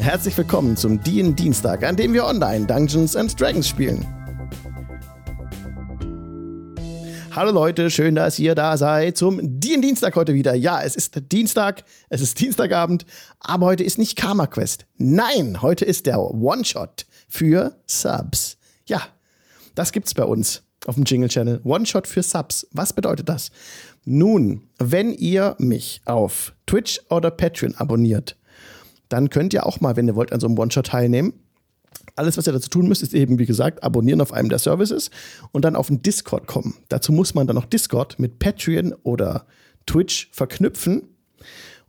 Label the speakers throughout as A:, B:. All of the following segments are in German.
A: Herzlich willkommen zum DIN Dienstag, an dem wir online Dungeons and Dragons spielen. Hallo Leute, schön, dass ihr da seid zum DIN Dienstag heute wieder. Ja, es ist Dienstag, es ist Dienstagabend, aber heute ist nicht Karma Quest. Nein, heute ist der One-Shot für Subs. Ja, das gibt's bei uns auf dem Jingle Channel. One-Shot für Subs. Was bedeutet das? Nun, wenn ihr mich auf Twitch oder Patreon abonniert, dann könnt ihr auch mal, wenn ihr wollt, an so einem One-Shot teilnehmen. Alles, was ihr dazu tun müsst, ist eben, wie gesagt, abonnieren auf einem der Services und dann auf den Discord kommen. Dazu muss man dann noch Discord mit Patreon oder Twitch verknüpfen.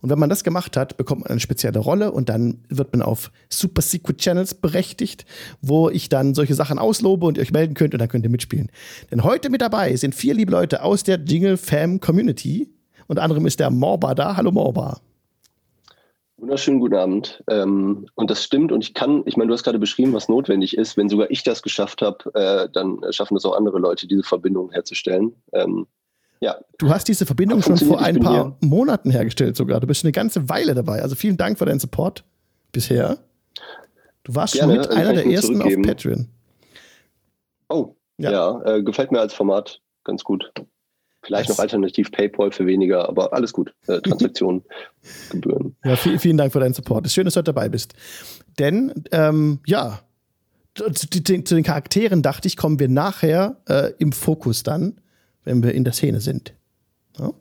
A: Und wenn man das gemacht hat, bekommt man eine spezielle Rolle und dann wird man auf Super Secret Channels berechtigt, wo ich dann solche Sachen auslobe und ihr euch melden könnt und dann könnt ihr mitspielen. Denn heute mit dabei sind vier liebe Leute aus der Jingle Fam Community. Unter anderem ist der Morba da. Hallo Morba.
B: Wunderschönen guten Abend. Ähm, und das stimmt. Und ich kann, ich meine, du hast gerade beschrieben, was notwendig ist. Wenn sogar ich das geschafft habe, äh, dann schaffen es auch andere Leute, diese Verbindung herzustellen. Ähm,
A: ja. Du hast diese Verbindung schon vor ein paar hier. Monaten hergestellt sogar. Du bist eine ganze Weile dabei. Also vielen Dank für deinen Support bisher. Du warst Gerne, schon mit einer der ersten auf Patreon.
B: Oh, ja, ja äh, gefällt mir als Format ganz gut. Vielleicht das noch alternativ PayPal für weniger, aber alles gut. Äh, Transaktionen, Gebühren.
A: Ja, viel, vielen Dank für deinen Support. Es ist schön, dass du dabei bist. Denn, ähm, ja, zu, zu, zu, den Charakteren dachte ich, kommen wir nachher äh, im Fokus dann, wenn wir in der Szene sind. Ja?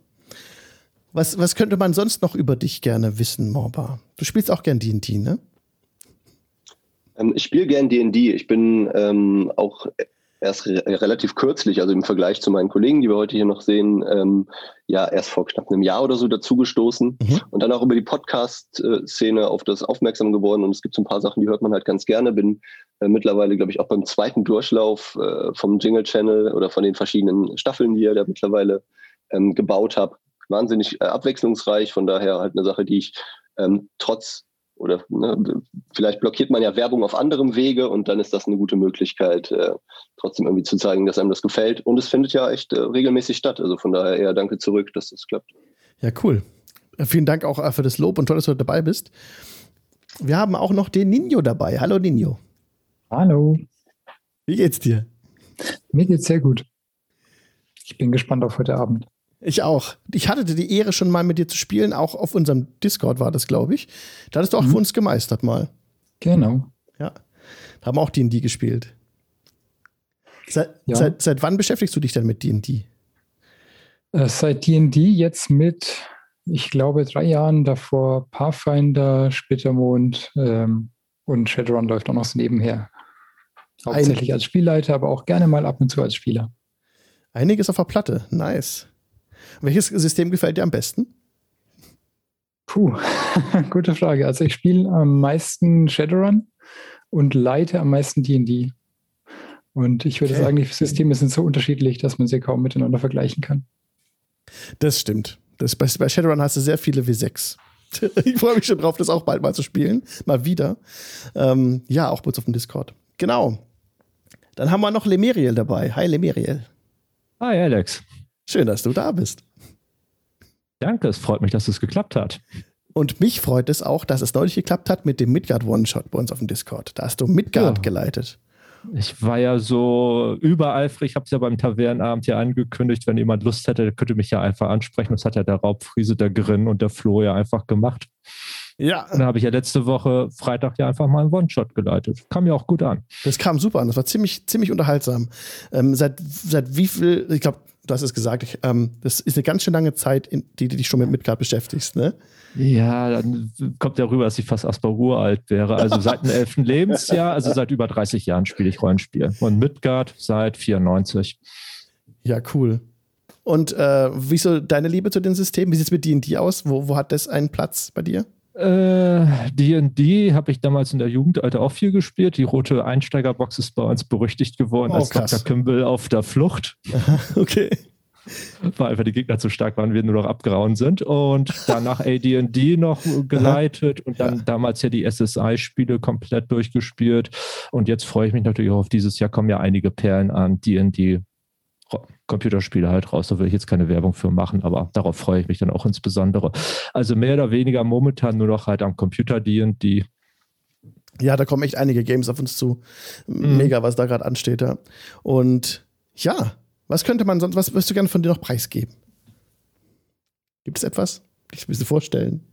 A: Was, was könnte man sonst noch über dich gerne wissen, Morba? Du spielst auch gern D&D, ne?
B: Ähm, ich spiele gern D&D. Ich bin ähm, auch erst re relativ kürzlich, also im Vergleich zu meinen Kollegen, die wir heute hier noch sehen, ähm, ja erst vor knapp einem Jahr oder so dazugestoßen mhm. und dann auch über die Podcast-Szene auf das aufmerksam geworden. Und es gibt so ein paar Sachen, die hört man halt ganz gerne. Bin äh, mittlerweile, glaube ich, auch beim zweiten Durchlauf äh, vom Jingle Channel oder von den verschiedenen Staffeln, die ihr da mittlerweile ähm, gebaut habt. Wahnsinnig äh, abwechslungsreich, von daher halt eine Sache, die ich ähm, trotz oder ne, vielleicht blockiert man ja Werbung auf anderem Wege und dann ist das eine gute Möglichkeit, äh, trotzdem irgendwie zu zeigen, dass einem das gefällt. Und es findet ja echt äh, regelmäßig statt. Also von daher eher danke zurück, dass das klappt.
A: Ja, cool. Äh, vielen Dank auch äh, für das Lob und toll, dass du dabei bist. Wir haben auch noch den Nino dabei. Hallo Nino.
C: Hallo.
A: Wie geht's dir?
C: Mir geht's sehr gut. Ich bin gespannt auf heute Abend.
A: Ich auch. Ich hatte die Ehre, schon mal mit dir zu spielen. Auch auf unserem Discord war das, glaube ich. Da hattest du auch mhm. für uns gemeistert mal.
C: Genau.
A: Ja. Da haben auch D&D gespielt. Seit, ja. seit, seit wann beschäftigst du dich denn mit D&D?
C: Äh, seit D&D jetzt mit, ich glaube, drei Jahren davor Pathfinder, Splittermond ähm, und Shadowrun läuft auch noch so nebenher. Hauptsächlich Ein als Spielleiter, aber auch gerne mal ab und zu als Spieler.
A: Einiges auf der Platte. Nice. Welches System gefällt dir am besten?
C: Puh, gute Frage. Also ich spiele am meisten Shadowrun und leite am meisten D&D. Und ich würde okay. sagen, die Systeme sind so unterschiedlich, dass man sie kaum miteinander vergleichen kann.
A: Das stimmt. Das, bei, bei Shadowrun hast du sehr viele W6. ich freue mich schon drauf, das auch bald mal zu spielen. Mal wieder. Ähm, ja, auch kurz auf dem Discord. Genau. Dann haben wir noch Lemeriel dabei. Hi, Lemeriel.
D: Hi, Alex.
A: Schön, dass du da bist.
D: Danke, es freut mich, dass es geklappt hat.
A: Und mich freut es auch, dass es neulich geklappt hat mit dem Midgard One-Shot bei uns auf dem Discord. Da hast du Midgard ja. geleitet.
D: Ich war ja so übereifrig, ich habe es ja beim Tavernenabend hier angekündigt, wenn jemand Lust hätte, der könnte mich ja einfach ansprechen. Das hat ja der Raubfriese, der Grin und der Flo ja einfach gemacht. Ja. Und dann habe ich ja letzte Woche Freitag ja einfach mal einen One-Shot geleitet. Kam mir auch gut an.
A: Das kam super an. Das war ziemlich, ziemlich unterhaltsam. Ähm, seit, seit wie viel, ich glaube, du hast es gesagt, ich, ähm, das ist eine ganz schön lange Zeit, in die du dich schon mit Midgard beschäftigst, ne?
D: Ja, dann kommt ja rüber, dass ich fast Asper alt wäre. Also seit dem elften Lebensjahr, also seit über 30 Jahren spiele ich Rollenspiel. Und Midgard seit 94.
A: Ja, cool. Und äh, wie ist so deine Liebe zu den Systemen? Wie sieht es mit D&D aus? Wo, wo hat das einen Platz bei dir?
D: D&D äh, habe ich damals in der Jugendalter auch viel gespielt. Die rote Einsteigerbox ist bei uns berüchtigt geworden oh, als krass. Dr. Kimball auf der Flucht.
A: okay.
D: Weil einfach die Gegner zu stark waren, wir nur noch abgehauen sind. Und danach AD&D noch geleitet und dann ja. damals ja die SSI-Spiele komplett durchgespielt. Und jetzt freue ich mich natürlich auch auf dieses Jahr, kommen ja einige Perlen an D&D Computerspiele halt raus. Da will ich jetzt keine Werbung für machen, aber darauf freue ich mich dann auch insbesondere. Also mehr oder weniger momentan nur noch halt am Computer D&D
A: Ja, da kommen echt einige Games auf uns zu. Mhm. Mega, was da gerade ansteht. Ja. Und ja, was könnte man sonst, was würdest du gerne von dir noch preisgeben? Gibt es etwas? Ich will dir vorstellen.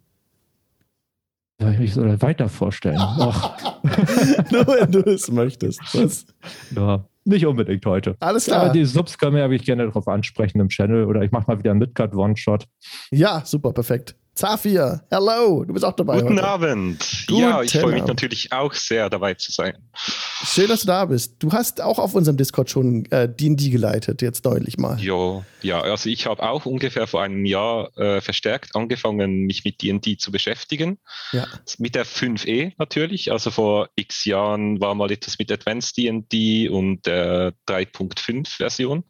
D: Soll ich mich so weiter vorstellen?
A: Nur wenn du es möchtest. Was?
D: Ja, nicht unbedingt heute.
A: Alles klar.
D: Aber die Subs können wir ja gerne darauf ansprechen im Channel oder ich mache mal wieder einen Midcard One-Shot.
A: Ja, super, perfekt. Zafir, hello, du bist auch dabei.
E: Guten
A: heute.
E: Abend.
A: Guten
E: ja, ich freue mich natürlich auch sehr, dabei zu sein.
A: Schön, dass du da bist. Du hast auch auf unserem Discord schon äh, D&D geleitet, jetzt neulich mal.
E: Jo, ja, also ich habe auch ungefähr vor einem Jahr äh, verstärkt angefangen, mich mit D&D zu beschäftigen.
A: Ja.
E: Mit der 5e natürlich. Also vor x Jahren war mal etwas mit Advanced D&D und der 3.5 Version,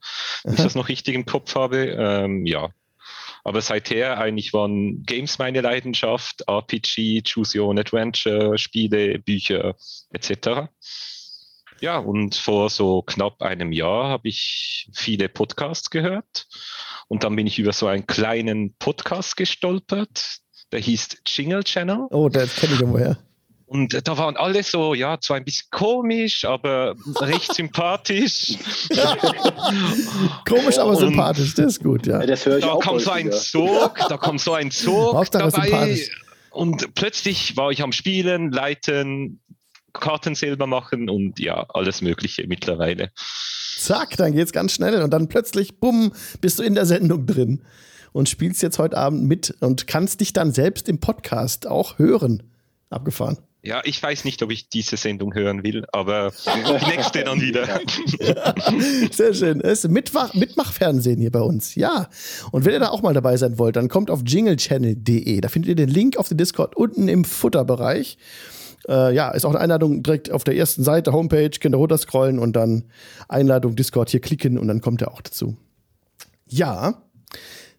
E: wenn ich das noch richtig im Kopf habe. Ähm, ja. Aber seither eigentlich waren Games meine Leidenschaft, RPG, Choose Your Own Adventure, Spiele, Bücher etc. Ja, und vor so knapp einem Jahr habe ich viele Podcasts gehört und dann bin ich über so einen kleinen Podcast gestolpert, der hieß Jingle Channel
A: Oh, das kenne ich irgendwoher.
E: und da waren alle so, ja, zwar ein bisschen komisch, aber recht sympathisch.
A: Komisch, aber sympathisch, das ist gut, ja.
B: Ja, das höre ich
E: Da
B: auch
E: kommt so ein. Sog, da kommt so ein
A: Hauptsache
E: dabei.
A: sympathisch.
E: Und plötzlich war ich am Spielen, Leiten, Karten selber machen und ja, alles Mögliche mittlerweile.
A: Zack, dann geht's ganz schnell und dann plötzlich, bumm, bist du in der Sendung drin und spielst jetzt heute Abend mit und kannst dich dann selbst im Podcast auch hören. Abgefahren.
E: Ja, ich weiß nicht, ob ich diese Sendung hören will, aber die nächste dann wieder.
A: Sehr schön. Es ist Mitmach Mitmachfernsehen hier bei uns. Ja. Und wenn ihr da auch mal dabei sein wollt, dann kommt auf jinglechannel.de. Da findet ihr den Link auf den Discord unten im Futterbereich. Äh, ja, ist auch eine Einladung direkt auf der ersten Seite, Homepage, könnt ihr runterscrollen und dann Einladung Discord hier klicken und dann kommt ihr auch dazu. Ja,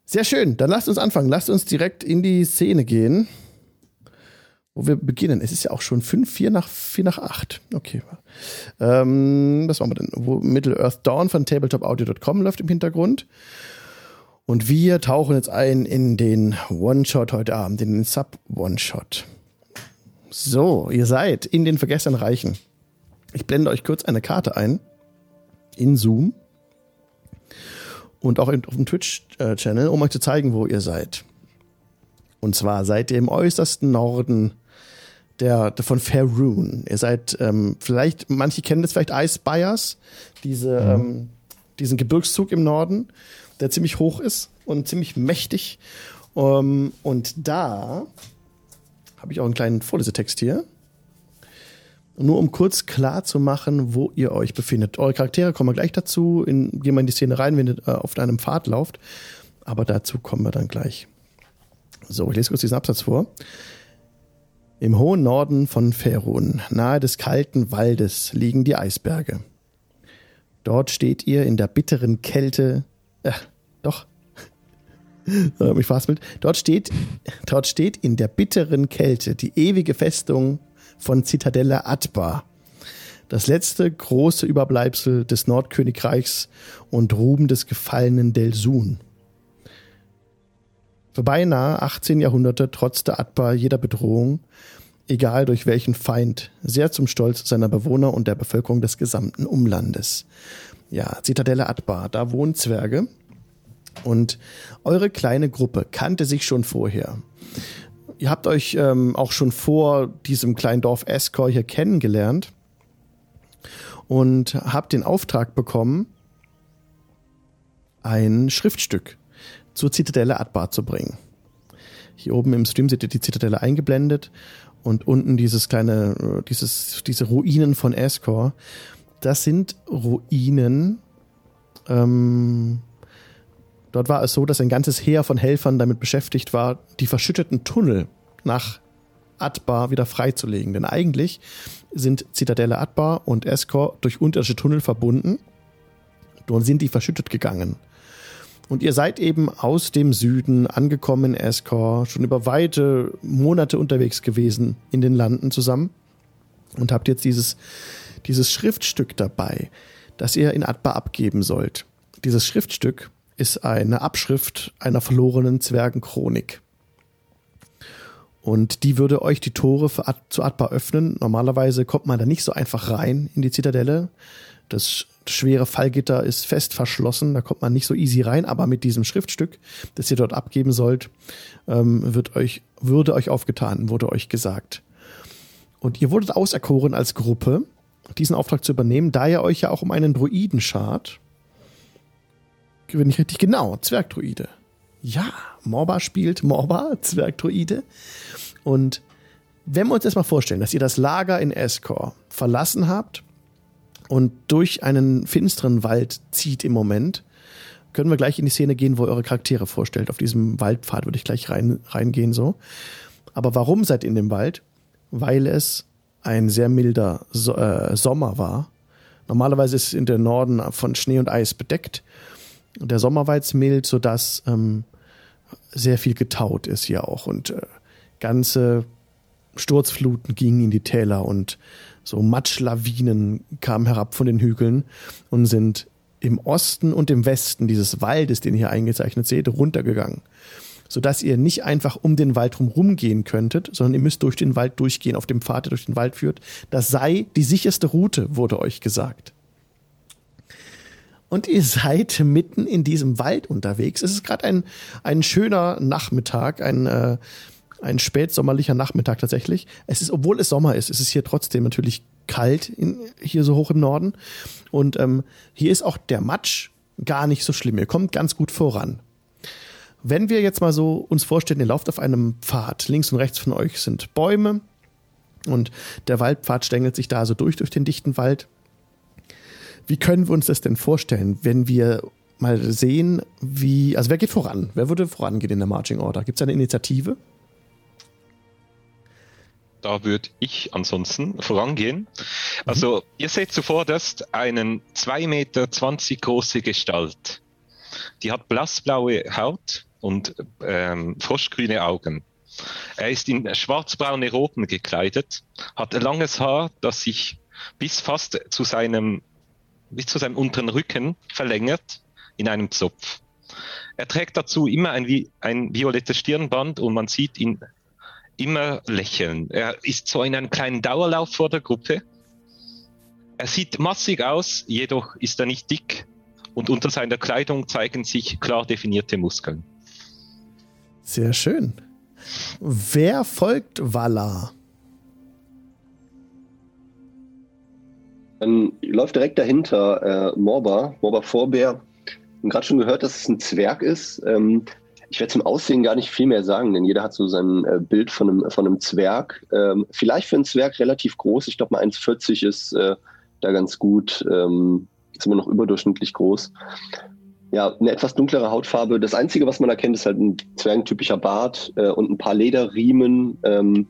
A: sehr schön. Dann lasst uns anfangen. Lasst uns direkt in die Szene gehen, wo wir beginnen. Es ist ja auch schon 5, 4 nach, 4 nach 8. Okay. Ähm, was machen wir denn? Wo Middle-earth Dawn von tabletopaudio.com läuft im Hintergrund. Und wir tauchen jetzt ein in den One-Shot heute Abend, in den Sub-One-Shot. So, ihr seid in den vergessenen Reichen. Ich blende euch kurz eine Karte ein. In Zoom. Und auch auf dem Twitch-Channel, um euch zu zeigen, wo ihr seid. Und zwar seid ihr im äußersten Norden der, der von Faerun. Ihr seid ähm, vielleicht, manche kennen das vielleicht Ice Spires, diese, ähm, diesen Gebirgszug im Norden, der ziemlich hoch ist und ziemlich mächtig. Ähm, und da habe ich auch einen kleinen Vorlesetext hier. Nur um kurz klar zu machen, wo ihr euch befindet. Eure Charaktere kommen wir gleich dazu. In, gehen wir in die Szene rein, wenn ihr äh, auf einem Pfad lauft. Aber dazu kommen wir dann gleich. So, ich lese kurz diesen Absatz vor. Im hohen Norden von Ferun, nahe des kalten Waldes, liegen die Eisberge. Dort steht ihr in der bitteren Kälte. Äh, doch. Mich verhaspelt. Dort steht, dort steht in der bitteren Kälte die ewige Festung von Zitadelle Atbar. Das letzte große Überbleibsel des Nordkönigreichs und Ruhm des gefallenen Delsun. Für beinahe 18 Jahrhunderte trotzte Atbar jeder Bedrohung, egal durch welchen Feind, sehr zum Stolz seiner Bewohner und der Bevölkerung des gesamten Umlandes. Ja, Zitadelle Atbar, da wohnen Zwerge. Und eure kleine Gruppe kannte sich schon vorher. Ihr habt euch ähm, auch schon vor diesem kleinen Dorf Eskor hier kennengelernt und habt den Auftrag bekommen, ein Schriftstück zur Zitadelle Atbar zu bringen. Hier oben im Stream seht ihr die Zitadelle eingeblendet und unten dieses kleine, äh, dieses, diese Ruinen von Eskor. Das sind Ruinen. Ähm, dort war es so, dass ein ganzes Heer von Helfern damit beschäftigt war, die verschütteten Tunnel nach Atbar wieder freizulegen. Denn eigentlich sind Zitadelle Atbar und Eskor durch unterirdische Tunnel verbunden. Dort sind die verschüttet gegangen. Und ihr seid eben aus dem Süden angekommen in Eskor, schon über weite Monate unterwegs gewesen in den Landen zusammen und habt jetzt dieses, dieses Schriftstück dabei, das ihr in Atbar abgeben sollt. Dieses Schriftstück ist eine Abschrift einer verlorenen Zwergenchronik. Und die würde euch die Tore für Ad, zu Adba öffnen. Normalerweise kommt man da nicht so einfach rein in die Zitadelle. Das schwere Fallgitter ist fest verschlossen, da kommt man nicht so easy rein, aber mit diesem Schriftstück, das ihr dort abgeben sollt, ähm, wird euch, würde euch aufgetan, wurde euch gesagt. Und ihr wurdet auserkoren als Gruppe, diesen Auftrag zu übernehmen, da ihr euch ja auch um einen Druiden schart. Wenn ich richtig genau, Zwergdruide. Ja, Morba spielt Morba, Zwergdruide. Und wenn wir uns jetzt mal vorstellen, dass ihr das Lager in Escor verlassen habt und durch einen finsteren Wald zieht im Moment, können wir gleich in die Szene gehen, wo ihr eure Charaktere vorstellt. Auf diesem Waldpfad würde ich gleich rein, reingehen so. Aber warum seid ihr in dem Wald? Weil es ein sehr milder so äh, Sommer war. Normalerweise ist es in der Norden von Schnee und Eis bedeckt. Der Sommer war jetzt mild, sodass ähm, sehr viel getaut ist hier auch und äh, ganze Sturzfluten gingen in die Täler und so Matschlawinen kamen herab von den Hügeln und sind im Osten und im Westen dieses Waldes, den ihr hier eingezeichnet seht, runtergegangen. Sodass ihr nicht einfach um den Wald drumherum gehen könntet, sondern ihr müsst durch den Wald durchgehen, auf dem Pfad, der durch den Wald führt. Das sei die sicherste Route, wurde euch gesagt. Und ihr seid mitten in diesem Wald unterwegs. Es ist gerade ein, ein schöner Nachmittag, ein, äh, ein spätsommerlicher Nachmittag tatsächlich. Es ist, obwohl es Sommer ist, es ist hier trotzdem natürlich kalt in, hier so hoch im Norden. Und ähm, hier ist auch der Matsch gar nicht so schlimm. Ihr kommt ganz gut voran. Wenn wir jetzt mal so uns vorstellen, ihr lauft auf einem Pfad. Links und rechts von euch sind Bäume und der Waldpfad stängelt sich da so durch, durch den dichten Wald. Wie können wir uns das denn vorstellen, wenn wir mal sehen, wie, also wer geht voran? Wer würde vorangehen in der Marching Order? Gibt es eine Initiative?
E: Da würde ich ansonsten vorangehen. Also, ihr seht zuvorderst einen 2,20 Meter große Gestalt. Die hat blassblaue Haut und ähm, froschgrüne Augen. Er ist in schwarzbraune Roben gekleidet, hat langes Haar, das sich bis fast zu seinem, bis zu seinem unteren Rücken verlängert in einem Zopf. Er trägt dazu immer ein, ein violettes Stirnband und man sieht ihn immer lächeln. Er ist so in einem kleinen Dauerlauf vor der Gruppe. Er sieht massig aus, jedoch ist er nicht dick und unter seiner Kleidung zeigen sich klar definierte Muskeln.
A: Sehr schön. Wer folgt Valar?
B: Dann läuft direkt dahinter äh, Morba, Morba Vorbeer. Haben gerade schon gehört, dass es ein Zwerg ist. Ähm, ich werde zum Aussehen gar nicht viel mehr sagen, denn jeder hat so sein äh, Bild von einem, von einem Zwerg. Ähm, vielleicht für einen Zwerg relativ groß. Ich glaube, mal 1,40 ist äh, da ganz gut. Ähm, ist immer noch überdurchschnittlich groß. Ja, eine etwas dunklere Hautfarbe. Das Einzige, was man erkennt, ist halt ein zwergentypischer Bart äh, und ein paar Lederriemen. Ähm,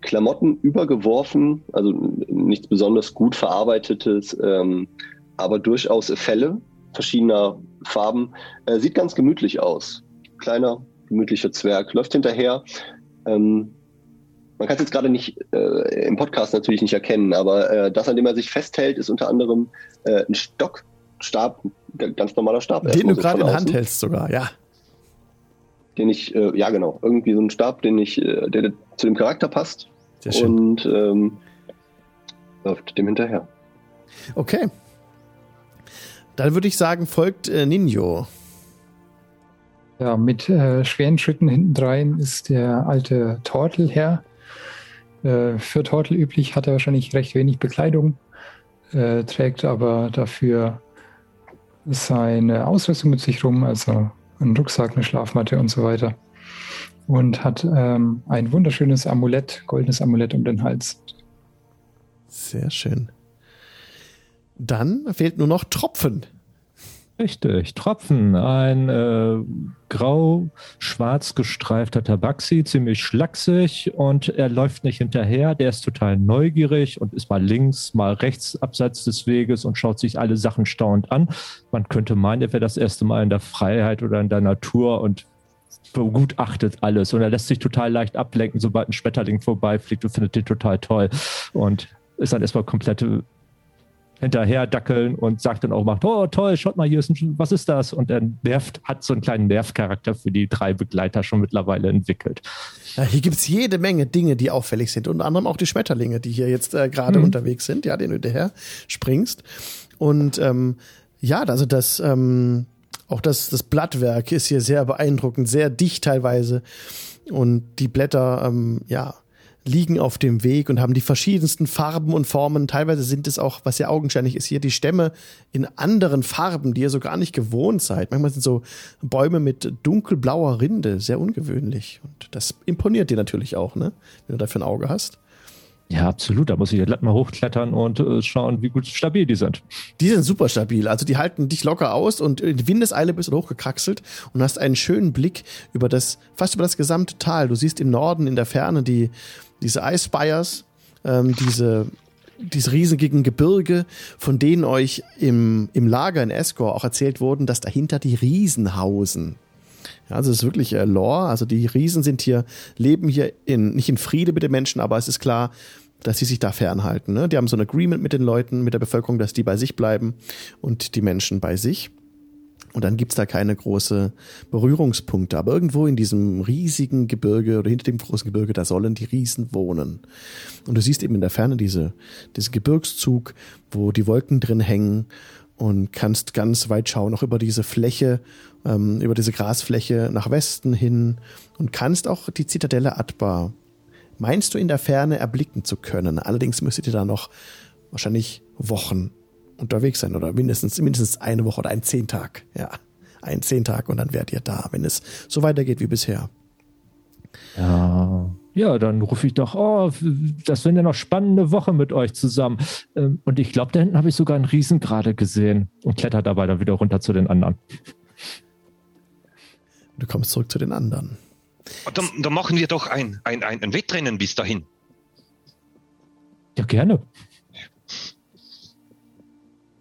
B: Klamotten übergeworfen, also nichts besonders gut verarbeitetes, ähm, aber durchaus Fälle verschiedener Farben. Äh, sieht ganz gemütlich aus kleiner, gemütlicher Zwerg, läuft hinterher. Ähm, man kann es jetzt gerade nicht äh, im Podcast natürlich nicht erkennen, aber äh, das, an dem er sich festhält, ist unter anderem äh, ein Stock, Stab, ganz normaler Stab.
A: Den du gerade in der Hand hältst sogar, ja.
B: Den ich, äh, ja genau, irgendwie so ein Stab, den ich, äh, der, der, zu dem Charakter passt.
A: Sehr schön.
B: Und ähm, läuft dem hinterher.
A: Okay. Dann würde ich sagen, folgt äh, Ninjo.
C: Ja, mit äh, schweren Schritten hintendrein ist der alte Tortel her. Äh, für Tortel üblich hat er wahrscheinlich recht wenig Bekleidung, äh, trägt aber dafür seine Ausrüstung mit sich rum, also einen Rucksack, eine Schlafmatte und so weiter. Und hat ähm, ein wunderschönes Amulett, goldenes Amulett um den Hals.
A: Sehr schön. Dann fehlt nur noch Tropfen.
D: Richtig, Tropfen, ein äh, grau-schwarz gestreifter Tabaxi, ziemlich schlaksig und er läuft nicht hinterher, der ist total neugierig und ist mal links, mal rechts abseits des Weges und schaut sich alle Sachen staunend an. Man könnte meinen, er wäre das erste Mal in der Freiheit oder in der Natur und begutachtet alles. Und er lässt sich total leicht ablenken, sobald ein Schmetterling vorbeifliegt und findet den total toll. Und ist dann erstmal komplette hinterher dackeln und sagt dann auch mal, oh toll, schaut mal, hier ist ein, was ist das? Und er nervt, hat so einen kleinen Nervcharakter für die drei Begleiter schon mittlerweile entwickelt.
A: Ja, hier gibt's jede Menge Dinge, die auffällig sind. Unter anderem auch die Schmetterlinge, die hier jetzt äh, gerade
D: Mhm.
A: unterwegs sind, ja, denen du hinterher springst. Und ähm, ja, also das, ähm, auch das, das Blattwerk ist hier sehr beeindruckend, sehr dicht teilweise. Und die Blätter, ähm, ja, liegen auf dem Weg und haben die verschiedensten Farben und Formen. Teilweise sind es auch, was ja augenscheinlich ist, hier die Stämme in anderen Farben, die ihr so gar nicht gewohnt seid. Manchmal sind so Bäume mit dunkelblauer Rinde, sehr ungewöhnlich. Und das imponiert dir natürlich auch, ne? Wenn du dafür ein Auge hast.
D: Ja, absolut. Da muss ich jetzt mal hochklettern und äh, schauen, wie gut stabil die sind.
A: Die sind super stabil. Also die halten dich locker aus und in Windeseile bist du hochgekraxelt und hast einen schönen Blick über das, fast über das gesamte Tal. Du siehst im Norden in der Ferne die, diese Eisspires, ähm, diese, diese riesigen Gebirge, von denen euch im, im Lager in Escor auch erzählt wurden, dass dahinter die Riesen hausen. Ja, also es ist wirklich äh, Lore. Also die Riesen sind hier, leben hier in, nicht in Friede mit den Menschen, aber es ist klar, dass sie sich da fernhalten. Ne? Die haben so ein Agreement mit den Leuten, mit der Bevölkerung, dass die bei sich bleiben und die Menschen bei sich. Und dann gibt's da keine große Berührungspunkte. Aber irgendwo in diesem riesigen Gebirge oder hinter dem großen Gebirge, da sollen die Riesen wohnen. Und du siehst eben in der Ferne diese, diesen Gebirgszug, wo die Wolken drin hängen und kannst ganz weit schauen, auch über diese Fläche, ähm, über diese Grasfläche nach Westen hin und kannst auch die Zitadelle Atbar, meinst du in der Ferne erblicken zu können. Allerdings müsstet ihr da noch wahrscheinlich Wochen unterwegs sein oder mindestens, mindestens eine Woche oder ein Zehntag. Ja, ein Zehntag und dann wärt ihr da, wenn es so weitergeht wie bisher.
D: Ja. Ja, dann rufe ich doch, oh, das wird ja noch spannende Woche mit euch zusammen. Ähm, Und ich glaube, da hinten habe ich sogar einen Riesen gerade gesehen und kletter dabei dann wieder runter zu den anderen.
A: Du kommst zurück zu den anderen.
E: Dann, dann machen wir doch ein, ein, ein, ein Wettrennen bis dahin.
D: Ja, gerne.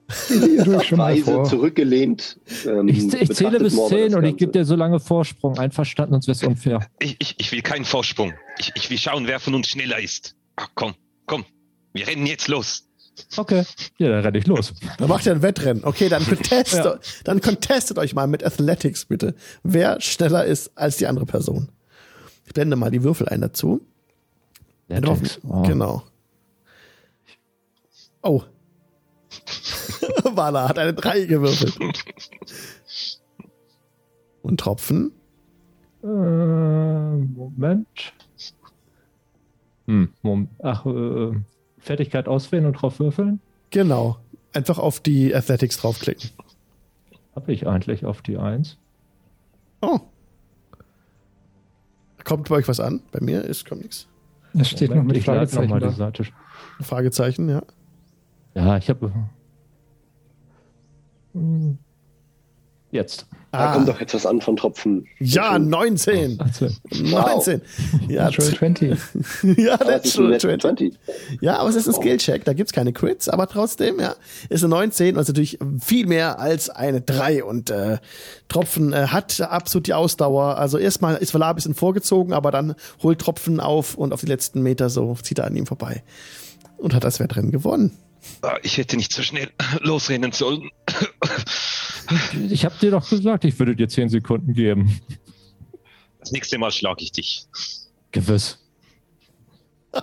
B: Weise zurückgelehnt. Ähm,
D: Ich, ich zähle bis
B: Morva das
D: 10 und ich gebe dir so lange Vorsprung. Einverstanden, sonst wäre es unfair.
E: Ich, ich, ich will keinen Vorsprung. Ich, ich will schauen, wer von uns schneller ist. Ach, komm, komm. Wir rennen jetzt los.
D: Okay. Ja, dann renne ich los.
A: Dann macht ihr ein Wettrennen. Okay, dann contestet,
D: Ja.
A: dann contestet euch mal mit Athletics bitte. Wer schneller ist als die andere Person. Ich blende mal die Würfel ein dazu.
D: Athletics. Oh.
A: Genau. Oh. Wala hat eine 3 gewürfelt. Und Tropfen.
D: Äh, Moment. Hm, Moment. Ach, äh, Fertigkeit auswählen und drauf würfeln?
A: Genau. Einfach auf die Athletics draufklicken.
D: Habe ich eigentlich auf die 1.
A: Oh. Kommt bei euch was an? Bei mir ist kommt nichts.
C: Es steht noch mit
D: ich lade noch
C: Fragezeichen
D: mal die
C: da.
D: Seite.
A: Fragezeichen, ja.
D: Ja, ich habe. Hm. Jetzt.
B: Da
A: Ah,
B: kommt doch etwas an von Tropfen.
A: ja,
B: Schön.
A: 19.
D: Also,
A: 19. Ja,
C: Natural 20.
A: ja,
B: Aber es ist ein
A: Natural
B: Net
A: 20.
B: 20.
A: Ja, aber es ist ein Skillcheck, da gibt's keine Crits, aber trotzdem, ja, ist eine 19 und ist natürlich viel mehr als eine 3 und äh, Tropfen äh, hat absolut die Ausdauer. Also erstmal ist Valar ein bisschen vorgezogen, aber dann holt Tropfen auf und auf die letzten Meter so zieht er an ihm vorbei und hat das Wettrennen gewonnen.
E: Ah, Ich hätte nicht so schnell losrennen sollen.
D: Ich habe dir doch gesagt, ich würde dir 10 Sekunden geben.
E: Das nächste Mal schlage ich dich.
D: Gewiss.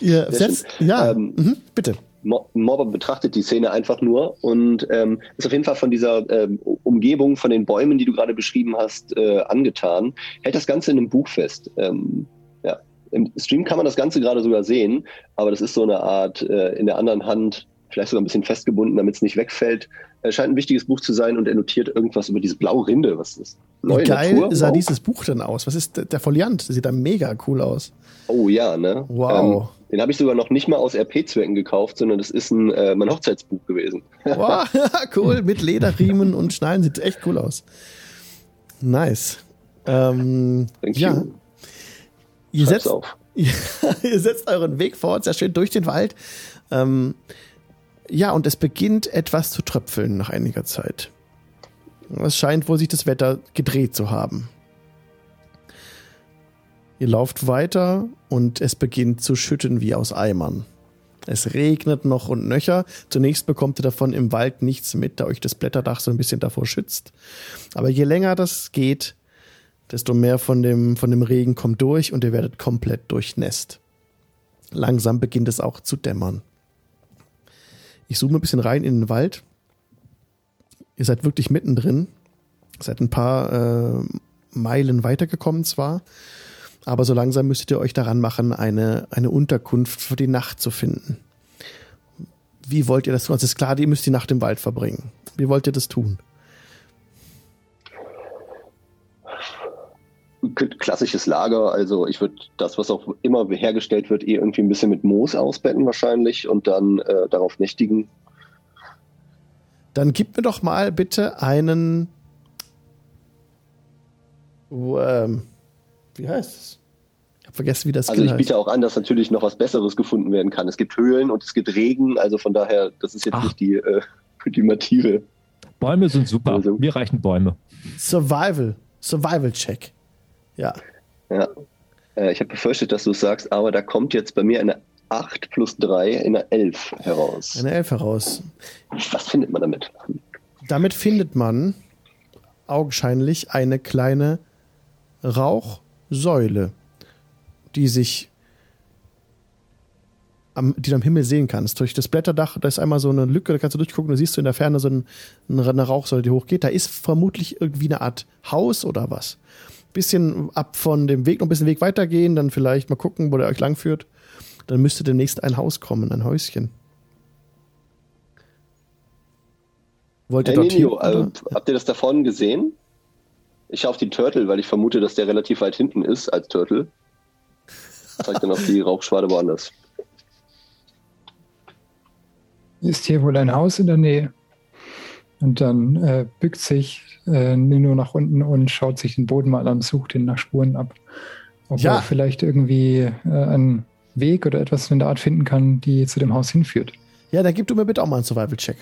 A: Ihr setzt, ja,
B: Ähm,
A: mhm, bitte.
B: Mo- Mobber betrachtet die Szene einfach nur und ähm, ist auf jeden Fall von dieser ähm, Umgebung, von den Bäumen, die du gerade beschrieben hast, äh, angetan. Hält das Ganze in einem Buch fest. Ähm, ja. Im Stream kann man das Ganze gerade sogar sehen, aber das ist so eine Art äh, in der anderen Hand, vielleicht sogar ein bisschen festgebunden, damit es nicht wegfällt. Äh, scheint ein wichtiges Buch zu sein und er notiert irgendwas über diese blaue Rinde. Was ist das?
A: Wie geil
B: Natur?
A: sah
B: Wow.
A: dieses Buch denn aus? Was ist der- der Foliant? Sieht da mega cool aus.
B: Oh ja, ne?
A: Wow.
B: Ähm, den habe ich sogar noch nicht mal aus RP-Zwecken gekauft, sondern das ist ein, äh, mein Hochzeitsbuch gewesen.
A: Wow, cool, mit Lederriemen und Schneiden sieht echt cool aus. Nice. Ähm,
B: Thank
A: ja,
B: you.
A: ihr
B: Schreib's
A: setzt,
B: auf.
A: ihr setzt euren Weg fort, sehr schön durch den Wald. Ähm, ja, und es beginnt etwas zu tröpfeln nach einiger Zeit. Es scheint wohl sich das Wetter gedreht zu haben. Ihr lauft weiter und es beginnt zu schütten wie aus Eimern. Es regnet noch und nöcher. Zunächst bekommt ihr davon im Wald nichts mit, da euch das Blätterdach so ein bisschen davor schützt. Aber je länger das geht, desto mehr von dem, von dem Regen kommt durch und ihr werdet komplett durchnässt. Langsam beginnt es auch zu dämmern. Ich zoome ein bisschen rein in den Wald. Ihr seid wirklich mittendrin. Seid ein paar äh, Meilen weitergekommen zwar, aber so langsam müsstet ihr euch daran machen, eine, eine Unterkunft für die Nacht zu finden. Wie wollt ihr das tun? Also es ist klar, ihr müsst die Nacht im Wald verbringen. Wie wollt ihr das tun?
B: Klassisches Lager, also ich würde das, was auch immer hergestellt wird, eh irgendwie ein bisschen mit Moos ausbetten wahrscheinlich und dann äh, darauf nächtigen.
A: Dann gib mir doch mal bitte einen. Ähm, wie heißt es? Ich habe vergessen, wie das
B: Also ich
A: heißt.
B: biete auch an, dass natürlich noch was Besseres gefunden werden kann. Es gibt Höhlen und es gibt Regen, also von daher, das ist jetzt
D: Ach.
B: nicht die äh, ultimative.
D: Bäume sind super.
B: Also-
D: Mir reichen Bäume.
A: Survival. Survival-Check. Ja.
B: Ja. Äh, ich habe befürchtet, dass du es sagst, aber da kommt jetzt bei mir eine 8 plus 3 in einer 11 heraus.
A: Eine Elf heraus.
B: Was findet man damit?
A: Damit findet man augenscheinlich eine kleine Rauchsäule, die sich am, die du am Himmel sehen kannst. Durch das Blätterdach, da ist einmal so eine Lücke, da kannst du durchgucken, da siehst du in der Ferne so ein, eine Rauchsäule, die hochgeht. Da ist vermutlich irgendwie eine Art Haus oder was. Bisschen ab von dem Weg, noch ein bisschen Weg weitergehen, dann vielleicht mal gucken, wo der euch langführt. Dann müsste demnächst ein Haus kommen, ein Häuschen. Wollt ihr
B: Hey,
A: dorthin?
B: Nino, äh, habt ihr das da vorne gesehen? Ich schaue auf den Turtle, weil ich vermute, dass der relativ weit hinten ist als Turtle. Zeigt dann auf die Rauchschwade woanders.
C: Ist hier wohl ein Haus in der Nähe? Und dann äh, bückt sich äh, Nino nach unten und schaut sich den Boden mal an, sucht ihn nach Spuren ab. Ob
A: Ja.
C: er vielleicht irgendwie äh, einen Weg oder etwas in der Art finden kann, die zu dem Haus hinführt.
A: Ja, dann gib du mir bitte auch mal einen Survival-Check.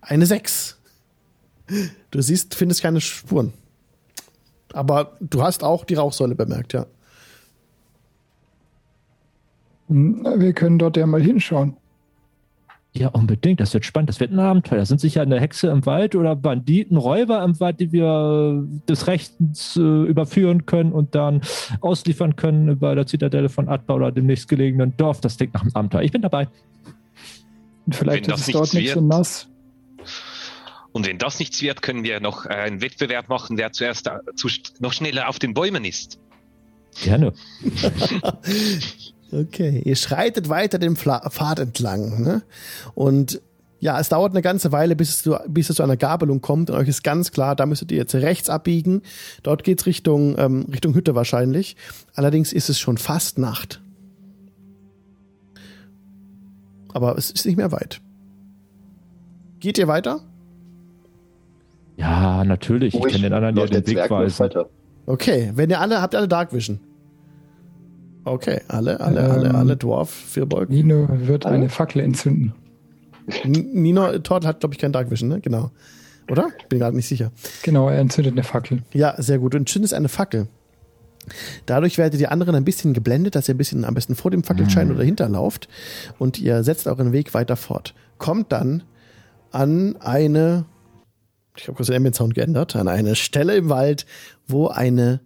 A: Eine 6. Du siehst, findest keine Spuren. Aber du hast auch die Rauchsäule bemerkt, ja.
C: Hm, Wir können dort ja mal hinschauen.
D: Ja, unbedingt. Das wird spannend. Das wird ein Abenteuer. Sind sicher eine Hexe im Wald oder Banditen, Räuber im Wald, die wir äh, des Rechtens äh, überführen können und dann ausliefern können bei der Zitadelle von Atba oder dem nächstgelegenen Dorf. Das klingt nach einem Abenteuer. Ich bin dabei.
C: Und vielleicht ist es dort
E: nichts
C: nicht so nass.
E: Und wenn das nichts wird, können wir noch einen Wettbewerb machen, wer zuerst zu, noch schneller auf den Bäumen ist.
D: Gerne.
A: Okay, ihr schreitet weiter den Pfad entlang. Ne? Und ja, es dauert eine ganze Weile, bis es, zu, bis es zu einer Gabelung kommt. Und euch ist ganz klar, da müsstet ihr jetzt rechts abbiegen. Dort geht's Richtung, ähm, Richtung Hütte wahrscheinlich. Allerdings ist es schon fast Nacht. Aber es ist nicht mehr weit. Geht ihr weiter?
D: Ja, natürlich. Ich kann den anderen ja
B: der
D: den Weg weisen.
B: weiter.
A: Okay, wenn ihr alle, habt ihr alle Dark Vision? Okay, alle, alle, alle,
C: Ähm.
A: alle Dwarf, Firbolg.
C: Nino wird eine Fackel entzünden.
A: N- Nino, Todd hat, glaube ich, kein Dark Vision, ne? Genau. Oder? Bin gerade nicht sicher.
C: Genau, er entzündet eine Fackel.
A: Ja, sehr gut. Und zündest eine Fackel. Dadurch werdet die anderen ein bisschen geblendet, dass ihr ein bisschen am besten vor dem Fackelschein oder hinterlauft und ihr setzt euren Weg weiter fort. Kommt dann an eine, ich habe kurz den Ambient Sound geändert, an eine Stelle im Wald, wo eine,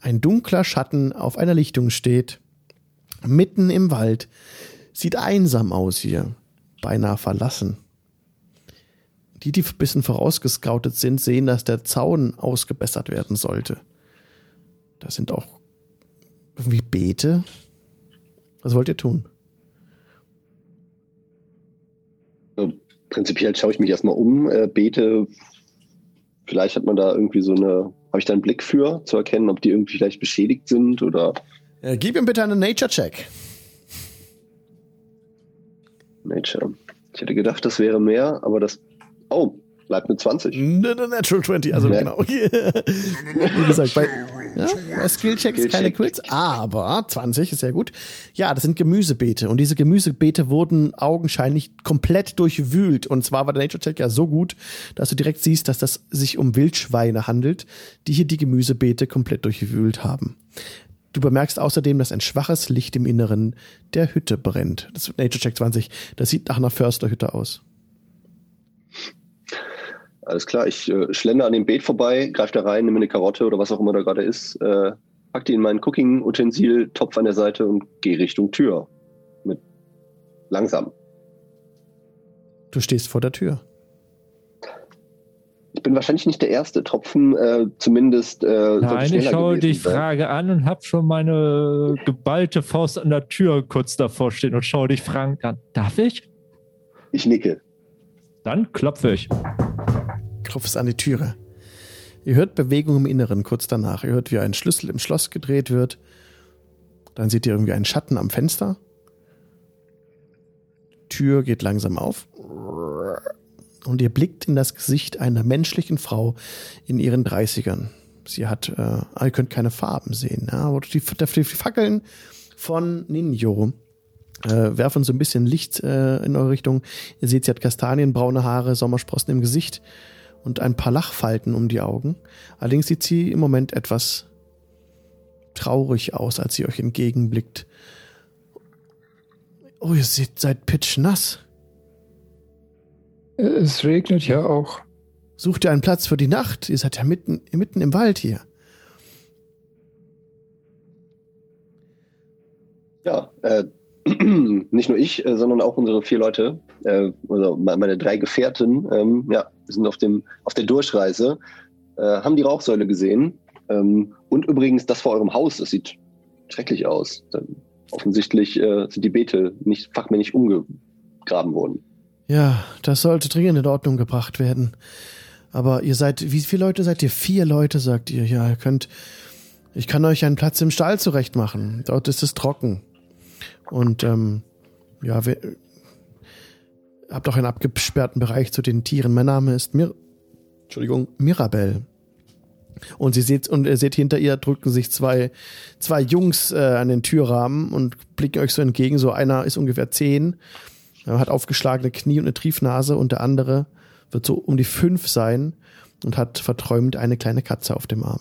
A: ein dunkler Schatten auf einer Lichtung steht. Mitten im Wald. Sieht einsam aus hier. Beinahe verlassen. Die, die ein bisschen vorausgescoutet sind, sehen, dass der Zaun ausgebessert werden sollte. Da sind auch irgendwie Beete. Was wollt ihr tun?
B: Prinzipiell schaue ich mich erstmal um, äh, bete. Vielleicht hat man da irgendwie so eine, habe ich da einen Blick für, zu erkennen, ob die irgendwie vielleicht beschädigt sind oder
A: Äh, gib ihm bitte einen Nature-Check.
B: Nature. Ich hätte gedacht, das wäre mehr, aber das. Oh, Bleibt mit 20.
A: Natural 20, also
B: Ja.
A: genau. Wie gesagt, bei, ja, bei Skillchecks
B: Skillcheck.
A: keine Quits, aber 20 ist sehr gut. Ja, das sind Gemüsebeete und diese Gemüsebeete wurden augenscheinlich komplett durchwühlt und zwar war der Nature Check ja so gut, dass du direkt siehst, dass das sich um Wildschweine handelt, die hier die Gemüsebeete komplett durchwühlt haben. Du bemerkst außerdem, dass ein schwaches Licht im Inneren der Hütte brennt. Das ist Nature Check 20. Das sieht nach einer Försterhütte aus.
B: Alles klar, ich äh, schlender an dem Beet vorbei, greife da rein, nehme eine Karotte oder was auch immer da gerade ist, äh, pack die in meinen Cooking-Utensil, Topf an der Seite und gehe Richtung Tür. Mit langsam.
A: Du stehst vor der Tür.
B: Ich bin wahrscheinlich nicht der erste Tropfen, äh, zumindest. Äh,
D: Nein, ich schaue
B: sein.
D: Frage an und habe schon meine geballte Faust an der Tür kurz davor stehen und schaue dich fragend an. Darf ich?
B: Ich nicke.
D: Dann klopfe ich.
A: Klopfst an die Türe. Ihr hört Bewegung im Inneren kurz danach. Ihr hört, wie ein Schlüssel im Schloss gedreht wird. Dann seht ihr irgendwie einen Schatten am Fenster. Tür geht langsam auf. Und ihr blickt in das Gesicht einer menschlichen Frau in ihren 30ern. Sie hat, äh, ah, ihr könnt keine Farben sehen, ja, aber die, die Fackeln von Ninjo äh, werfen so ein bisschen Licht äh, in eure Richtung. Ihr seht, sie hat kastanienbraune Haare, Sommersprossen im Gesicht und ein paar Lachfalten um die Augen. Allerdings sieht sie im Moment etwas traurig aus, als sie euch entgegenblickt. Oh, ihr seht, seid pitschnass.
C: Es regnet ja auch.
A: Sucht ihr einen Platz für die Nacht? Ihr seid ja mitten, mitten im Wald hier.
B: Ja, äh, nicht nur ich, äh, sondern auch unsere vier Leute, äh, also me- meine drei Gefährten, ähm, ja, sind auf, dem, auf der Durchreise, äh, haben die Rauchsäule gesehen. Ähm, und übrigens das vor eurem Haus, das sieht schrecklich aus. Ähm, offensichtlich äh, sind die Beete nicht fachmännisch umgegraben worden.
A: Ja, das sollte dringend in Ordnung gebracht werden. Aber ihr seid, wie viele Leute seid ihr? Vier Leute, sagt ihr. Ja, ihr könnt, ich kann euch einen Platz im Stall zurechtmachen. Dort ist es trocken. Und, ähm, ja, wir, habt auch einen abgesperrten Bereich zu den Tieren. Mein Name ist Mir, Entschuldigung, Mirabelle. Und sie seht, und ihr seht hinter ihr drücken sich zwei, zwei Jungs äh, an den Türrahmen und blicken euch so entgegen. So einer ist ungefähr zehn, hat aufgeschlagene Knie und eine Triefnase und der andere wird so um die fünf sein und hat verträumt eine kleine Katze auf dem Arm.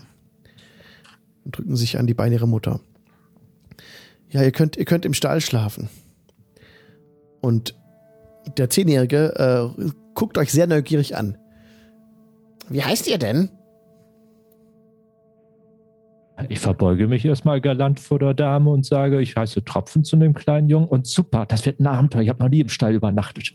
A: Und drücken sich an die Beine ihrer Mutter. Ja, ihr könnt, ihr könnt im Stall schlafen. Und der Zehnjährige äh, guckt euch sehr neugierig an. Wie heißt ihr denn?
D: Ich verbeuge mich erstmal galant vor der Dame und sage, ich heiße Tropfen zu dem kleinen Jungen und super, das wird ein Abenteuer. Ich habe noch nie im Stall übernachtet.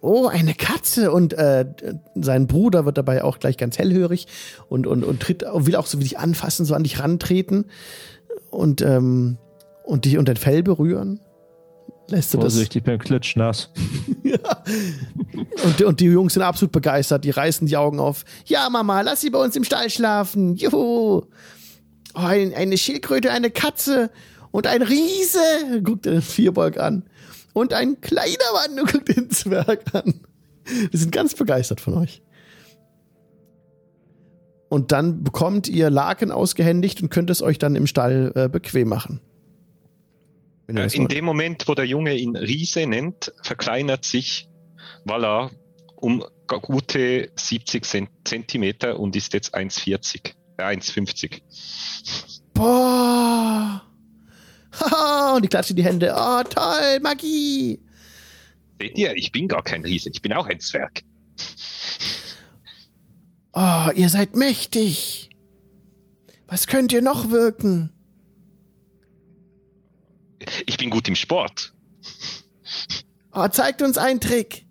A: Oh, eine Katze. Und äh, sein Bruder wird dabei auch gleich ganz hellhörig und, und, und tritt, will auch so wie dich anfassen, so an dich rantreten und, ähm, und dich unter den Fell berühren. Lässt du das?
D: Vorsicht, ich bin klitschnass.
A: Und, und die Jungs sind absolut begeistert. Die reißen die Augen auf. Ja, Mama, lass sie bei uns im Stall schlafen. Juhu. Oh, ein, eine Schildkröte, eine Katze und ein Riese. Guckt den Vierbolg an. Und ein kleiner Mann. Guckt den Zwerg an. Die sind ganz begeistert von euch. Und dann bekommt ihr Laken ausgehändigt und könnt es euch dann im Stall äh, bequem machen. Wenn ihr das
E: Äh, In dem Moment, wo der Junge ihn Riese nennt, verkleinert sich Walla um gute 70 Cent- Zentimeter und ist jetzt 1,40, äh, 1,50.
A: Boah. Haha, und die klatschen die Hände. Oh, toll, Magie.
E: Seht ihr, ich bin gar kein Riese, ich bin auch ein Zwerg.
A: Oh, ihr seid mächtig. Was könnt ihr noch wirken?
E: Ich bin gut im Sport.
A: Oh, zeigt uns einen Trick.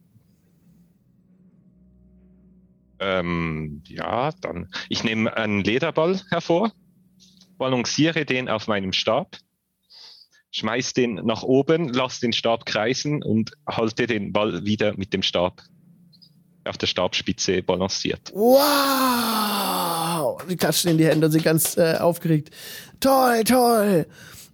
E: Ähm, ja, dann. Ich nehme einen Lederball hervor, balanciere den auf meinem Stab, schmeiß den nach oben, lass den Stab kreisen und halte den Ball wieder mit dem Stab auf der Stabspitze balanciert.
A: Wow. Die klatschen in die Hände und sind ganz äh, aufgeregt. Toll, toll.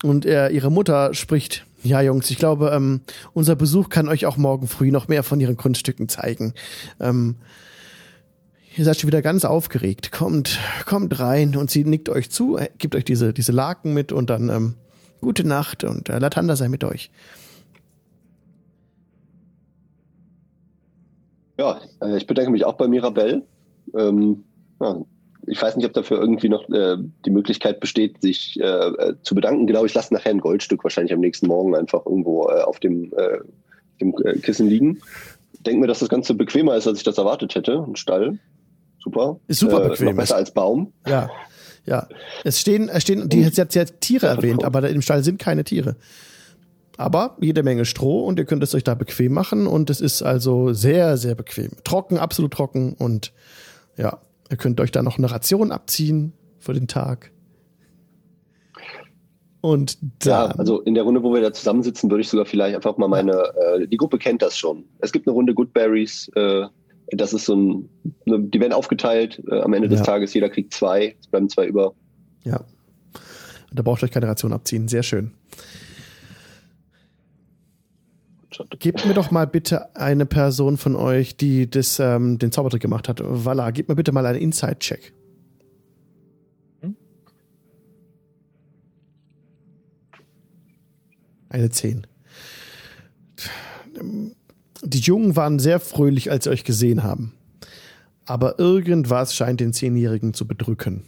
A: Und äh, ihre Mutter spricht. Ja, Jungs, ich glaube, ähm, unser Besuch kann euch auch morgen früh noch mehr von ihren Kunststücken zeigen. Ähm, ihr seid schon wieder ganz aufgeregt. Kommt, kommt rein und sie nickt euch zu, äh, gibt euch diese, diese Laken mit und dann ähm, gute Nacht und äh, Latanda sei mit euch.
B: Ja, äh, ich bedanke mich auch bei Mirabelle. Ähm, ja, ich weiß nicht, ob dafür irgendwie noch äh, die Möglichkeit besteht, sich äh, äh zu bedanken. Genau, ich lasse nachher ein Goldstück wahrscheinlich am nächsten Morgen einfach irgendwo äh, auf dem, äh, dem äh, Kissen liegen. Denke mir, dass das Ganze bequemer ist, als ich das erwartet hätte. Ein Stall. Super.
A: Ist super bequem.
B: Noch besser als Baum.
A: Ja. Ja. Es stehen, es stehen, die hat jetzt ja Tiere erwähnt, aber im Stall sind keine Tiere. Aber jede Menge Stroh und ihr könnt es euch da bequem machen und es ist also sehr, sehr bequem. Trocken, absolut trocken und ja, Ihr könnt euch da noch eine Ration abziehen für den Tag. Und dann,
B: ja, also in der Runde, wo wir da zusammensitzen, würde ich sogar vielleicht einfach mal meine, äh, die Gruppe kennt das schon. Es gibt eine Runde Goodberries, äh, das ist so ein, ne, die werden aufgeteilt, äh, am Ende des Tages, jeder kriegt zwei, es bleiben zwei über.
A: Ja. Da braucht ihr euch keine Ration abziehen, sehr schön. Gebt mir doch mal bitte eine Person von euch, die das, ähm, den Zaubertrick gemacht hat. Walla, gib mir bitte mal einen Inside-Check. Eine 10. Die Jungen waren sehr fröhlich, als sie euch gesehen haben. Aber irgendwas scheint den Zehnjährigen zu bedrücken.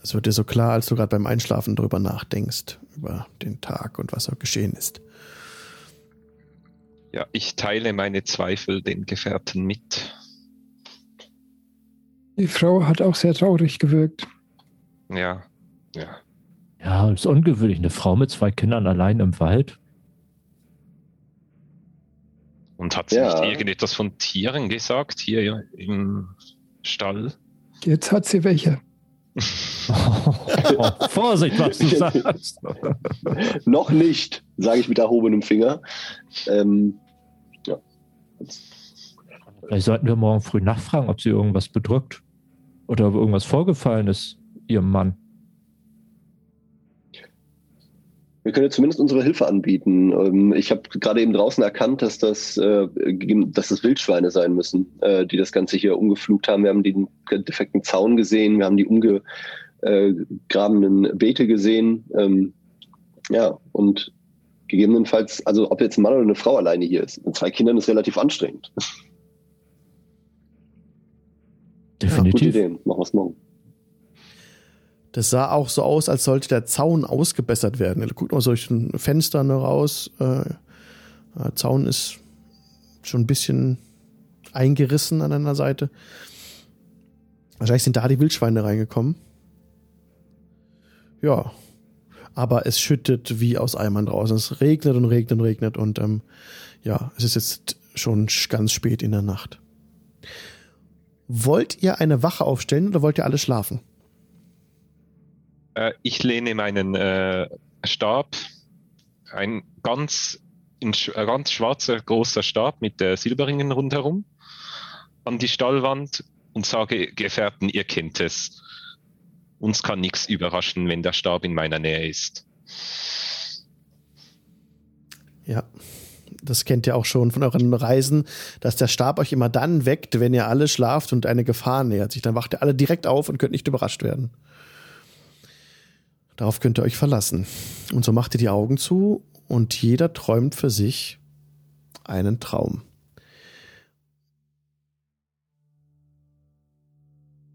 A: Das wird dir so klar, als du gerade beim Einschlafen drüber nachdenkst, über den Tag und was so geschehen ist.
E: Ja, ich teile meine Zweifel den Gefährten mit.
C: Die Frau hat auch sehr traurig gewirkt.
E: Ja, ja.
D: Ja, ist ungewöhnlich. Eine Frau mit zwei Kindern allein im Wald.
E: Und hat sie ja. nicht irgendetwas von Tieren gesagt, hier im Stall?
C: Jetzt hat sie welche.
D: Oh, Vorsicht, was du sagst.
B: Noch nicht, sage ich mit erhobenem Finger. Ähm, ja.
D: Vielleicht sollten wir morgen früh nachfragen, ob sie irgendwas bedrückt oder ob irgendwas vorgefallen ist, ihrem Mann.
B: Wir können zumindest unsere Hilfe anbieten. Ähm, ich habe gerade eben draußen erkannt, dass das, äh, dass das Wildschweine sein müssen, äh, die das Ganze hier umgeflugt haben. Wir haben den defekten Zaun gesehen, wir haben die umgegrabenen Beete gesehen. Ähm, ja, und gegebenenfalls, also ob jetzt ein Mann oder eine Frau alleine hier ist, mit zwei Kindern ist relativ anstrengend.
D: Definitiv. Ja, gute Idee.
B: Machen wir es morgen.
A: Das sah auch so aus, als sollte der Zaun ausgebessert werden. Guckt mal solchen Fenstern raus. Äh, der Zaun ist schon ein bisschen eingerissen an einer Seite. Wahrscheinlich sind da die Wildschweine reingekommen. Ja. Aber es schüttet wie aus Eimern draußen. Es regnet und regnet und regnet und ähm, ja, es ist jetzt schon ganz spät in der Nacht. Wollt ihr eine Wache aufstellen oder wollt ihr alle schlafen?
E: Äh, ich lehne meinen äh, Stab, ein ganz, ein ganz schwarzer großer Stab mit äh, Silberringen rundherum, an die Stallwand und sage, Gefährten, ihr kennt es. Uns kann nichts überraschen, wenn der Stab in meiner Nähe ist.
A: Ja, das kennt ihr auch schon von euren Reisen, dass der Stab euch immer dann weckt, wenn ihr alle schlaft und eine Gefahr nähert sich. Dann wacht ihr alle direkt auf und könnt nicht überrascht werden. Darauf könnt ihr euch verlassen. Und so macht ihr die Augen zu und jeder träumt für sich einen Traum.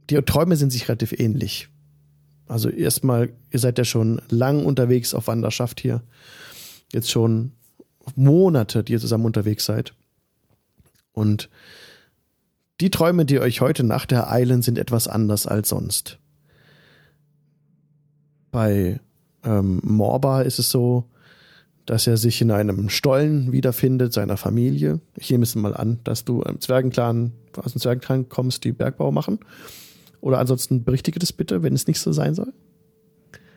A: Die Träume sind sich relativ ähnlich. Also erstmal, ihr seid ja schon lang unterwegs auf Wanderschaft hier. Jetzt schon Monate, die ihr zusammen unterwegs seid. Und die Träume, die euch heute Nacht ereilen, sind etwas anders als sonst. Bei ähm, Morba ist es so, dass er sich in einem Stollen wiederfindet, seiner Familie. Ich nehme es mal an, dass du im Zwergenclan, aus dem Zwergenclan kommst, die Bergbau machen. Oder ansonsten berichtige das bitte, wenn es nicht so sein soll.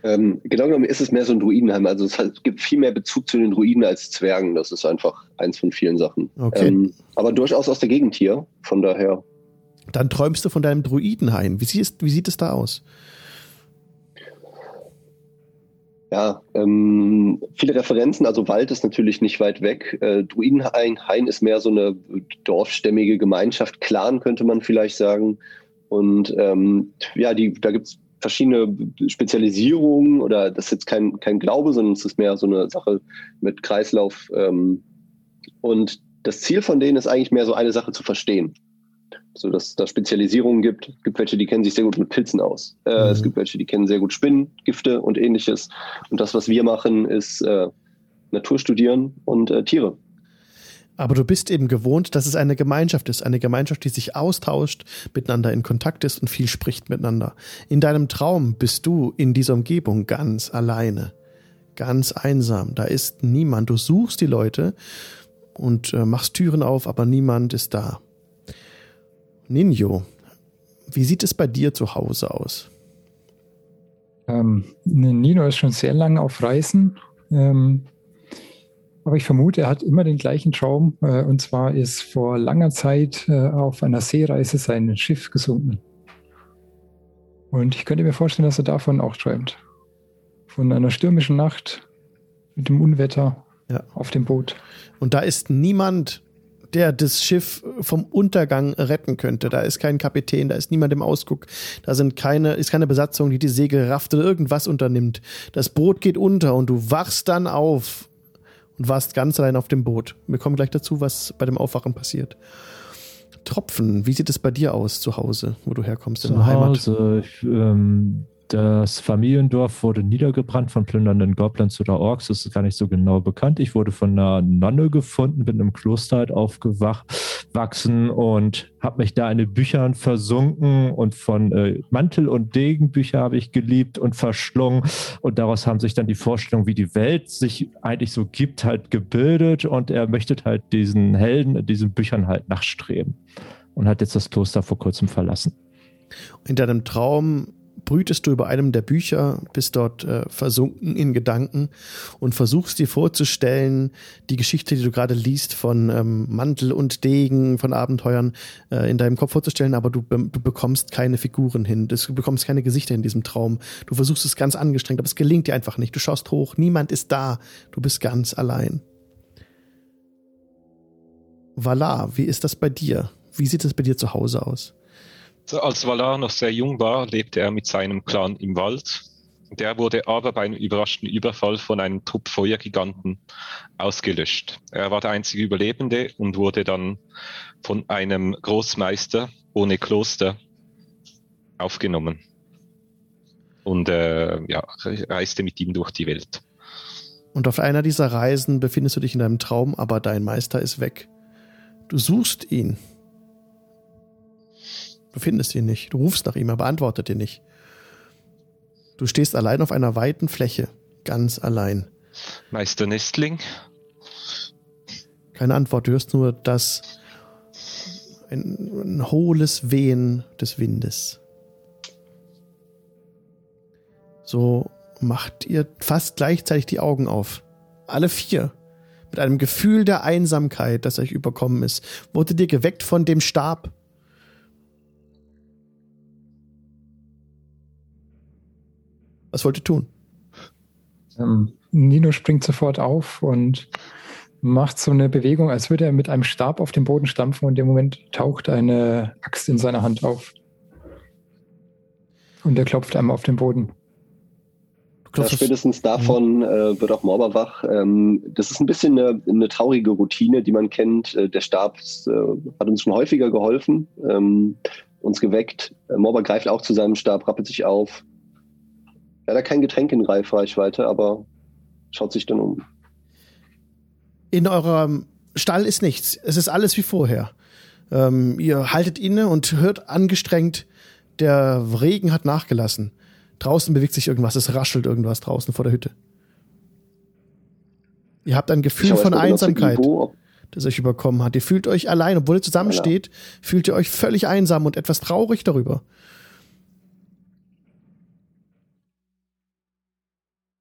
B: Ähm, genau genommen ist es mehr so ein Druidenheim. Also es gibt viel mehr Bezug zu den Druiden als Zwergen. Das ist einfach eins von vielen Sachen.
A: Okay. Ähm,
B: aber durchaus aus der Gegend hier. Von daher.
A: Dann träumst du von deinem Druidenheim. Wie, wie sieht es da aus?
B: Ja, ähm, viele Referenzen. Also Wald ist natürlich nicht weit weg. Äh, Duinhain Hain ist mehr so eine dorfstämmige Gemeinschaft, Clan könnte man vielleicht sagen. Und ähm, ja, die, da gibt es verschiedene Spezialisierungen oder das ist jetzt kein, kein Glaube, sondern es ist mehr so eine Sache mit Kreislauf. Ähm, und das Ziel von denen ist eigentlich mehr so eine Sache zu verstehen so dass es da Spezialisierungen gibt. Es gibt welche, die kennen sich sehr gut mit Pilzen aus. Äh, mhm. Es gibt welche, die kennen sehr gut Spinnen, Gifte und ähnliches. Und das, was wir machen, ist äh, Natur studieren und äh, Tiere.
A: Aber du bist eben gewohnt, dass es eine Gemeinschaft ist, eine Gemeinschaft, die sich austauscht, miteinander in Kontakt ist und viel spricht miteinander. In deinem Traum bist du in dieser Umgebung ganz alleine, ganz einsam. Da ist niemand. Du suchst die Leute und äh, machst Türen auf, aber niemand ist da. Ninjo, wie sieht es bei dir zu Hause aus?
C: Ähm, ne, Nino ist schon sehr lange auf Reisen. Ähm, aber ich vermute, er hat immer den gleichen Traum. Äh, und zwar ist vor langer Zeit äh, auf einer Seereise sein Schiff gesunken. Und ich könnte mir vorstellen, dass er davon auch träumt. Von einer stürmischen Nacht mit dem Unwetter ja. auf dem Boot.
A: Und da ist niemand der das Schiff äh, vom Untergang retten könnte. Da ist kein Kapitän, da ist niemand im Ausguck, da sind keine, ist keine Besatzung, die die Segel rafft oder irgendwas unternimmt. Das Boot geht unter und du wachst dann auf und warst ganz allein auf dem Boot. Wir kommen gleich dazu, was bei dem Aufwachen passiert. Tropfen, wie sieht es bei dir aus zu Hause, wo du herkommst
D: in der Heimat? Ich, ähm, das Familiendorf wurde niedergebrannt von plündernden Goblins oder Orks. Das ist gar nicht so genau bekannt. Ich wurde von einer Nonne gefunden, bin im Kloster halt aufgewachsen und habe mich da in den Büchern versunken und von äh, Mantel- und Degenbücher habe ich geliebt und verschlungen. Und daraus haben sich dann die Vorstellungen, wie die Welt sich eigentlich so gibt, halt gebildet. Und er möchte halt diesen Helden, diesen Büchern halt nachstreben und hat jetzt das Kloster vor kurzem verlassen.
A: In deinem Traum brütest du über einem der Bücher, bist dort äh, versunken in Gedanken und versuchst dir vorzustellen, die Geschichte, die du gerade liest von ähm, Mantel und Degen, von Abenteuern äh, in deinem Kopf vorzustellen, aber du, du bekommst keine Figuren hin, du bekommst keine Gesichter in diesem Traum. Du versuchst es ganz angestrengt, aber es gelingt dir einfach nicht. Du schaust hoch, niemand ist da, du bist ganz allein. Valar, wie ist das bei dir? Wie sieht es bei dir zu Hause aus?
E: Als Valar noch sehr jung war, lebte er mit seinem Clan im Wald. Der wurde aber bei einem überraschten Überfall von einem Trupp Feuergiganten ausgelöscht. Er war der einzige Überlebende und wurde dann von einem Großmeister ohne Kloster aufgenommen. Und äh, ja, reiste mit ihm durch die Welt.
A: Und auf einer dieser Reisen befindest du dich in deinem Traum, aber dein Meister ist weg. Du suchst ihn Du findest ihn nicht. Du rufst nach ihm, er beantwortet dir nicht. Du stehst allein auf einer weiten Fläche. Ganz allein.
E: Meister Nestling?
A: Keine Antwort. Du hörst nur das. Ein, ein hohles Wehen des Windes. So macht ihr fast gleichzeitig die Augen auf. Alle vier. Mit einem Gefühl der Einsamkeit, das euch überkommen ist, wurde dir geweckt von dem Stab, Was wollt ihr tun?
C: Ähm, Nino springt sofort auf und macht so eine Bewegung, als würde er mit einem Stab auf den Boden stampfen und in dem Moment taucht eine Axt in seiner Hand auf. Und er klopft einmal auf den Boden.
B: Ja, spätestens davon äh, wird auch Morber wach. Ähm, das ist ein bisschen eine, eine, traurige Routine, die man kennt. Äh, der Stab äh, hat uns schon häufiger geholfen, ähm, uns geweckt. Äh, Morber greift auch zu seinem Stab, rappelt sich auf, leider kein Getränk in Reifreichweite, aber schaut sich dann um.
A: In eurem Stall ist nichts. Es ist alles wie vorher. Ähm, ihr haltet inne und hört angestrengt, der Regen hat nachgelassen. Draußen bewegt sich irgendwas, es raschelt irgendwas draußen vor der Hütte. Ihr habt ein Gefühl von Einsamkeit, das euch überkommen hat. Ihr fühlt euch allein, obwohl ihr zusammensteht, ja. fühlt ihr euch völlig einsam und etwas traurig darüber.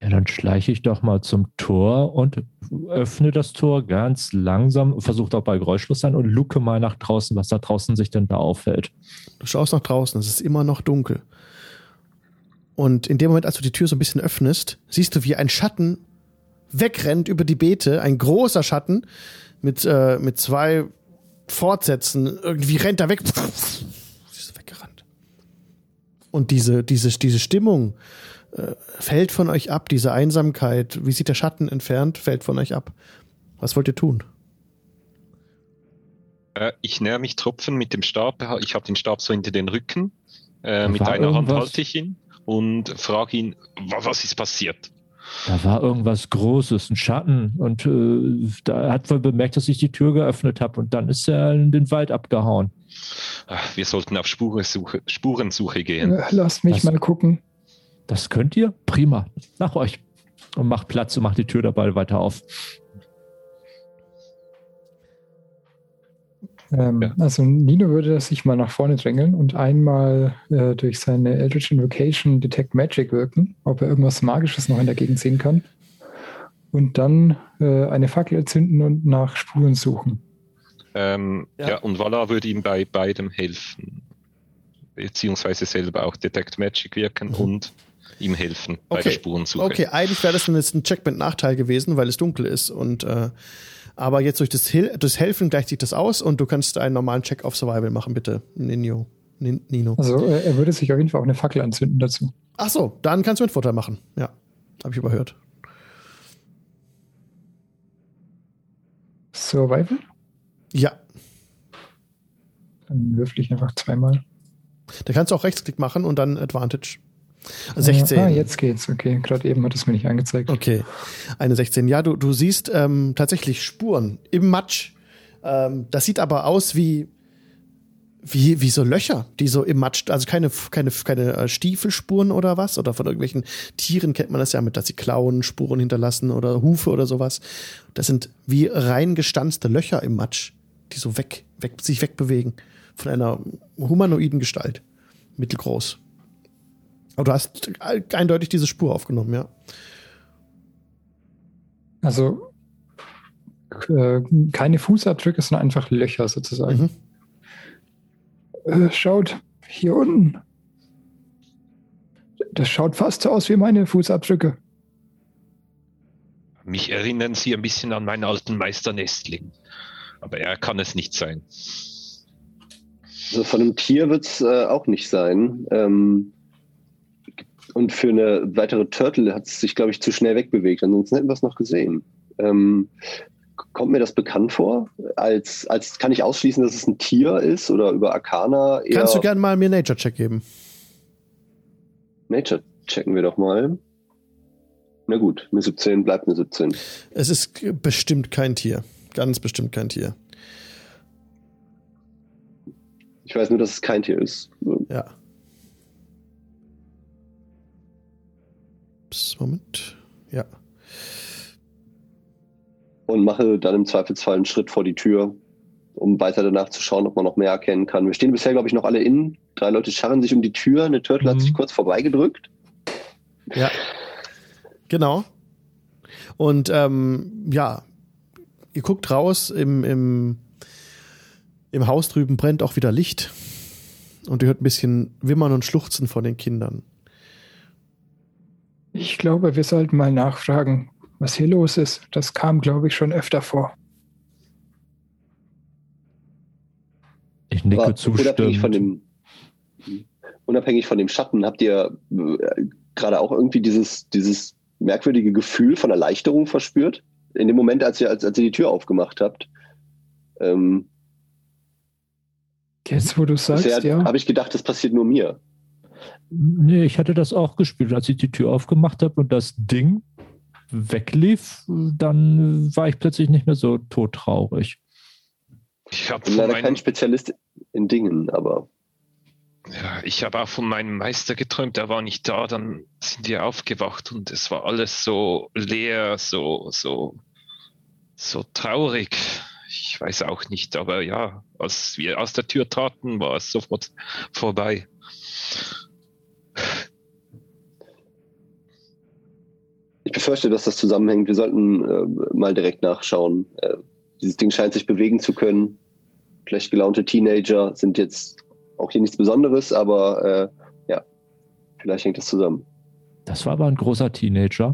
D: Ja, dann schleiche ich doch mal zum Tor und öffne das Tor ganz langsam, versuche auch bei Geräuschlos sein und lucke mal nach draußen, was da draußen sich denn da auffällt. Du schaust nach draußen, es ist immer noch dunkel.
A: Und in dem Moment, als du die Tür so ein bisschen öffnest, siehst du, wie ein Schatten wegrennt über die Beete, ein großer Schatten mit, äh, mit zwei Fortsätzen. Irgendwie rennt er weg. Sie Ist weggerannt. Und diese, diese, diese Stimmung, fällt von euch ab, diese Einsamkeit, wie sich der Schatten entfernt, fällt von euch ab. Was wollt ihr tun?
E: Äh, ich näher mich Tropfen mit dem Stab. Ich habe den Stab so hinter den Rücken. Äh, mit einer Hand
D: irgendwas?
E: halte ich ihn und frage ihn, wa- was ist passiert?
D: Da war irgendwas Großes, ein Schatten. Und äh, da hat man bemerkt, dass ich die Tür geöffnet habe. Und dann ist er in den Wald abgehauen.
E: Ah, Wir sollten auf Spurensuche, Spurensuche gehen.
C: Äh, Lasst mich
D: Was?
C: mal gucken.
D: Das könnt ihr? Prima. Nach euch. Und macht Platz und macht die Tür dabei weiter auf.
C: Ähm,
E: Ja.
C: Also Nino würde sich mal nach vorne drängeln und einmal äh, durch seine Eldritch Invocation Detect Magic wirken, ob er irgendwas Magisches noch in der Gegend sehen kann. Und dann äh, eine Fackel entzünden und nach Spuren suchen.
E: Ähm,
A: Ja.
E: ja. und Vala würde ihm bei beidem helfen. Beziehungsweise selber auch Detect Magic wirken und ihm helfen bei der
A: Okay.
E: Spurensuche.
A: Okay, eigentlich wäre das jetzt ein Check mit Nachteil gewesen, weil es dunkel ist. Und äh, aber jetzt durch das, Hil durchs Helfen gleicht sich das aus und du kannst einen normalen Check auf Survival machen, bitte, Nino. Nin Nino.
C: Also er würde sich auf jeden Fall auch eine Fackel anzünden dazu.
A: Ach so, dann kannst du mit Vorteil machen. Ja, habe ich überhört.
C: Survival?
A: Ja,
C: Dann würfel ich einfach zweimal.
A: da kannst du auch Rechtsklick machen und dann Advantage. 16.
C: Ah, jetzt geht's. Okay, gerade eben hat es mir nicht angezeigt.
A: Okay, eine 16. Ja, du, du siehst ähm, tatsächlich Spuren im Matsch. Ähm, das sieht aber aus wie, wie, wie so Löcher, die so im Matsch, also keine, keine, keine äh, Stiefelspuren oder was. Oder von irgendwelchen Tieren kennt man das ja mit, dass sie Klauen Spuren hinterlassen oder Hufe oder sowas. Das sind wie reingestanzte Löcher im Matsch, die so weg, weg, sich wegbewegen. Von einer humanoiden Gestalt. Mittelgroß. Aber du hast eindeutig diese Spur aufgenommen, ja.
C: Also äh, keine Fußabdrücke, sondern einfach Löcher sozusagen.
A: Mhm.
C: Äh, schaut, hier unten. Das schaut fast so aus wie meine Fußabdrücke.
E: Mich erinnern Sie ein bisschen an meinen alten Meister Nestling. Aber er kann es nicht sein.
B: Also von einem Tier wird es äh, auch nicht sein. Ähm, und für eine weitere Turtle hat es sich, glaube ich, zu schnell wegbewegt. Ansonsten hätten wir es noch gesehen. Ähm, kommt mir das bekannt vor? Als, als kann ich ausschließen, dass es ein Tier ist oder über Arcana
A: Kannst du gern mal mir Nature-Check geben?
B: Nature checken wir doch mal. Na gut, eine 17 bleibt eine 17.
A: Es ist bestimmt kein Tier. Ganz bestimmt kein Tier.
B: Ich weiß nur, dass es kein Tier ist.
A: Ja. Psst, Moment. Ja.
B: Und mache dann im Zweifelsfall einen Schritt vor die Tür, um weiter danach zu schauen, ob man noch mehr erkennen kann. Wir stehen bisher, glaube ich, noch alle innen. Drei Leute scharren sich um die Tür. Eine Turtle hat
D: Mhm.
B: sich kurz vorbeigedrückt.
A: Ja. Genau. Und ähm, ja, ihr guckt raus, im, im, im Haus drüben brennt auch wieder Licht. Und ihr hört ein bisschen Wimmern und Schluchzen von den Kindern.
C: Ich glaube, wir sollten mal nachfragen, was hier los ist. Das kam, glaube ich, schon öfter vor.
D: Ich nicke
B: Aber unabhängig von
D: zustimmend.
B: dem unabhängig von dem Schatten, habt ihr äh, gerade auch irgendwie dieses, dieses merkwürdige Gefühl von Erleichterung verspürt? In dem Moment, als ihr, als, als ihr die Tür aufgemacht habt. Ähm,
C: Jetzt, wo du sagst, ja.
B: habe ich gedacht, das passiert nur mir.
D: Nee, ich hatte das auch gespielt. Als ich die Tür aufgemacht habe und das Ding weglief, dann war ich plötzlich nicht mehr so todtraurig.
E: Ich habe
B: Ich bin leider
E: meinem
B: kein Spezialist in Dingen, aber
E: Ja, ich habe auch von meinem Meister geträumt, er war nicht da, dann sind wir aufgewacht und es war alles so leer, so, so, so traurig. Ich weiß auch nicht, aber ja, als wir aus der Tür traten, war es sofort vorbei.
B: Ich befürchte, dass das zusammenhängt. Wir sollten äh, mal direkt nachschauen. Äh, dieses Ding scheint sich bewegen zu können. Schlecht gelaunte Teenager sind jetzt auch hier nichts Besonderes, aber äh, ja, Vielleicht hängt das zusammen.
D: Das war aber ein großer Teenager.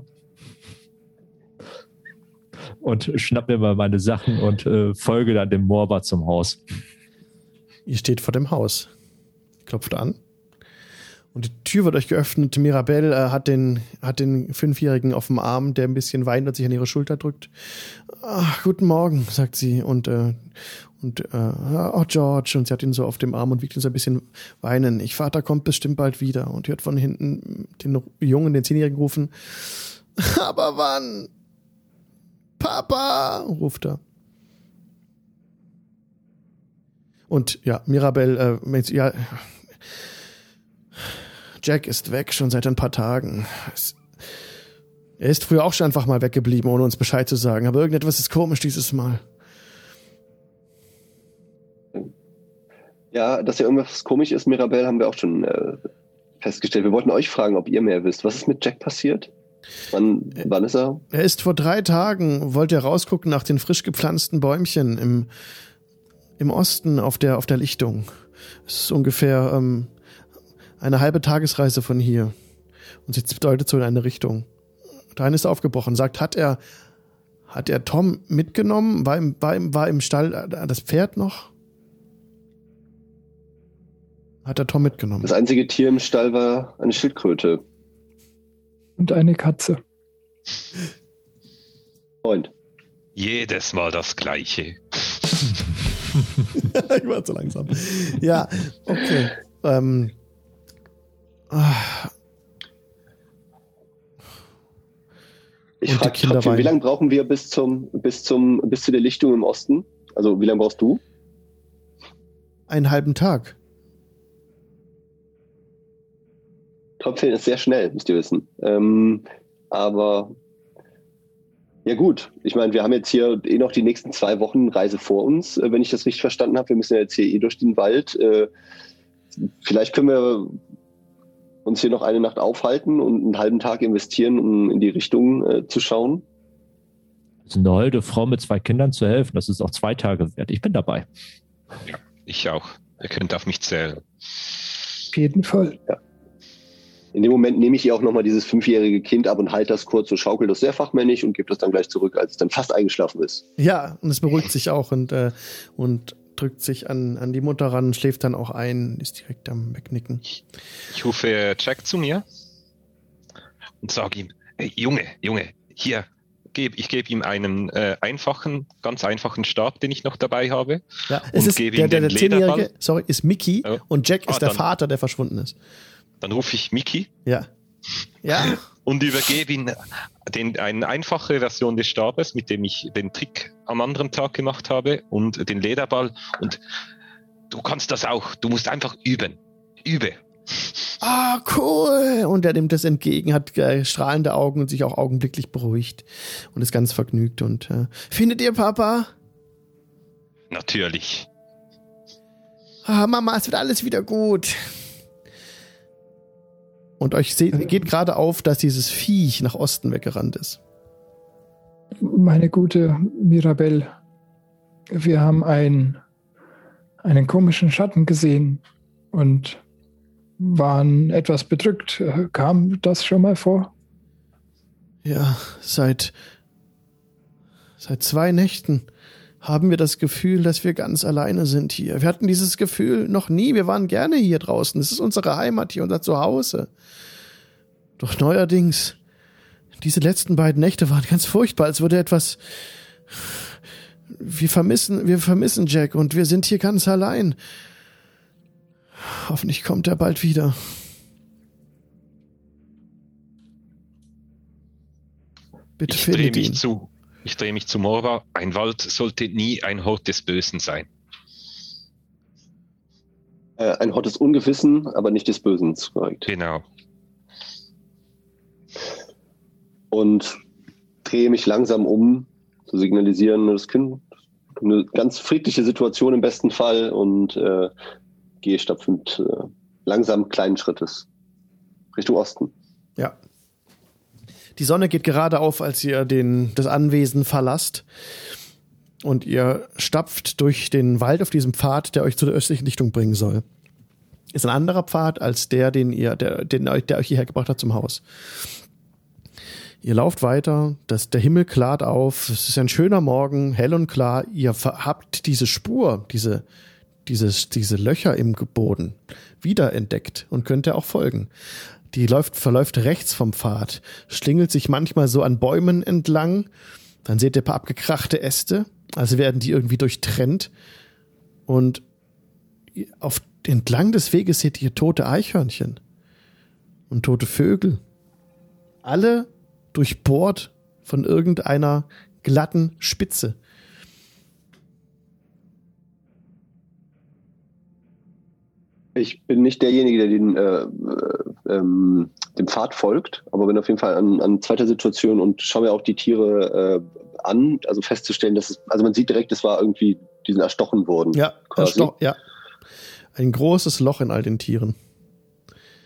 D: Und schnapp mir mal meine Sachen und äh, folge dann dem Morba zum Haus.
A: Ihr steht vor dem Haus. Klopft an. Und die Tür wird euch geöffnet. Mirabelle äh, hat, den, hat den Fünfjährigen auf dem Arm, der ein bisschen weint und sich an ihre Schulter drückt. Ach, guten Morgen, sagt sie. Und, äh, und äh, oh, George. Und sie hat ihn so auf dem Arm und wiegt ihn so ein bisschen weinen. Ich Vater kommt bestimmt bald wieder. Und hört von hinten den Jungen, den Zehnjährigen rufen. Aber wann? Papa, ruft er. Und ja, Mirabelle, äh, ja, Jack ist weg, schon seit ein paar Tagen. Es, er ist früher auch schon einfach mal weggeblieben, ohne uns Bescheid zu sagen, aber irgendetwas ist komisch dieses Mal.
B: Ja, dass ja irgendwas komisch ist, Mirabelle, haben wir auch schon äh, festgestellt. Wir wollten euch fragen, ob ihr mehr wisst. Was ist mit Jack passiert? Wann, wann ist er?
A: Er ist vor drei Tagen, wollte er rausgucken nach den frisch gepflanzten Bäumchen im, im Osten auf der, auf der Lichtung. Es ist ungefähr ähm, eine halbe Tagesreise von hier. Und sie deutet so in eine Richtung. Dahin ist er aufgebrochen, sagt, hat er, hat er Tom mitgenommen? War im, war im, war im Stall das Pferd noch? Hat er Tom mitgenommen?
B: Das einzige Tier im Stall war eine Schildkröte.
C: Und eine Katze.
B: Freund.
E: Jedes Mal das Gleiche.
A: ich war zu langsam. Ja, okay. Ähm,
B: ich frage trotzdem, wie lange brauchen wir bis zum, bis zum, bis zu der Lichtung im Osten? Also wie lange brauchst du?
A: Einen halben Tag.
B: Trotzdem ist sehr schnell, müsst ihr wissen. Ähm, aber ja gut, ich meine, wir haben jetzt hier eh noch die nächsten zwei Wochen Reise vor uns, äh, wenn ich das richtig verstanden habe. Wir müssen ja jetzt hier eh durch den Wald. Äh, vielleicht können wir uns hier noch eine Nacht aufhalten und einen halben Tag investieren, um in die Richtung äh, zu schauen?
D: Also eine holde Frau mit zwei Kindern zu helfen, das ist auch zwei Tage wert. Ich bin dabei.
E: Ja, ich auch. Ihr könnt auf mich zählen.
C: Auf jeden Fall.
B: Ja. In dem Moment nehme ich ihr auch nochmal dieses fünfjährige Kind ab und halte das kurz so, schaukel das sehr fachmännisch und gebe das dann gleich zurück, als es dann fast eingeschlafen ist.
A: Ja, und es beruhigt sich auch und, äh, und drückt sich an, an die Mutter ran, schläft dann auch ein, ist direkt am Wegnicken.
E: Ich, ich rufe Jack zu mir und sage ihm, hey, Junge, Junge, hier, geb, ich gebe ihm einen äh, einfachen, ganz einfachen Stab, den ich noch dabei habe.
A: Ja, es ist der, der, der zehnjährige, sorry, ist Mickey oh. und Jack ist ah, der dann, Vater, der verschwunden ist.
E: Dann rufe ich Mickey.
A: Ja. Ja.
E: Und übergebe ihm den, eine einfache Version des Stabes, mit dem ich den Trick am anderen Tag gemacht habe und den Lederball. Und du kannst das auch. Du musst einfach üben. Übe.
A: Ah, cool. Und er nimmt das entgegen, hat äh, strahlende Augen und sich auch augenblicklich beruhigt und ist ganz vergnügt. Und äh, findet ihr Papa?
E: Natürlich.
A: Ah, Mama, es wird alles wieder gut. Und euch geht gerade auf, dass dieses Viech nach Osten weggerannt ist.
C: Meine gute Mirabelle, wir haben ein, einen komischen Schatten gesehen und waren etwas bedrückt. Kam das schon mal vor?
A: Ja, seit, seit zwei Nächten haben wir das Gefühl, dass wir ganz alleine sind hier. Wir hatten dieses Gefühl noch nie. Wir waren gerne hier draußen. Es ist unsere Heimat hier, unser Zuhause. Doch neuerdings, diese letzten beiden Nächte waren ganz furchtbar, als würde etwas. Wir vermissen, wir vermissen Jack und wir sind hier ganz allein. Hoffentlich kommt er bald wieder.
E: Bitte ich drehe mich ihn. zu. Ich drehe mich zu Morva. Ein Wald sollte nie ein Hort des Bösen sein.
B: Äh, ein Hort des Ungewissen, aber nicht des Bösen, korrekt.
E: Genau.
B: Und drehe mich langsam um, zu signalisieren, das Kind, eine ganz friedliche Situation im besten Fall und äh, gehe stapfend äh, langsam kleinen Schrittes Richtung Osten.
A: Ja, die Sonne geht gerade auf, als ihr den, das Anwesen verlasst. Und ihr stapft durch den Wald auf diesem Pfad, der euch zu der östlichen Lichtung bringen soll. ist ein anderer Pfad als der, den ihr, der, den, der euch hierher gebracht hat zum Haus. Ihr lauft weiter, das, der Himmel klart auf, es ist ein schöner Morgen, hell und klar. Ihr habt diese Spur, diese, dieses, diese Löcher im Boden wiederentdeckt und könnt ihr auch folgen. Die läuft, verläuft rechts vom Pfad, schlingelt sich manchmal so an Bäumen entlang. Dann seht ihr ein paar abgekrachte Äste, also werden die irgendwie durchtrennt. Und auf, entlang des Weges seht ihr tote Eichhörnchen und tote Vögel. Alle durchbohrt von irgendeiner glatten Spitze.
B: Ich bin nicht derjenige, der den, äh, ähm, dem Pfad folgt, aber bin auf jeden Fall an, an zweiter Situation und schaue mir auch die Tiere äh, an, also festzustellen, dass es, also man sieht direkt, es war irgendwie, die sind erstochen worden.
A: Ja, ersto ja. Ein großes Loch in all den Tieren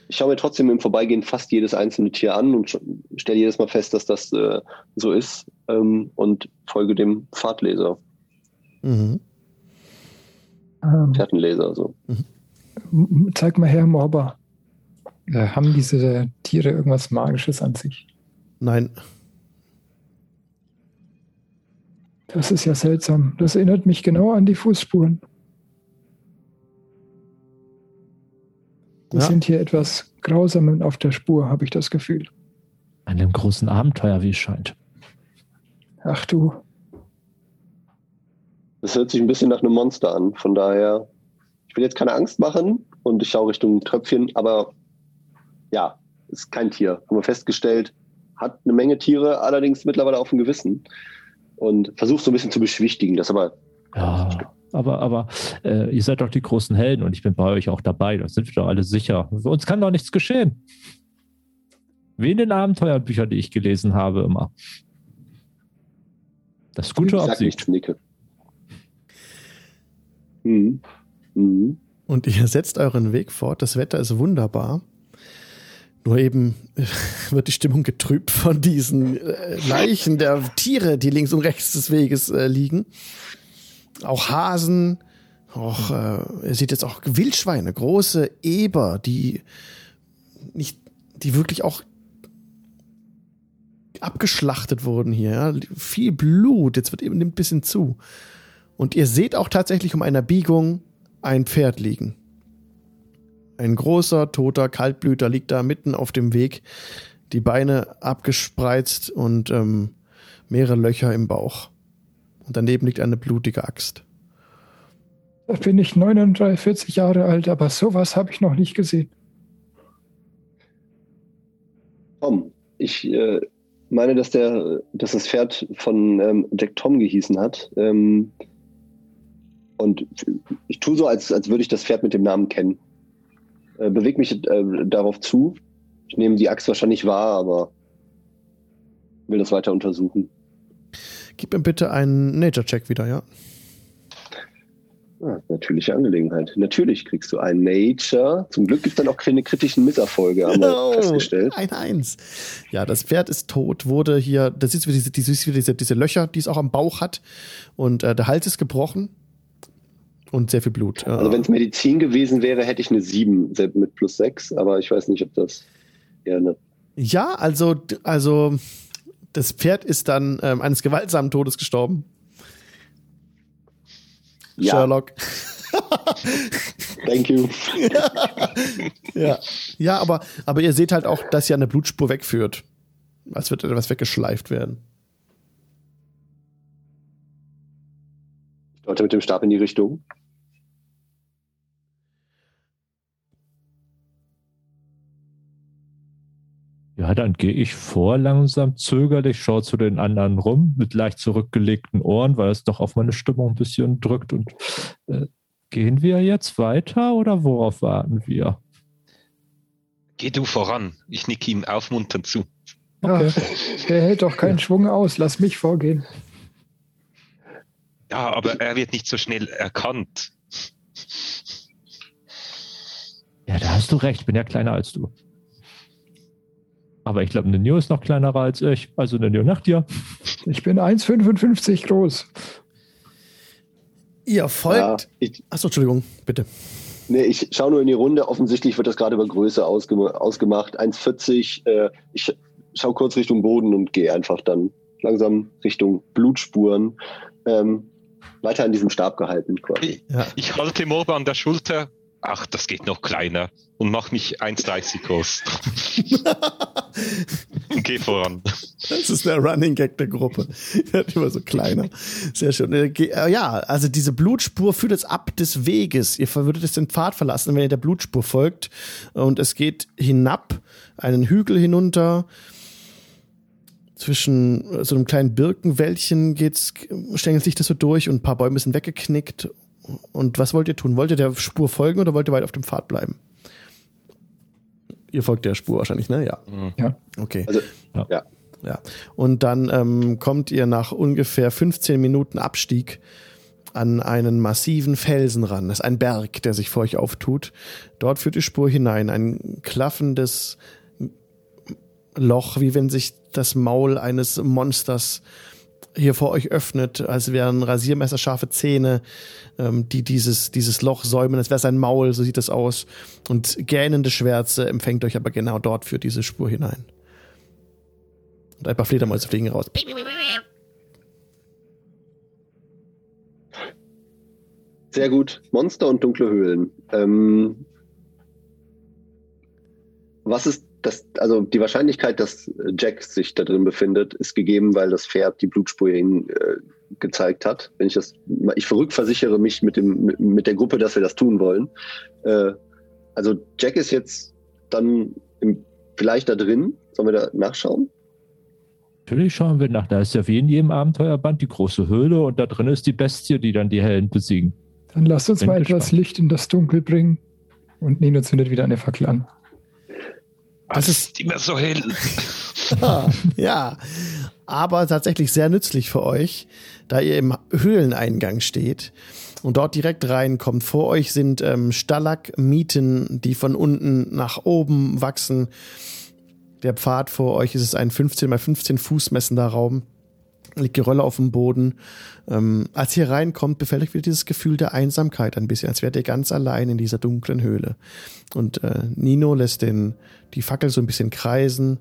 B: ich schaue mir trotzdem im Vorbeigehen fast jedes einzelne Tier an und stelle jedes Mal fest, dass das äh, so ist ähm, und folge dem Pfadleser. Mhm. Pferdenleser, so.
C: Mhm. Zeig mal her, Morba. Äh, haben diese Tiere irgendwas Magisches an sich?
A: Nein.
C: Das ist ja seltsam. Das erinnert mich genau an die Fußspuren. Wir ja. sind hier etwas grausam auf der Spur, habe ich das Gefühl.
D: Einem großen Abenteuer, wie es scheint.
C: Ach du.
B: Das hört sich ein bisschen nach einem Monster an. Von daher, ich will jetzt keine Angst machen und ich schaue Richtung Tröpfchen, aber ja, ist kein Tier. Haben wir festgestellt. Hat eine Menge Tiere, allerdings mittlerweile auf dem Gewissen. Und versucht so ein bisschen zu beschwichtigen. Das aber.
D: Ja aber, aber äh, ihr seid doch die großen Helden und ich bin bei euch auch dabei. Da sind wir doch alle sicher. Uns kann doch nichts geschehen. Wie in den Abenteuerbüchern, die ich gelesen habe, immer. Das ist gute Absicht. Nicke.
A: Mhm. Mhm. Und ihr setzt euren Weg fort. Das Wetter ist wunderbar. Nur eben wird die Stimmung getrübt von diesen äh, Leichen der Tiere, die links und rechts des Weges äh, liegen auch Hasen, auch, äh, er sieht jetzt auch Wildschweine, große Eber, die nicht, die wirklich auch abgeschlachtet wurden hier. Ja? Viel Blut, jetzt wird eben ein bisschen zu. Und ihr seht auch tatsächlich um einer Biegung ein Pferd liegen. Ein großer, toter Kaltblüter liegt da mitten auf dem Weg, die Beine abgespreizt und ähm, mehrere Löcher im Bauch. Und daneben liegt eine blutige Axt.
C: Da bin ich 39 Jahre alt, aber sowas habe ich noch nicht gesehen.
B: Tom, ich äh, meine, dass, der, dass das Pferd von ähm, Jack Tom gehießen hat. Ähm, und ich tue so, als, als würde ich das Pferd mit dem Namen kennen. Äh, bewege mich äh, darauf zu. Ich nehme die Axt wahrscheinlich wahr, aber will das weiter untersuchen.
A: Gib mir bitte einen Nature-Check wieder, ja.
B: Ah, natürliche Angelegenheit. Natürlich kriegst du einen Nature. Zum Glück gibt es dann auch keine kritischen Misserfolge, haben wir oh, festgestellt.
A: Ein Eins. Ja, das Pferd ist tot, wurde hier, das ist wie diese, diese, diese, diese Löcher, die es auch am Bauch hat. Und äh, der Hals ist gebrochen. Und sehr viel Blut.
B: Also wenn es Medizin gewesen wäre, hätte ich eine 7 mit plus 6, aber ich weiß nicht, ob das eher eine.
A: Ja, also, also das Pferd ist dann ähm, eines gewaltsamen Todes gestorben. Ja. Sherlock.
B: Thank you.
A: ja. ja. ja, aber, aber ihr seht halt auch, dass ja eine Blutspur wegführt. Als wird etwas weggeschleift werden.
B: Ich deute mit dem Stab in die Richtung.
D: Ja, dann gehe ich vor, langsam zögerlich, schaue zu den anderen rum mit leicht zurückgelegten Ohren, weil es doch auf meine Stimmung ein bisschen drückt. Und äh, gehen wir jetzt weiter oder worauf warten wir?
E: Geh du voran. Ich nicke ihm aufmunternd zu.
C: Okay. Ja, der hält doch keinen Schwung aus. Lass mich vorgehen.
E: Ja, aber er wird nicht so schnell erkannt.
D: Ja, da hast du recht. bin ja kleiner als du. Aber ich glaube, Nenio ist noch kleinerer als ich. Also Nenio, nach dir.
C: Ich bin 1,55 groß.
A: Ihr folgt. Ja, Achso, Entschuldigung, bitte.
B: Nee, ich schaue nur in die Runde. Offensichtlich wird das gerade über Größe ausgem ausgemacht. 1,40. Äh, ich schaue kurz Richtung Boden und gehe einfach dann langsam Richtung Blutspuren. Ähm, weiter an diesem Stab gehalten.
E: Quasi. Ja. Ich halte Morba an der Schulter. Ach, das geht noch kleiner. Und mach mich 1,30 groß. Geh voran.
A: Das ist der Running Gag der Gruppe. Wird immer so kleiner. Sehr schön. Äh, äh, ja, also diese Blutspur führt jetzt ab des Weges. Ihr würdet jetzt den Pfad verlassen, wenn ihr der Blutspur folgt. Und es geht hinab, einen Hügel hinunter zwischen so einem kleinen Birkenwäldchen geht's, stängelt sich das so durch und ein paar Bäume sind weggeknickt. Und was wollt ihr tun? Wollt ihr der Spur folgen oder wollt ihr weiter auf dem Pfad bleiben? Ihr folgt der Spur wahrscheinlich, ne? Ja.
C: Mhm. Ja.
A: Okay.
B: Also, ja.
A: Ja. Und dann ähm, kommt ihr nach ungefähr 15 Minuten Abstieg an einen massiven Felsen ran. Das ist ein Berg, der sich vor euch auftut. Dort führt die Spur hinein. Ein klaffendes Loch, wie wenn sich das Maul eines Monsters hier vor euch öffnet, als wären rasiermesserscharfe Zähne, ähm, die dieses, dieses Loch säumen, als wäre sein Maul, so sieht das aus. Und gähnende Schwärze empfängt euch aber genau dort für diese Spur hinein. Und ein paar Fledermäuse fliegen raus.
B: Sehr gut. Monster und dunkle Höhlen. Ähm, was ist das, also die Wahrscheinlichkeit, dass Jack sich da drin befindet, ist gegeben, weil das Pferd die Blutspur hin äh, gezeigt hat. Wenn ich das, ich rückversichere mich mit dem, mit, der Gruppe, dass wir das tun wollen. Äh, also Jack ist jetzt dann im, vielleicht da drin. Sollen wir da nachschauen?
D: Natürlich schauen wir nach. Da ist ja wie in jedem Abenteuerband die große Höhle und da drin ist die Bestie, die dann die Helden besiegen.
C: Dann lasst uns Bin mal gespannt. etwas Licht in das Dunkel bringen. Und Nino zündet wieder eine Fackel an.
E: Das ist immer so hell.
A: ja, aber tatsächlich sehr nützlich für euch, da ihr im Höhleneingang steht und dort direkt reinkommt. Vor euch sind ähm, Stalagmiten, die von unten nach oben wachsen. Der Pfad vor euch ist es ein 15 mal 15 Fuß messender Raum liegt Gerölle auf dem Boden. Ähm, als ihr reinkommt, befällt euch wieder dieses Gefühl der Einsamkeit ein bisschen, als wärt ihr ganz allein in dieser dunklen Höhle. Und äh, Nino lässt den, die Fackel so ein bisschen kreisen.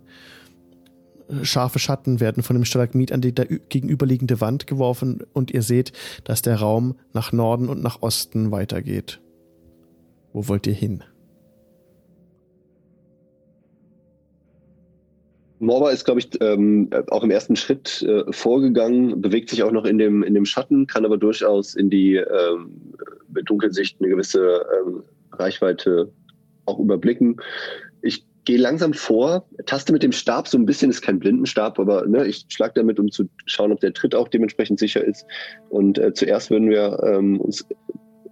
A: Scharfe Schatten werden von dem Stalagmit an die gegenüberliegende Wand geworfen und ihr seht, dass der Raum nach Norden und nach Osten weitergeht. Wo wollt ihr hin?
B: Morba ist, glaube ich, ähm, auch im ersten Schritt äh, vorgegangen, bewegt sich auch noch in dem, in dem Schatten, kann aber durchaus in die ähm, Dunkelsicht eine gewisse ähm, Reichweite auch überblicken. Ich gehe langsam vor, taste mit dem Stab so ein bisschen, ist kein Blindenstab, aber ne, ich schlage damit, um zu schauen, ob der Tritt auch dementsprechend sicher ist. Und äh, zuerst würden wir ähm, uns,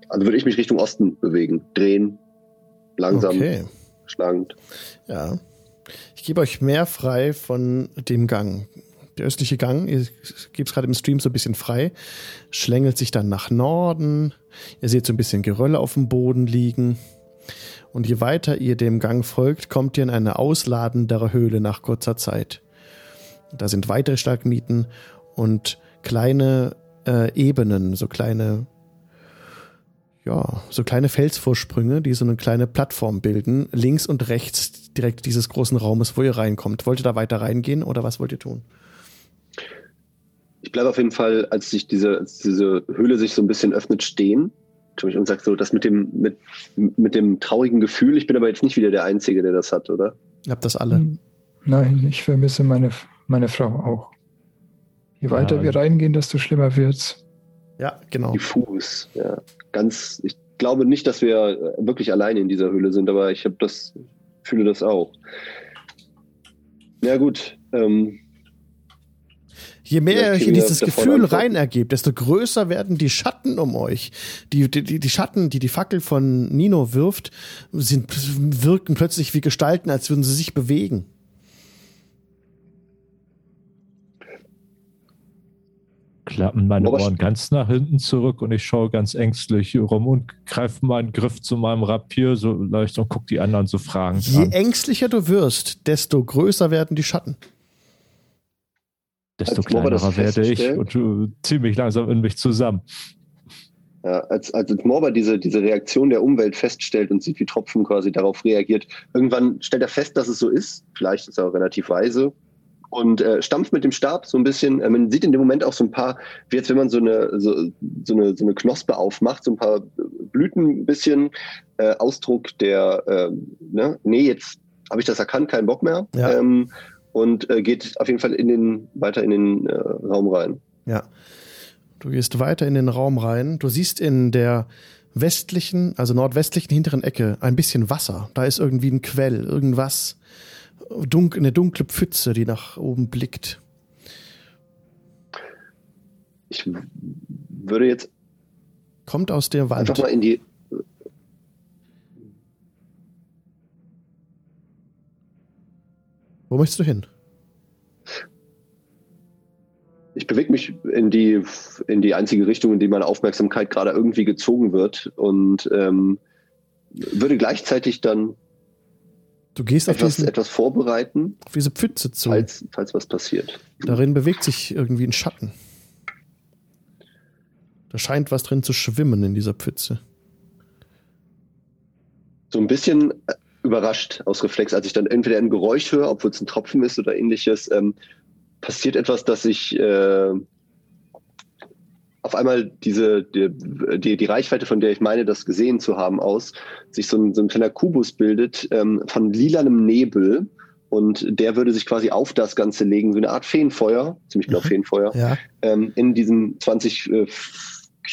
B: also würde ich mich Richtung Osten bewegen, drehen, langsam, okay. schlagend.
A: Ja. Ich gebe euch mehr frei von dem Gang. Der östliche Gang, ihr gebt es gerade im Stream so ein bisschen frei, schlängelt sich dann nach Norden. Ihr seht so ein bisschen Gerölle auf dem Boden liegen. Und je weiter ihr dem Gang folgt, kommt ihr in eine ausladendere Höhle nach kurzer Zeit. Da sind weitere Stalagmiten und kleine äh, Ebenen, so kleine ja, so kleine Felsvorsprünge, die so eine kleine Plattform bilden, links und rechts direkt dieses großen Raumes, wo ihr reinkommt. Wollt ihr da weiter reingehen oder was wollt ihr tun?
B: Ich bleibe auf jeden Fall, als sich diese, als diese Höhle sich so ein bisschen öffnet, stehen und sag so, das mit dem, mit, mit dem traurigen Gefühl, ich bin aber jetzt nicht wieder der Einzige, der das hat, oder?
A: Ihr habt das alle.
C: Nein, ich vermisse meine, meine Frau auch. Je weiter ja. wir reingehen, desto schlimmer wird's.
A: Ja, genau.
B: Diffus, ja. Ganz, ich glaube nicht, dass wir wirklich alleine in dieser Höhle sind, aber ich habe das, fühle das auch. Ja gut. Ähm,
A: Je mehr ihr euch in dieses Gefühl rein ergebt, desto größer werden die Schatten um euch. Die, die, die Schatten, die die Fackel von Nino wirft, sind, wirken plötzlich wie Gestalten, als würden sie sich bewegen.
D: Klappen meine Aber Ohren ganz nach hinten zurück und ich schaue ganz ängstlich rum und greife meinen Griff zu meinem Rapier so leicht und gucke die anderen so fragend
A: Je an. ängstlicher du wirst, desto größer werden die Schatten.
D: Desto kleinerer werde ich und ziehe mich langsam in mich zusammen.
B: Ja, als, als Morber diese, diese Reaktion der Umwelt feststellt und sieht, wie Tropfen quasi darauf reagiert, irgendwann stellt er fest, dass es so ist. Vielleicht ist er auch relativ weise und äh, stampft mit dem Stab so ein bisschen. Äh, man sieht in dem Moment auch so ein paar, wie jetzt wenn man so eine, so, so eine, so eine Knospe aufmacht, so ein paar Blüten ein bisschen, äh, Ausdruck der, äh, ne, nee, jetzt habe ich das erkannt, keinen Bock mehr.
A: Ja.
B: Ähm, und äh, geht auf jeden Fall in den, weiter in den äh, Raum rein.
A: Ja. Du gehst weiter in den Raum rein. Du siehst in der westlichen, also nordwestlichen hinteren Ecke ein bisschen Wasser. Da ist irgendwie ein Quell, irgendwas. Dunk, eine dunkle Pfütze, die nach oben blickt.
B: Ich würde jetzt
A: Kommt aus der Wand.
B: einfach mal in die.
A: Wo möchtest du hin?
B: Ich bewege mich in die, in die einzige Richtung, in die meine Aufmerksamkeit gerade irgendwie gezogen wird und ähm, würde gleichzeitig dann
A: Du gehst auf,
B: etwas,
A: diesen,
B: etwas vorbereiten,
A: auf diese Pfütze zu.
B: falls, falls was passiert.
A: Darin bewegt sich irgendwie ein Schatten. Da scheint was drin zu schwimmen in dieser Pfütze.
B: So ein bisschen äh, überrascht aus Reflex, als ich dann entweder ein Geräusch höre, obwohl es ein Tropfen ist oder ähnliches, ähm, passiert etwas, dass ich äh, auf einmal diese die, die, die Reichweite, von der ich meine, das gesehen zu haben, aus, sich so ein, so ein kleiner Kubus bildet ähm, von lilanem Nebel und der würde sich quasi auf das Ganze legen, so eine Art Feenfeuer, ziemlich genau
A: Mhm.
B: Feenfeuer,
A: Ja.
B: ähm, in diesem 20 äh,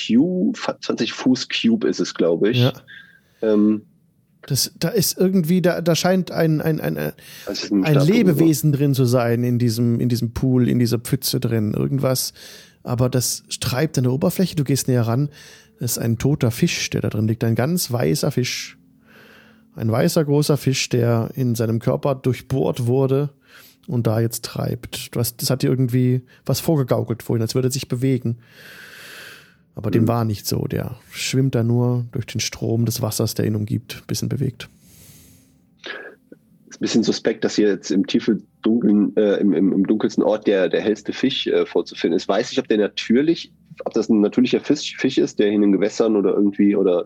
B: Cube, 20 Fuß Cube ist es, glaube ich.
A: ja.
B: Ähm,
A: Das, da ist irgendwie, da, da scheint ein, ein, ein, ein
B: einen
A: ein
B: Stab
A: Lebewesen drin zu sein in diesem, in diesem Pool, in dieser Pfütze drin. Irgendwas. Aber das treibt an der Oberfläche. Du gehst näher ran. Das ist ein toter Fisch, der da drin liegt. Ein ganz weißer Fisch. Ein weißer großer Fisch, der in seinem Körper durchbohrt wurde und da jetzt treibt. Du hast, das hat dir irgendwie was vorgegaukelt vorhin, als würde er sich bewegen. Aber dem
B: Mhm.
A: war nicht so. Der schwimmt da nur durch den Strom des Wassers, der ihn umgibt, bisschen bewegt.
B: Ein bisschen suspekt, dass hier jetzt im tiefen Dunkeln, äh, im, im, im dunkelsten Ort der, der hellste Fisch äh, vorzufinden ist. Weiß ich, ob der natürlich, ob das ein natürlicher Fisch, Fisch ist, der in den Gewässern oder irgendwie oder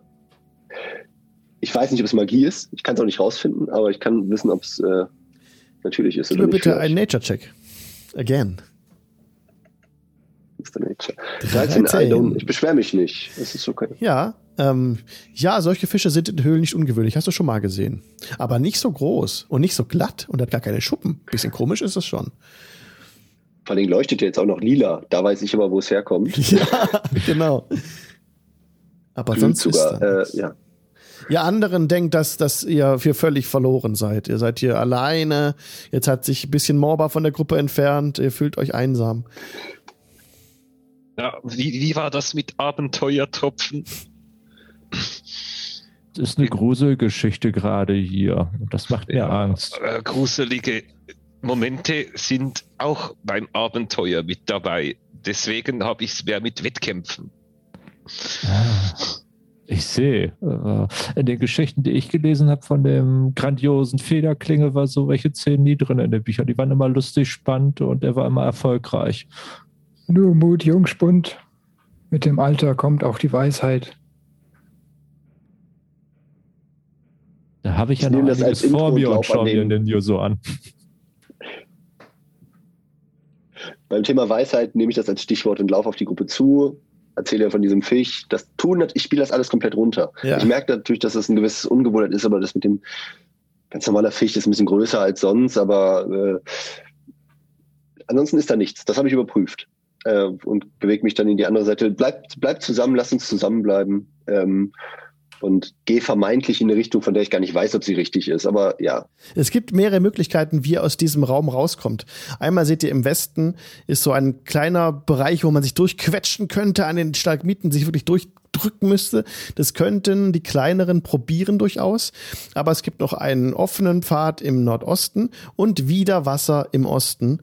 B: ich weiß nicht, ob es Magie ist. Ich kann es auch nicht rausfinden, aber ich kann wissen, ob es äh, natürlich ist
A: Gib mir bitte einen Nature-Check. Again.
B: Mr. Nature. 13,
A: 13.
B: I don't, ich beschwere mich nicht. Das ist okay.
A: Ja, ähm, ja, solche Fische sind in Höhlen nicht ungewöhnlich, hast du schon mal gesehen. Aber nicht so groß und nicht so glatt und hat gar keine Schuppen. Bisschen komisch ist es schon.
B: Vor allem leuchtet der jetzt auch noch lila. Da weiß ich aber, wo es herkommt.
A: Ja, genau. Aber
B: Glüht
A: sonst ist
B: sogar. Äh, ja.
A: Ihr anderen denkt, dass, dass ihr hier völlig verloren seid. Ihr seid hier alleine. Jetzt hat sich ein bisschen Morba von der Gruppe entfernt. Ihr fühlt euch einsam.
E: Ja, wie, wie war das mit Abenteuertropfen?
D: Das ist eine Gruselgeschichte gerade hier. Und das macht mir
E: Ja.
D: Angst.
E: Äh, gruselige Momente sind auch beim Abenteuer mit dabei. Deswegen habe ich es mehr mit Wettkämpfen.
D: Ah, Ich sehe. Äh, In den Geschichten, die ich gelesen habe von dem grandiosen Federklinge, war so welche Szenen nie drin in den Büchern. Die waren immer lustig, spannend und er war immer erfolgreich.
C: Nur Mut, Jungspund. Mit dem Alter kommt auch die Weisheit.
D: Da habe ich ja
B: Ich
D: noch
B: nehme das als
D: vor
B: und
D: mir und schaue mir
B: an
D: den hier so an.
B: Beim Thema Weisheit nehme ich das als Stichwort und laufe auf die Gruppe zu, erzähle von diesem Fisch. Das tun, ich spiele das alles komplett runter.
A: Ja.
B: Ich merke natürlich, dass das ein gewisses Ungewohnheit ist, aber das mit dem ganz normaler Fisch ist ein bisschen größer als sonst, aber äh, ansonsten ist da nichts. Das habe ich überprüft äh, und bewege mich dann in die andere Seite. Bleibt bleib zusammen, lass uns zusammenbleiben. Ähm, und gehe vermeintlich in eine Richtung, von der ich gar nicht weiß, ob sie richtig ist. Aber ja,
A: Es gibt mehrere Möglichkeiten, wie ihr aus diesem Raum rauskommt. Einmal seht ihr im Westen ist so ein kleiner Bereich, wo man sich durchquetschen könnte, an den Stalagmiten sich wirklich durchdrücken müsste. Das könnten die kleineren probieren durchaus. Aber es gibt noch einen offenen Pfad im Nordosten und wieder Wasser im Osten.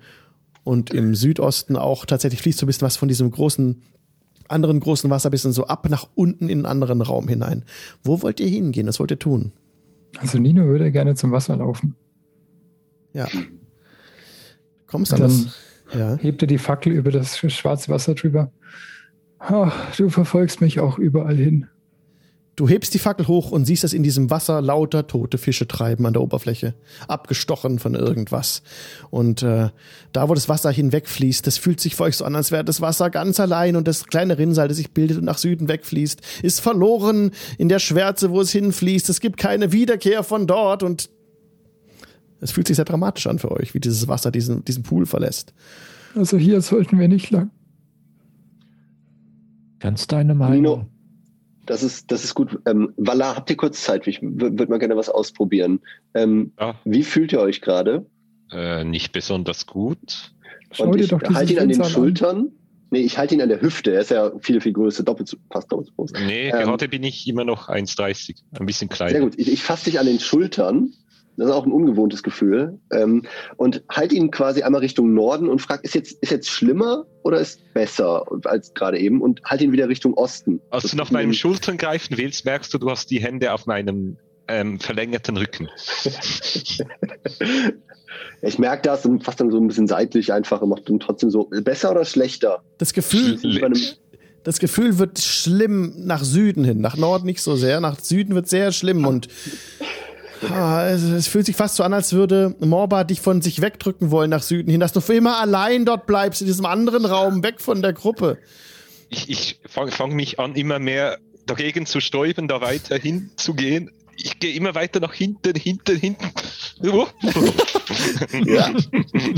A: Und im Südosten auch tatsächlich fließt so ein bisschen was von diesem großen anderen großen Wasser bisschen so ab nach unten in einen anderen Raum hinein. Wo wollt ihr hingehen? Was wollt ihr tun?
C: Also Nino würde gerne zum Wasser laufen.
A: Ja. Kommst an
C: Dann
A: das. Ja.
C: hebt er die Fackel über das schwarze Wasser drüber. Ach, du verfolgst mich auch überall hin.
A: Du hebst die Fackel hoch und siehst es in diesem Wasser lauter tote Fische treiben an der Oberfläche, abgestochen von irgendwas. Und äh, da, wo das Wasser hinwegfließt, das fühlt sich für euch so an, als wäre das Wasser ganz allein und das kleine Rinnsal, das sich bildet und nach Süden wegfließt, ist verloren in der Schwärze, wo es hinfließt. Es gibt keine Wiederkehr von dort und es fühlt sich sehr dramatisch an für euch, wie dieses Wasser diesen, diesen Pool verlässt.
C: Also hier sollten wir nicht lang.
D: Ganz deine Meinung.
B: Nino, das ist, das ist gut. Ähm, Walla, habt ihr kurz Zeit? Ich würde mal gerne was ausprobieren. Ähm,
E: Ja.
B: Wie fühlt ihr euch gerade?
E: Äh, nicht besonders gut.
C: Schau
B: Und
C: dir
B: ich halte ihn an den Schultern. Nee, ich halte ihn an der Hüfte. Er ist ja viel, viel größer, doppelt so, fast doppelt so groß.
E: Nee,
B: Ähm,
E: gerade bin ich immer noch 1,30. Ein bisschen kleiner.
B: Sehr gut. Ich, ich fasse dich an den Schultern. Das ist auch ein ungewohntes Gefühl. Ähm, und halte ihn quasi einmal Richtung Norden und frag, ist jetzt, ist jetzt schlimmer oder ist besser als gerade eben? Und halte ihn wieder Richtung Osten.
E: Als
B: Das
E: du nach
B: ein-
E: Schultern greifen willst, merkst du, du hast die Hände auf meinem ähm, verlängerten Rücken.
B: Ich merke das und fasse dann so ein bisschen seitlich einfach und mache dann trotzdem so, besser oder schlechter?
A: Das Gefühl, das Gefühl wird schlimm nach Süden hin, nach Norden nicht so sehr, nach Süden wird sehr schlimm und ah, es, es fühlt sich fast so an, als würde Morba dich von sich wegdrücken wollen nach Süden hin, dass du für immer allein dort bleibst, in diesem anderen Raum, weg von der Gruppe.
E: Ich, ich fange fang mich an, immer mehr dagegen zu stäuben, da weiter hinzugehen. Ich gehe immer weiter nach hinten, hinten, hinten.
A: Ja.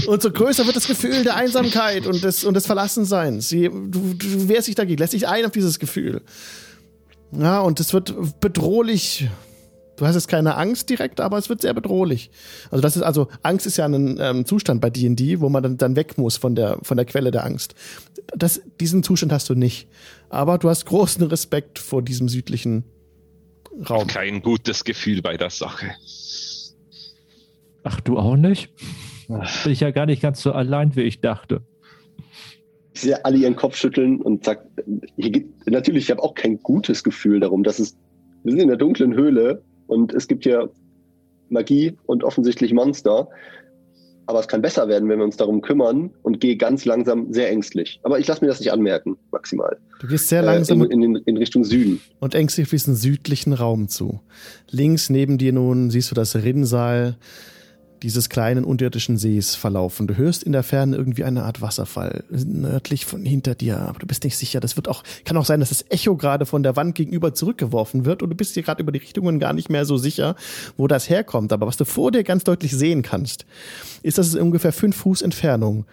A: Und so größer wird das Gefühl der Einsamkeit und des, und des Verlassenseins. Sie, du, du wehrst dich dagegen, lässt dich ein auf dieses Gefühl. Ja, und es wird bedrohlich. Du hast jetzt keine Angst direkt, aber es wird sehr bedrohlich. Also das ist also Angst ist ja ein ähm, Zustand bei D&D, wo man dann, dann weg muss von der von der Quelle der Angst. Das, diesen Zustand hast du nicht, aber du hast großen Respekt vor diesem südlichen Raum.
E: Kein gutes Gefühl bei der Sache.
D: Ach, du auch nicht? Bin ich ja gar nicht ganz so allein, wie ich dachte.
B: ich sehe alle ihren Kopf schütteln und sagt, hier natürlich, ich habe auch kein gutes Gefühl darum, dass es, wir sind in der dunklen Höhle und es gibt hier Magie und offensichtlich Monster. Aber es kann besser werden, wenn wir uns darum kümmern und gehe ganz langsam sehr ängstlich. Aber ich lasse mir das nicht anmerken, maximal.
A: Du gehst sehr
B: Äh,
A: langsam
B: in, in, in Richtung Süden.
A: und ängstlich auf diesen südlichen Raum zu. Links neben dir nun siehst du das Rinnsal dieses kleinen unterirdischen Sees verlaufen. Du hörst in der Ferne irgendwie eine Art Wasserfall, nördlich von hinter dir, aber du bist nicht sicher. Das wird auch, kann auch sein, dass das Echo gerade von der Wand gegenüber zurückgeworfen wird und du bist dir gerade über die Richtungen gar nicht mehr so sicher, wo das herkommt. Aber was du vor dir ganz deutlich sehen kannst, ist, dass es ungefähr fünf Fuß Entfernung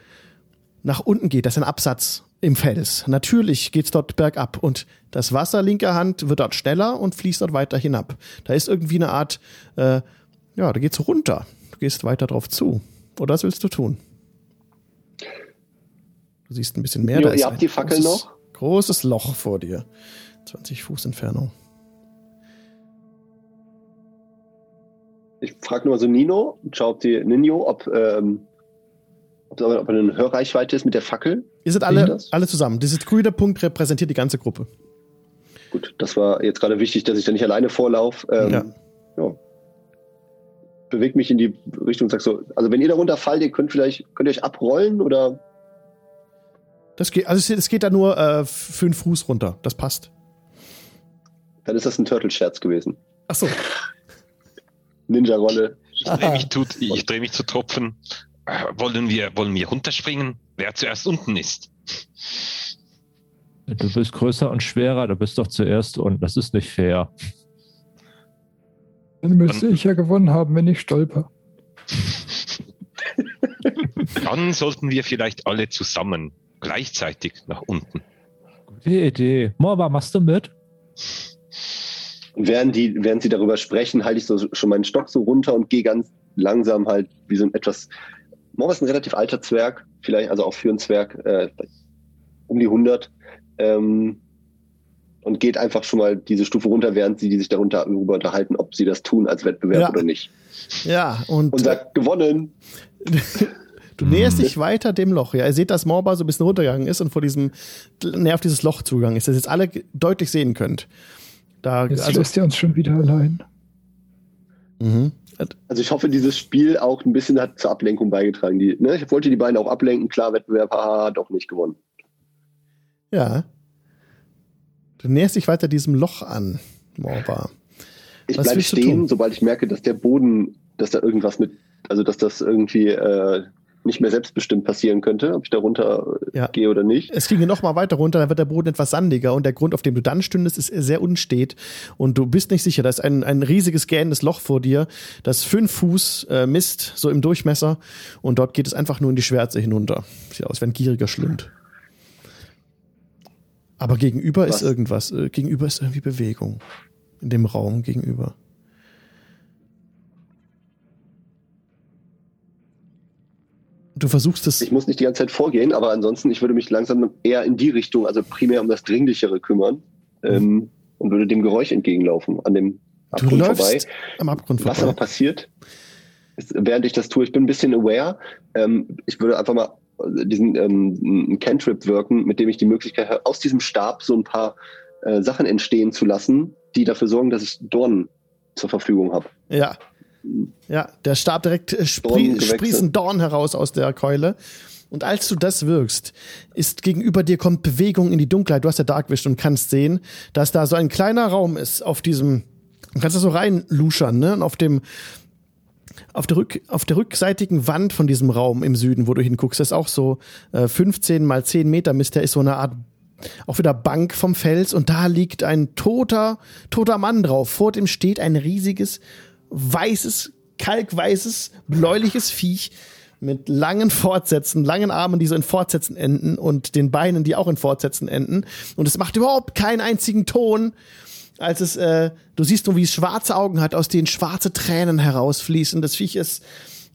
A: nach unten geht. Das ist ein Absatz im Fels. Natürlich geht's dort bergab und das Wasser linker Hand wird dort schneller und fließt dort weiter hinab. Da ist irgendwie eine Art, äh, ja, da geht's runter. Gehst weiter drauf zu. Oder was willst du tun? Du siehst ein bisschen mehr.
B: Jo,
A: da ist
B: ihr habt die Fackel
A: großes,
B: noch?
A: Großes Loch vor dir. 20 Fuß Entfernung.
B: Ich frage nur so Nino, schau, ob die Nino, ob, ähm, ob, ob er eine Hörreichweite ist mit der Fackel.
A: Ihr seid alle, alle zusammen. Dieses grüne Punkt repräsentiert die ganze Gruppe.
B: Gut, das war jetzt gerade wichtig, dass ich da nicht alleine vorlaufe. Ähm,
A: Ja.
B: ja. Bewegt mich in die Richtung und sag so, also wenn ihr darunter fallt, ihr könnt vielleicht, könnt ihr euch abrollen oder
A: Das geht, also es- es geht da nur äh, fünf Fuß runter. Das passt.
B: dann ist das ein Turtle-Scherz gewesen.
A: Ach so.
B: Ninja-Rolle.
E: Ich drehe mich, ich dreh mich zu Tropfen. Wollen, wir, wollen wir runterspringen? Wer zuerst unten ist?
D: Du bist größer und schwerer, du bist doch zuerst und das ist nicht fair.
C: Dann müsste ich ja gewonnen haben, wenn ich stolper.
E: Dann sollten wir vielleicht alle zusammen gleichzeitig nach unten.
D: Gute Idee. Morba, machst du mit?
B: Während, die, während sie darüber sprechen, halte ich so schon meinen Stock so runter und gehe ganz langsam halt wie so ein etwas. Morba ist ein relativ alter Zwerg, vielleicht, also auch für einen Zwerg, äh, um die 100. Ähm, und geht einfach schon mal diese Stufe runter, während sie die sich darunter darüber unterhalten, ob sie das tun als Wettbewerb
A: Ja.
B: oder nicht.
A: Ja, und,
B: Und sagt, gewonnen.
A: du näherst dich weiter dem Loch. Ja, ihr seht, dass Morba so ein bisschen runtergegangen ist und vor diesem, näher auf dieses Loch zugegangen ist, das ihr jetzt alle deutlich sehen könnt. Da,
C: Jetzt
A: also,
C: lässt ihr uns schon wieder allein.
A: mhm.
B: Also ich hoffe, dieses Spiel auch ein bisschen hat zur Ablenkung beigetragen. Die, ne, ich wollte die beiden auch ablenken, klar, Wettbewerb, haha, doch nicht gewonnen.
A: Ja. Du näherst dich weiter diesem Loch an, Morba.
B: Ich bleibe stehen, sobald ich merke, dass der Boden, dass da irgendwas mit, also dass das irgendwie äh, nicht mehr selbstbestimmt passieren könnte, ob ich da runter
A: Ja.
B: gehe oder nicht.
A: Es ginge noch mal weiter runter, dann wird der Boden etwas sandiger und der Grund, auf dem du dann stündest, ist sehr unstet und du bist nicht sicher. Da ist ein, ein riesiges gähnendes Loch vor dir, das fünf Fuß äh, misst, so im Durchmesser und dort geht es einfach nur in die Schwärze hinunter. Sieht aus wie ein gieriger Schlund. Aber gegenüber ist
B: Was?
A: irgendwas, äh, gegenüber ist irgendwie Bewegung. In dem Raum gegenüber. Du versuchst es
B: Ich muss nicht die ganze Zeit vorgehen, aber ansonsten, ich würde mich langsam eher in die Richtung, also primär um das Dringlichere kümmern ähm, und würde dem Geräusch entgegenlaufen, an dem
A: Mhm. Du
B: Abgrund
A: läufst
B: vorbei.
A: am Abgrund
B: Was aber
A: vorbei.
B: passiert, ist, während ich das tue, ich bin ein bisschen aware. Ähm, ich würde einfach mal diesen ähm, Cantrip wirken, mit dem ich die Möglichkeit habe, aus diesem Stab so ein paar äh, Sachen entstehen zu lassen, die dafür sorgen, dass ich Dornen zur Verfügung habe.
A: Ja. Ja, der Stab direkt äh,
B: Dorngewächse.
A: sprießen Dorn heraus aus der Keule. Und als du das wirkst, ist gegenüber dir kommt Bewegung in die Dunkelheit. Du hast ja Dark Vision und kannst sehen, dass da so ein kleiner Raum ist auf diesem, du kannst da so reinluschern, ne? Und auf dem, auf der, Rück, auf der rückseitigen Wand von diesem Raum im Süden, wo du hinguckst, ist auch so äh, 15 mal 10 Meter Mist, der ist so eine Art auch wieder Bank vom Fels und da liegt ein toter, toter Mann drauf. Vor dem steht ein riesiges, weißes, kalkweißes, bläuliches Viech mit langen Fortsätzen, langen Armen, die so in Fortsätzen enden und den Beinen, die auch in Fortsätzen enden. Und es macht überhaupt keinen einzigen Ton, als es, äh, du siehst nur, wie es schwarze Augen hat, aus denen schwarze Tränen herausfließen. Das Viech ist,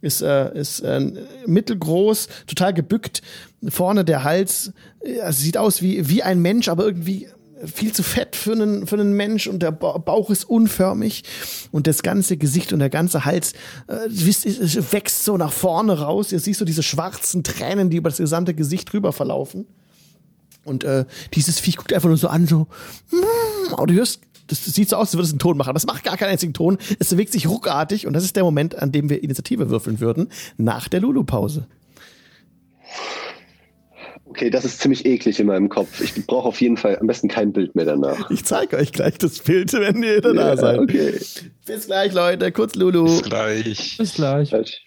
A: ist, äh, ist äh, mittelgroß, total gebückt. Vorne der Hals, äh, also sieht aus wie, wie ein Mensch, aber irgendwie viel zu fett für einen, für einen Mensch und der Ba- Bauch ist unförmig und das ganze Gesicht und der ganze Hals äh, wisst es wächst so nach vorne raus. Ihr siehst so diese schwarzen Tränen, die über das gesamte Gesicht rüber verlaufen. Und äh, dieses Viech guckt einfach nur so an, so, mm, aber du hörst, das sieht so aus, als würde es einen Ton machen, aber es macht gar keinen einzigen Ton. Es bewegt sich ruckartig und das ist der Moment, an dem wir Initiative würfeln würden, nach der Lulu-Pause.
B: Okay, das ist ziemlich eklig in meinem Kopf. Ich brauche auf jeden Fall am besten kein Bild mehr danach.
A: Ich zeige euch gleich das Bild, wenn ihr da
B: Ja,
A: seid.
B: okay.
A: Bis gleich, Leute. Kurz Lulu.
E: Bis gleich.
D: Bis gleich.
B: Falsch.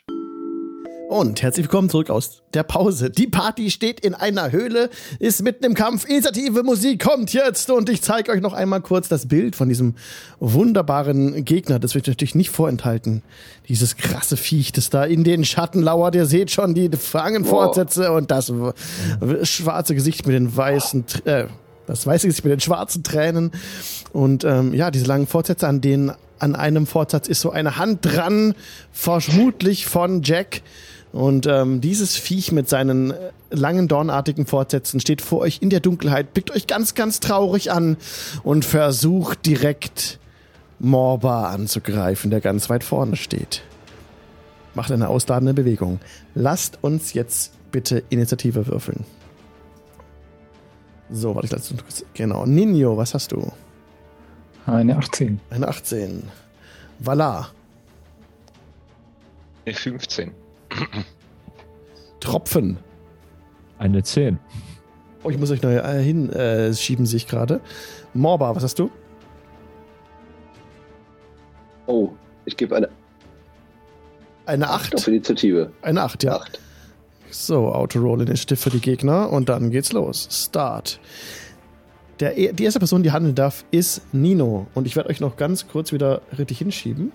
A: Und herzlich willkommen zurück aus der Pause. Die Party steht in einer Höhle, ist mitten im Kampf. Initiative Musik kommt jetzt und ich zeige euch noch einmal kurz das Bild von diesem wunderbaren Gegner. Das wird natürlich nicht vorenthalten. Dieses krasse Viech, das da in den Schatten lauert. Ihr seht schon die Fangenfortsätze und das schwarze Gesicht mit den weißen, äh, das weiße Gesicht mit den schwarzen Tränen und ähm, ja, diese langen Fortsätze, an denen an einem Fortsatz ist so eine Hand dran, vermutlich von Jack. Und ähm, dieses Viech mit seinen äh, langen dornartigen Fortsätzen steht vor euch in der Dunkelheit, blickt euch ganz, ganz traurig an und versucht direkt Morba anzugreifen, der ganz weit vorne steht. Macht eine ausladende Bewegung. Lasst uns jetzt bitte Initiative würfeln. So, warte, ich lasse kurz. Genau. Nino, was hast du?
C: Eine 18.
A: Eine 18. Valar.
E: Nee, 15.
A: Tropfen.
D: Eine 10.
A: Oh, ich muss euch neu äh, hinschieben, äh, schieben, sehe ich gerade. Morba, was hast du?
B: Oh, ich gebe eine
A: Eine
B: Acht
A: 8.
B: auf Initiative.
A: Eine 8, ja.
B: Acht.
A: So, Auto-Roll Initiative für die Gegner und dann geht's los. Start. Der, e- die erste Person, die handeln darf, ist Nino. Und ich werde euch noch ganz kurz wieder richtig hinschieben.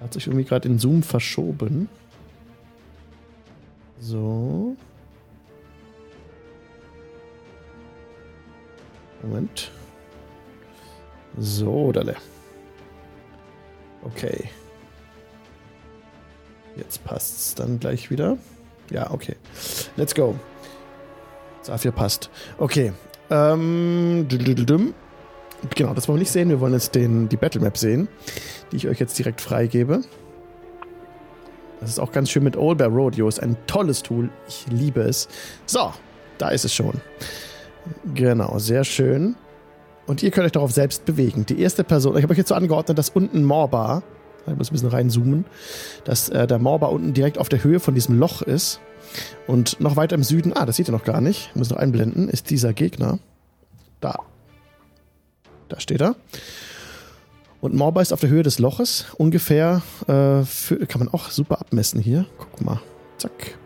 A: Hat sich irgendwie gerade in Zoom verschoben. So. Moment. So, Dalle. Okay. Jetzt passt's dann gleich wieder. Ja, okay. Let's go. Safir passt. Okay. Ähm. Genau, das wollen wir nicht sehen. Wir wollen jetzt den, die Battle Map sehen, die ich euch jetzt direkt freigebe. Das ist auch ganz schön mit Old Bear Rodeo. Ist ein tolles Tool. Ich liebe es. So, da ist es schon. Genau, sehr schön. Und ihr könnt euch darauf selbst bewegen. Die erste Person, ich habe euch jetzt so angeordnet, dass unten Morbar, ich muss ein bisschen reinzoomen, dass äh, der Morbar unten direkt auf der Höhe von diesem Loch ist. Und noch weiter im Süden, ah, das seht ihr noch gar nicht, muss noch einblenden, ist dieser Gegner. Da. Da steht er. Und Morba ist auf der Höhe des Loches. Ungefähr, äh, für, kann man auch super abmessen hier. Guck mal. Zack.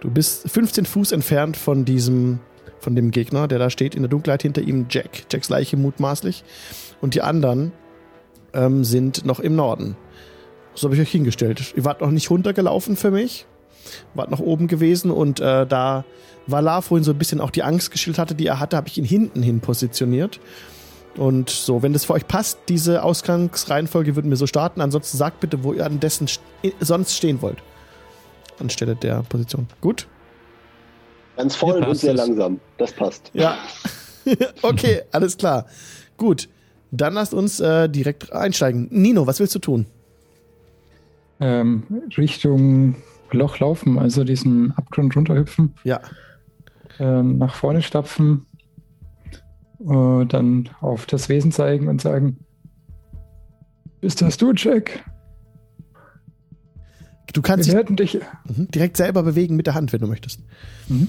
A: Du bist 15 Fuß entfernt von diesem, von dem Gegner, der da steht. In der Dunkelheit hinter ihm Jack. Jacks Leiche mutmaßlich. Und die anderen ähm, sind noch im Norden. So habe ich euch hingestellt. Ihr wart noch nicht runtergelaufen für mich. Wart noch oben gewesen und äh, da Valar vorhin so ein bisschen auch die Angst geschildert hatte, die er hatte, habe ich ihn hinten hin positioniert. Und so, wenn das für euch passt, diese Ausgangsreihenfolge würden wir so starten. Ansonsten sagt bitte, wo ihr an dessen st sonst stehen wollt. Anstelle der Position. Gut?
B: Ganz voll und sehr langsam. Das passt.
A: Ja. okay, alles klar. Gut. Dann lasst uns äh, direkt einsteigen. Nino, was willst du tun?
C: Ähm, Richtung Loch laufen, also diesen Abgrund runterhüpfen.
A: Ja.
C: Ähm, nach vorne stapfen. Äh, dann auf das Wesen zeigen und sagen: Bist das du, Jack?
A: Du kannst
C: Wir
A: dich
C: werden dich,
A: mhm, direkt selber bewegen mit der Hand, wenn du möchtest.
C: Mhm.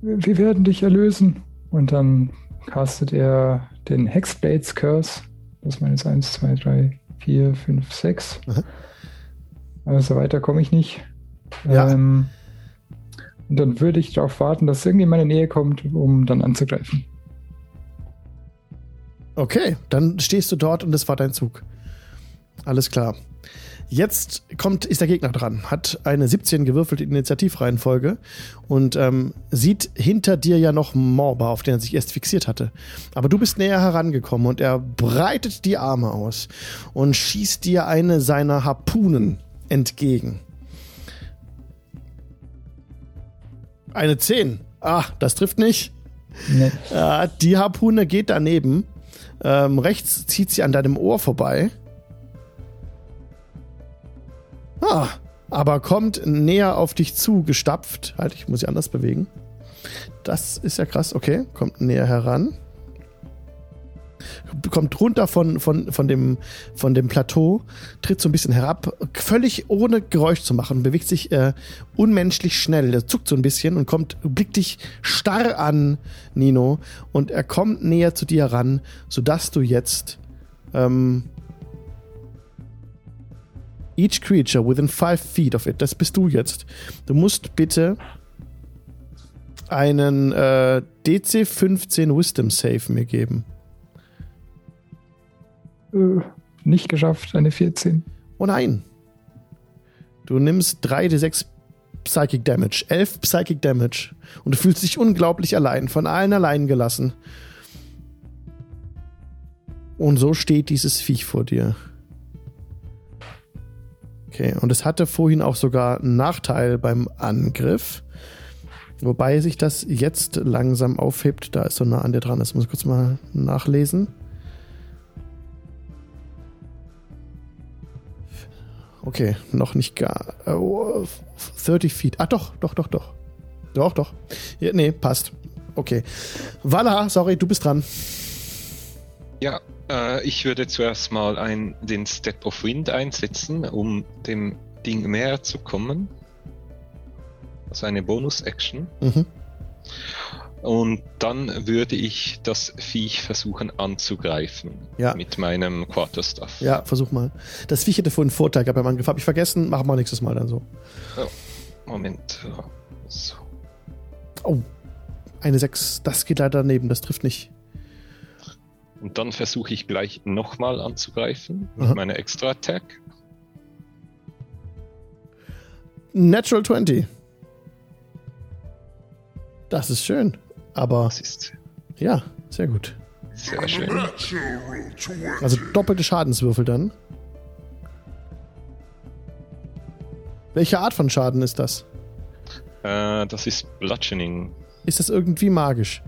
C: wir werden dich erlösen. Und dann castet er den Hexblades Curse. Das meines 1, 2, 3, 4, 5, 6.
A: Aha.
C: Also weiter komme ich nicht.
A: Ja.
C: Ähm, und dann würde ich darauf warten, dass irgendwie in meine Nähe kommt, um dann anzugreifen.
A: Okay, dann stehst du dort und das war dein Zug. Alles klar. Jetzt kommt, ist der Gegner dran, hat eine 17 gewürfelte Initiativreihenfolge und ähm, sieht hinter dir ja noch Morba, auf den er sich erst fixiert hatte. Aber du bist näher herangekommen und er breitet die Arme aus und schießt dir eine seiner Harpunen entgegen. Eine 10. Ah, das trifft nicht.
C: Nee.
A: Ja, die Harpune geht daneben. Ähm, rechts zieht sie an deinem Ohr vorbei. Ah, aber kommt näher auf dich zu, gestapft. Halt, ich muss sie anders bewegen. Das ist ja krass. Okay, kommt näher heran. Kommt runter von, von, von, dem, von dem Plateau, tritt so ein bisschen herab, völlig ohne Geräusch zu machen, bewegt sich äh, unmenschlich schnell. Er zuckt so ein bisschen und kommt, blickt dich starr an, Nino, und er kommt näher zu dir ran, sodass du jetzt ähm, each creature within five feet of it, das bist du jetzt. Du musst bitte einen äh, DC 15 Wisdom Save mir geben.
C: Äh, nicht geschafft, eine 14.
A: Oh nein. Du nimmst 3d6 Psychic Damage, 11 Psychic Damage und du fühlst dich unglaublich allein, von allen allein gelassen. Und so steht dieses Viech vor dir. Okay, und es hatte vorhin auch sogar einen Nachteil beim Angriff. Wobei sich das jetzt langsam aufhebt, da es so nah an dir dran ist. Muss ich kurz mal nachlesen. Okay, noch nicht gar. oh, 30 Feet. Ah, doch, doch, doch, doch. Doch, doch. Ja, nee, passt. Okay. Walla, sorry, du bist dran.
E: Ja, äh, ich würde zuerst mal ein, den Step of Wind einsetzen, um dem Ding näher zu kommen. Also eine Bonus-Action.
A: Mhm.
E: Und dann würde ich das Viech versuchen anzugreifen.
A: Ja.
E: Mit meinem Quarterstaff.
A: Ja, versuch mal. Das Viech hätte vorhin einen Vorteil gehabt beim Angriff. Hab ich vergessen. Machen wir nächstes Mal dann so.
E: Moment. So.
A: Oh. Eine 6. Das geht leider daneben. Das trifft nicht.
E: Und dann versuche ich gleich nochmal anzugreifen mit
A: Aha.
E: meiner Extra Attack.
A: Natural 20. Das ist schön. Aber
E: Das ist
A: ja, sehr gut.
E: sehr schön.
A: Also doppelte Schadenswürfel dann. Welche Art von Schaden ist das?
E: Äh, das ist Bludgeoning.
A: Ist das irgendwie magisch?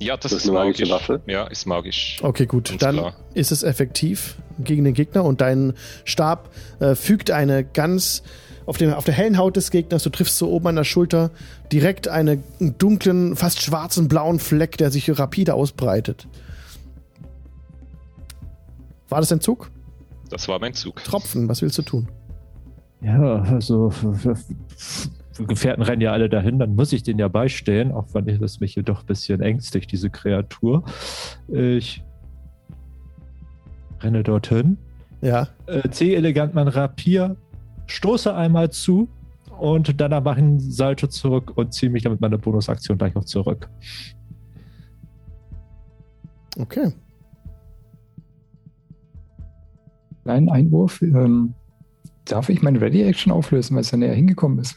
E: Ja, das,
B: Das ist
E: ist
B: eine magische
E: magisch.
B: Waffe?
E: Ja, ist magisch.
A: Okay, gut.
E: Ganz
A: Dann
E: klar.
A: ist es effektiv gegen den Gegner und dein Stab äh, fügt eine ganz auf, dem, auf der hellen Haut des Gegners, du triffst so oben an der Schulter direkt einen dunklen, fast schwarzen, blauen Fleck, der sich rapide ausbreitet. War das ein Zug?
E: Das war mein Zug.
A: Tropfen, was willst du tun?
D: Ja, also Gefährten rennen ja alle dahin, dann muss ich den ja beistehen, auch wenn das mich hier doch ein bisschen ängstigt, diese Kreatur. Ich renne dorthin,
A: Ja.
D: äh, ziehe elegant mein Rapier, stoße einmal zu und danach mache ich einen Salto zurück und ziehe mich dann mit meiner Bonusaktion gleich noch zurück.
A: Okay.
C: Kleinen Einwurf. Ähm, darf ich meine Ready-Action auflösen, weil es ja näher hingekommen ist?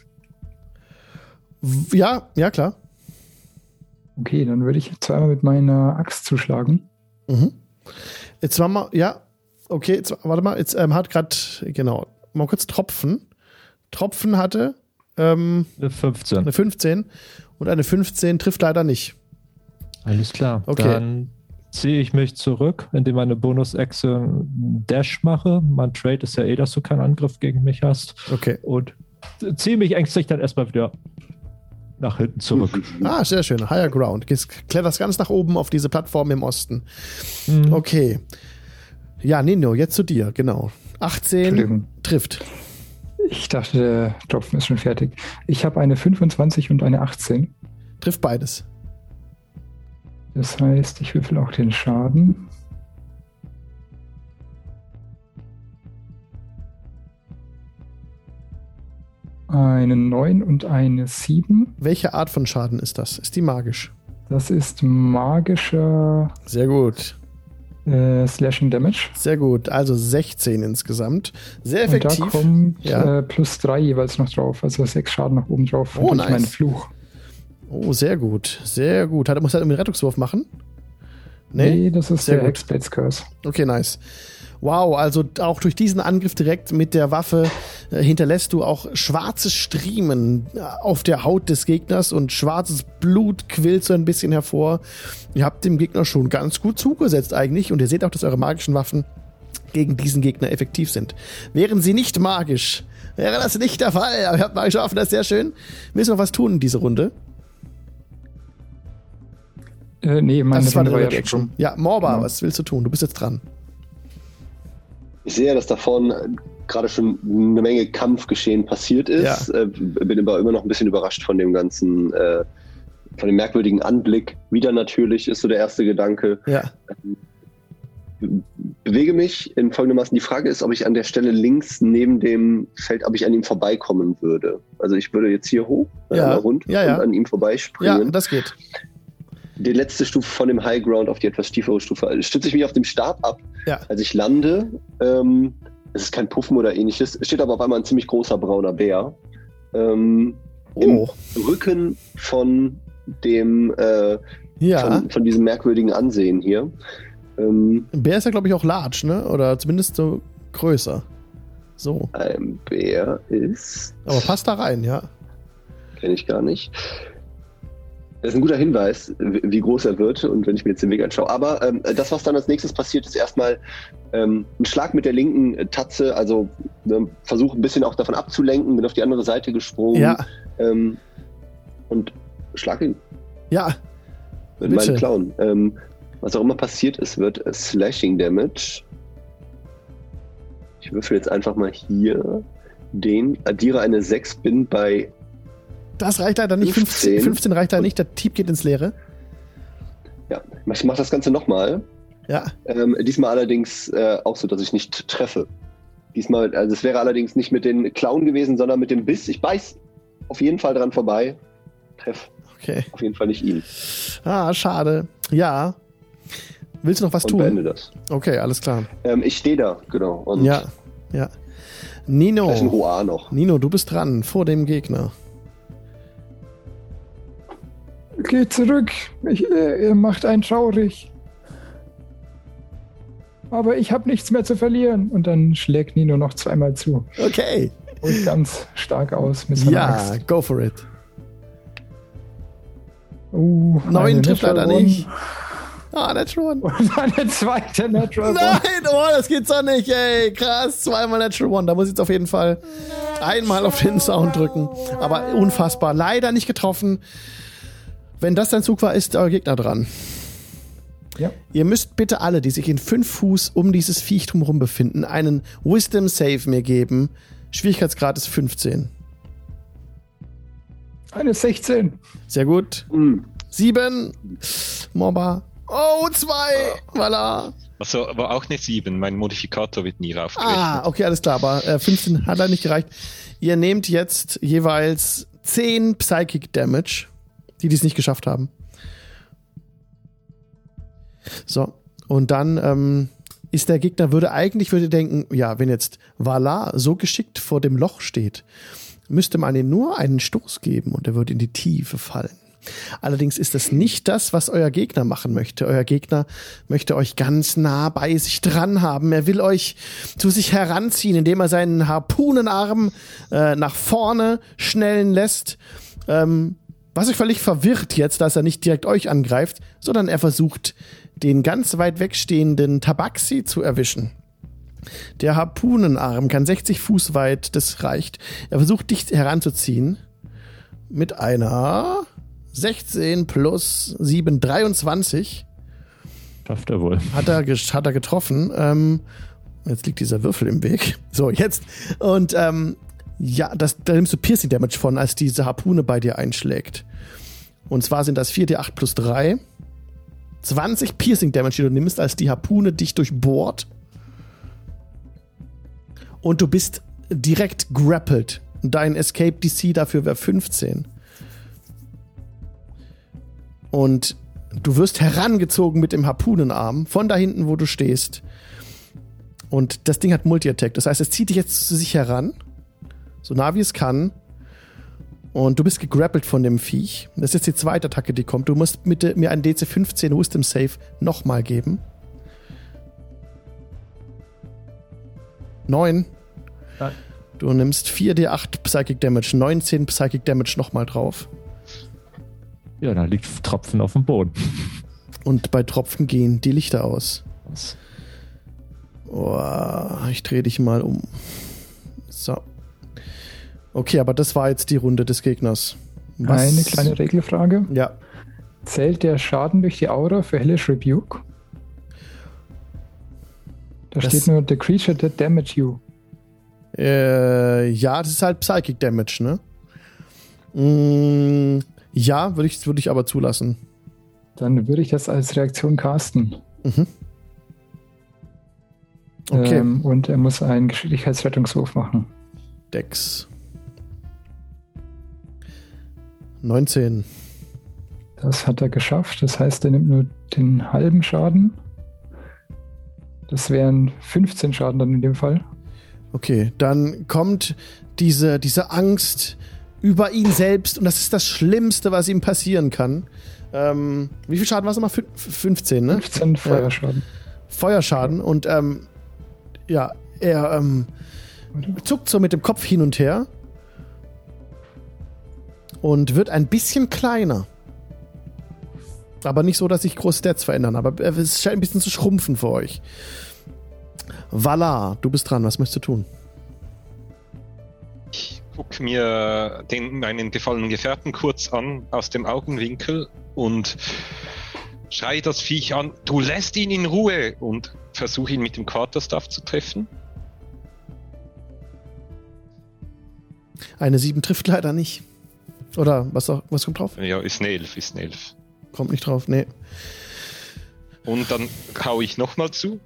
A: Ja, ja, klar.
C: Okay, dann würde ich zweimal mit meiner Axt zuschlagen.
A: Mhm. Jetzt war mal, ja, okay, jetzt, warte mal, jetzt ähm, hat gerade, genau, mal kurz Tropfen. Tropfen hatte ähm,
D: Eine 15.
A: eine 15 und eine 15 trifft leider nicht.
D: Alles klar.
A: Okay.
D: Dann ziehe ich mich zurück, indem meine Bonus-Action Dash mache. Mein Trade ist ja eh, dass du keinen Angriff gegen mich hast.
A: Okay.
D: Und ziehe mich ängstlich dann erstmal wieder nach hinten zurück.
A: Ah, sehr schön. Higher Ground. Gehst- Kletterst ganz nach oben auf diese Plattform im Osten.
D: Mhm.
A: Okay. Ja, Nino, jetzt zu dir, genau. 18
C: Entschuldigung.
A: trifft.
C: Ich dachte, der Tropfen ist schon fertig. Ich habe eine 25 und eine 18.
A: Trifft beides.
C: Das heißt, ich würfel auch den Schaden. Eine 9 und eine 7.
A: Welche Art von Schaden ist das? Ist die magisch?
C: Das ist magischer
A: Sehr gut.
C: Äh, Slashing Damage.
A: Sehr gut. Also 16 insgesamt. Sehr
C: Und da
A: effektiv.
C: kommt
A: Ja.
C: äh, plus 3 jeweils noch drauf. Also 6 Schaden nach oben drauf.
A: Oh, nice.
C: meinen Fluch.
A: Oh, sehr gut. Sehr gut. Hat, muss er einen Rettungswurf machen? Nee?
C: Nee, das ist
A: Sehr
C: der. Hexblades Curse.
A: Okay, nice. Wow, also auch durch diesen Angriff direkt mit der Waffe äh, hinterlässt du auch schwarze Striemen äh, auf der Haut des Gegners und schwarzes Blut quillt so ein bisschen hervor. Ihr habt dem Gegner schon ganz gut zugesetzt eigentlich und ihr seht auch, dass eure magischen Waffen gegen diesen Gegner effektiv sind. Wären sie nicht magisch, wäre das nicht der Fall. Aber ihr habt magische Waffen, das ist sehr schön. Du noch was tun in dieser Runde?
C: Äh, nee, meine
A: das war eine
C: Runde
A: Ready Action. Ja, Morba,
C: Genau.
A: was willst du tun? Du bist jetzt dran.
B: Ich sehe, dass da vorne gerade schon eine Menge Kampfgeschehen passiert ist. Äh, bin aber immer noch ein bisschen überrascht von dem ganzen, äh, von dem merkwürdigen Anblick. Wieder natürlich ist so der erste Gedanke.
A: Ja.
B: Bewege mich in folgendermaßen. Die Frage ist, ob ich an der Stelle links neben dem Feld, ob ich an ihm vorbeikommen würde. Also ich würde jetzt hier hoch, äh,
A: Ja.
B: einmal rund
A: Ja, ja.
B: und an ihm
A: Ja,
B: vorbeispringen.
A: das geht.
B: Die letzte Stufe von dem High Ground auf die etwas tiefere Stufe. Also stütze ich mich auf dem Stab ab.
A: Ja.
B: Als ich lande, ähm, es ist kein Puffen oder ähnliches, es steht aber auf einmal ein ziemlich großer brauner Bär. Ähm,
A: Oh,
B: Im Rücken von dem, äh,
A: ja.
B: von, von diesem merkwürdigen Ansehen hier. Ähm,
A: Ein Bär ist ja, glaube ich, auch large, ne? Oder zumindest so größer. So.
B: ein Bär ist,
A: Aber passt da rein, ja.
B: kenne ich gar nicht. Das ist ein guter Hinweis, wie groß er wird und wenn ich mir jetzt den Weg anschaue. Aber ähm, das, was dann als nächstes passiert, ist erstmal ähm, ein Schlag mit der linken äh, Tatze, also ne, versuche ein bisschen auch davon abzulenken, bin auf die andere Seite gesprungen
A: Ja,
B: ähm, und schlag ihn
A: ja.
B: mit
A: Bitte.
B: meinen Klauen. Ähm, was auch immer passiert ist, wird Slashing Damage. Ich würfel jetzt einfach mal hier den, addiere eine 6, bin bei
A: Das reicht leider nicht. 15,
B: 15.
A: 15 reicht leider nicht. Der Typ geht ins Leere.
B: Ja, ich mache das Ganze nochmal.
A: Ja.
B: Ähm, diesmal allerdings äh, auch so, dass ich nicht treffe. Diesmal, also es wäre allerdings nicht mit den Klauen gewesen, sondern mit dem Biss. Ich beiß auf jeden Fall dran vorbei. Treff
A: Okay.
B: auf jeden Fall nicht ihn.
A: Ah, schade. Ja. Willst du noch was
B: Und
A: tun?
B: beende das.
A: Okay, alles klar.
B: Ähm, ich stehe da, genau.
A: Ja, ja. Nino.
B: da ist ein Roar noch.
A: Nino, du bist dran vor dem Gegner.
C: Geht zurück. Ich, äh, ihr macht einen traurig. Aber ich habe nichts mehr zu verlieren. Und dann schlägt Nino noch zweimal zu.
A: Okay.
C: Und ganz stark aus mit seiner
A: Ja,
C: Axt.
A: go for it.
C: Uh,
A: Neun trifft leider nicht. Ah, Natural One.
C: Und eine zweite Natural One.
A: Nein, oh, das geht's doch nicht, ey. Krass, zweimal Natural One. Da muss ich jetzt auf jeden Fall einmal auf den Sound drücken. Aber unfassbar. Leider nicht getroffen. Wenn das dein Zug war, ist euer Gegner dran.
C: Ja.
A: Ihr müsst bitte alle, die sich in fünf Fuß um dieses Viech drumherum befinden, einen Wisdom Save mir geben. Schwierigkeitsgrad ist 15.
C: Eine 16.
A: Sehr gut.
B: Hm.
A: Sieben. Mobber. Oh, zwei. Voilà.
E: Also war auch eine 7. Mein Modifikator wird nie raufgerechnet.
A: Ah, okay, alles klar. Aber äh, 15 hat leider nicht gereicht. Ihr nehmt jetzt jeweils 10 Psychic Damage, die dies nicht geschafft haben. So. Und dann ähm, ist der Gegner, würde eigentlich würde denken, ja, wenn jetzt Valar so geschickt vor dem Loch steht, müsste man ihm nur einen Stoß geben und er würde in die Tiefe fallen. Allerdings ist das nicht das, was euer Gegner machen möchte. Euer Gegner möchte euch ganz nah bei sich dran haben. Er will euch zu sich heranziehen, indem er seinen Harpunenarm äh, nach vorne schnellen lässt. Ähm, was euch völlig verwirrt jetzt, dass er nicht direkt euch angreift, sondern er versucht, den ganz weit wegstehenden Tabaxi zu erwischen. Der Harpunenarm kann 60 Fuß weit, das reicht. Er versucht dich heranzuziehen mit einer 16 plus 7, 23.
D: Schafft er wohl.
A: Hat er, hat er getroffen. Ähm, jetzt liegt dieser Würfel im Weg. So, jetzt. Und ähm, ja, das, da nimmst du Piercing Damage von, als diese Harpune bei dir einschlägt. Und zwar sind das 4d8 plus 3. 20 Piercing Damage, die du nimmst, als die Harpune dich durchbohrt. Und du bist direkt grappled. Dein Escape DC dafür wäre 15. Und du wirst herangezogen mit dem Harpunenarm von da hinten, wo du stehst. Und das Ding hat Multi-Attack. Das heißt, es zieht dich jetzt zu sich heran, so nah wie es kann. Und du bist gegrappelt von dem Viech. Das ist jetzt die zweite Attacke, die kommt. Du musst mit, mir einen DC 15 Wisdom Save nochmal geben. Neun.
D: Nein.
A: Du nimmst 4d8 Psychic Damage, 19 Psychic Damage nochmal drauf.
D: Ja, da liegt Tropfen auf dem Boden.
A: Und bei Tropfen gehen die Lichter aus.
D: Was?
A: Oh, ich drehe dich mal um. So. Okay, aber das war jetzt die Runde des Gegners. Was-
C: Eine kleine Regelfrage.
A: Ja.
C: Zählt der Schaden durch die Aura für Hellish Rebuke? Da
A: Das-
C: steht nur The creature that damage you.
A: Äh, ja, das ist halt Psychic Damage, ne? Mm, ja, würde ich, würd ich aber zulassen.
C: Dann würde ich das als Reaktion casten.
A: Okay.
C: Ähm, und er muss einen Geschicklichkeitsrettungswurf machen.
A: Dex. 19.
C: Das hat er geschafft. Das heißt, er nimmt nur den halben Schaden. Das wären 15 Schaden dann in dem Fall.
A: Okay, dann kommt diese, diese Angst über ihn selbst und das ist das Schlimmste, was ihm passieren kann. Ähm, wie viel Schaden war es nochmal? Fün- 15, ne?
C: 15 Feuerschaden.
A: Feuerschaden und ähm, ja, er ähm, zuckt so mit dem Kopf hin und her und wird ein bisschen kleiner. Aber nicht so, dass sich große Stats verändern, aber es scheint ein bisschen zu schrumpfen für euch. Valar, du bist dran, was möchtest du tun?
E: Ich gucke mir den, meinen gefallenen Gefährten kurz an aus dem Augenwinkel und schreie das Viech an, du lässt ihn in Ruhe und versuche ihn mit dem Quarterstaff zu treffen.
A: Eine 7 trifft leider nicht. Oder was, auch, was kommt drauf?
E: Ja, ist eine Elf, ist eine Elf.
A: Kommt nicht drauf, nee.
E: Und dann hau ich nochmal zu.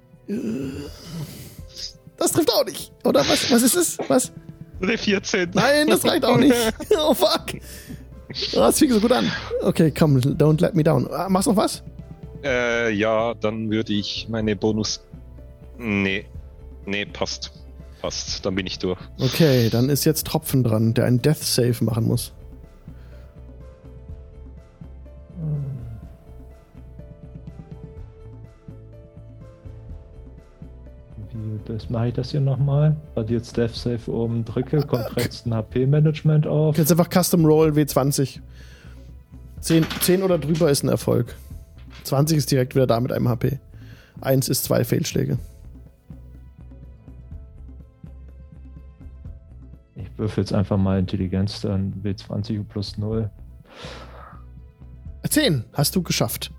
A: Das trifft auch nicht. Oder was, was ist es? Was?
E: Eine 14.
A: Nein, das reicht auch nicht. Oh fuck. Das fing so gut an. Okay, komm, don't let me down. Ah, Machst noch was?
E: Äh, ja, dann würde ich meine Bonus. Nee. Nee, passt. Passt. Dann bin ich durch.
A: Okay, dann ist jetzt Tropfen dran, der einen Death Save machen muss.
D: Das mache ich das hier nochmal? Weil ich jetzt Death Save oben drücke, kommt rechts ein HP-Management auf.
A: Jetzt einfach Custom Roll W20. 10, 10 oder drüber ist ein Erfolg. 20 ist direkt wieder da mit einem HP. 1 ist zwei Fehlschläge.
D: Ich würfel jetzt einfach mal Intelligenz, dann W20 plus 0.
A: 10 hast du geschafft.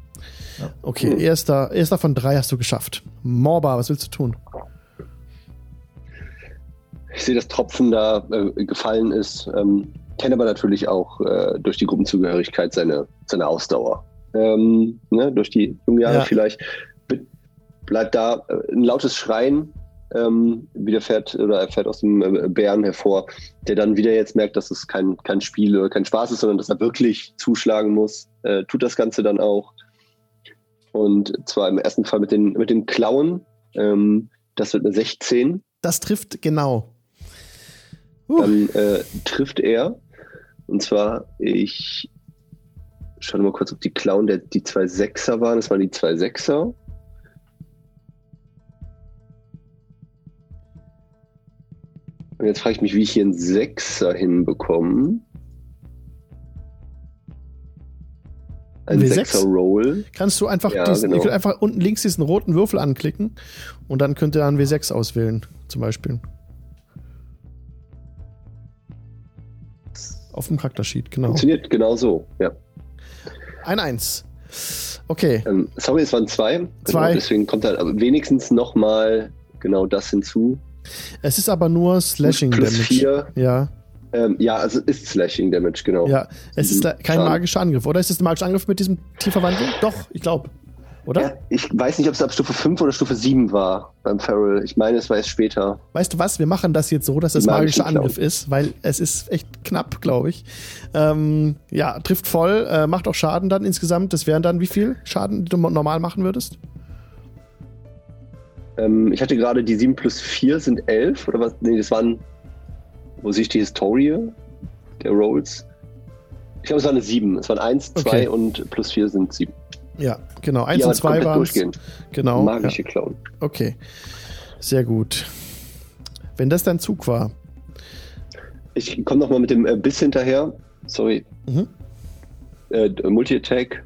D: Ja.
A: Okay, erster, erster von drei hast du geschafft. Morba, was willst du tun?
B: Ich sehe, dass Tropfen da äh, gefallen ist. Ähm, kenne aber natürlich auch äh, durch die Gruppenzugehörigkeit seine, seine Ausdauer. Ähm, ne, durch die jungen Jahre
A: Ja.
B: vielleicht bleibt da äh, ein lautes Schreien ähm, widerfährt oder er fährt aus dem äh, Bären hervor, der dann wieder jetzt merkt, dass es kein, kein Spiel oder kein Spaß ist, sondern dass er wirklich zuschlagen muss. Äh, tut das Ganze dann auch. Und zwar im ersten Fall mit den, mit den Klauen. Ähm, das wird eine 16.
A: Das trifft genau. Uh,
B: Dann äh, trifft er. Und zwar, ich schaue mal kurz, ob die Klauen der, die zwei Sechser waren. Das waren die zwei Sechser. Und jetzt frage ich mich, wie ich hier einen Sechser hinbekomme. Ein
A: W6?
B: Sechser-Roll.
A: kannst du einfach,
B: Ja,
A: diesen,
B: genau.
A: einfach unten links diesen roten Würfel anklicken und dann könnt ihr dann W6 auswählen, zum Beispiel. Auf dem Charaktersheet, genau.
B: Funktioniert genau so, ja.
A: Ein Eins. Okay,
B: Ähm, sorry, es waren zwei.
A: Zwei.
B: Genau, deswegen kommt da aber wenigstens nochmal genau das hinzu.
A: es ist aber nur Slashing
B: Plus
A: Damage.
B: vier.
A: Ja,
B: Ähm, ja, also ist Slashing Damage, genau.
A: ja. Es ist
B: Mhm.
A: kein magischer Angriff, oder? Ist es ein magischer Angriff mit diesem Tierverwandlung? Doch, ich glaube. Oder?
B: Ja, ich weiß nicht, ob es ab Stufe 5 oder Stufe 7 war beim Feral. Ich meine, es war erst später.
A: Weißt du was? Wir machen das jetzt so, dass das
B: magischen
A: Angriff ist, weil es ist echt knapp, glaube ich. Ähm, ja, trifft voll, äh, macht auch Schaden dann insgesamt. Das wären dann wie viel Schaden, die du normal machen würdest?
B: Ähm, ich hatte gerade die 7 plus 4 sind 11 oder was? Nee, das waren. Wo sehe ich die Historie der Rolls? Ich glaube, es war eine 7. Es waren 1, 2
A: Okay.
B: und plus 4 sind 7.
A: Ja, genau. Eins
B: Ja,
A: und zwei waren. Genau. Ja.
B: Magische Clown.
A: Okay. Sehr gut. Wenn das dein Zug war.
B: Ich komme nochmal mit dem äh, Biss hinterher. Sorry.
A: Mhm.
B: Äh, Multi-Attack.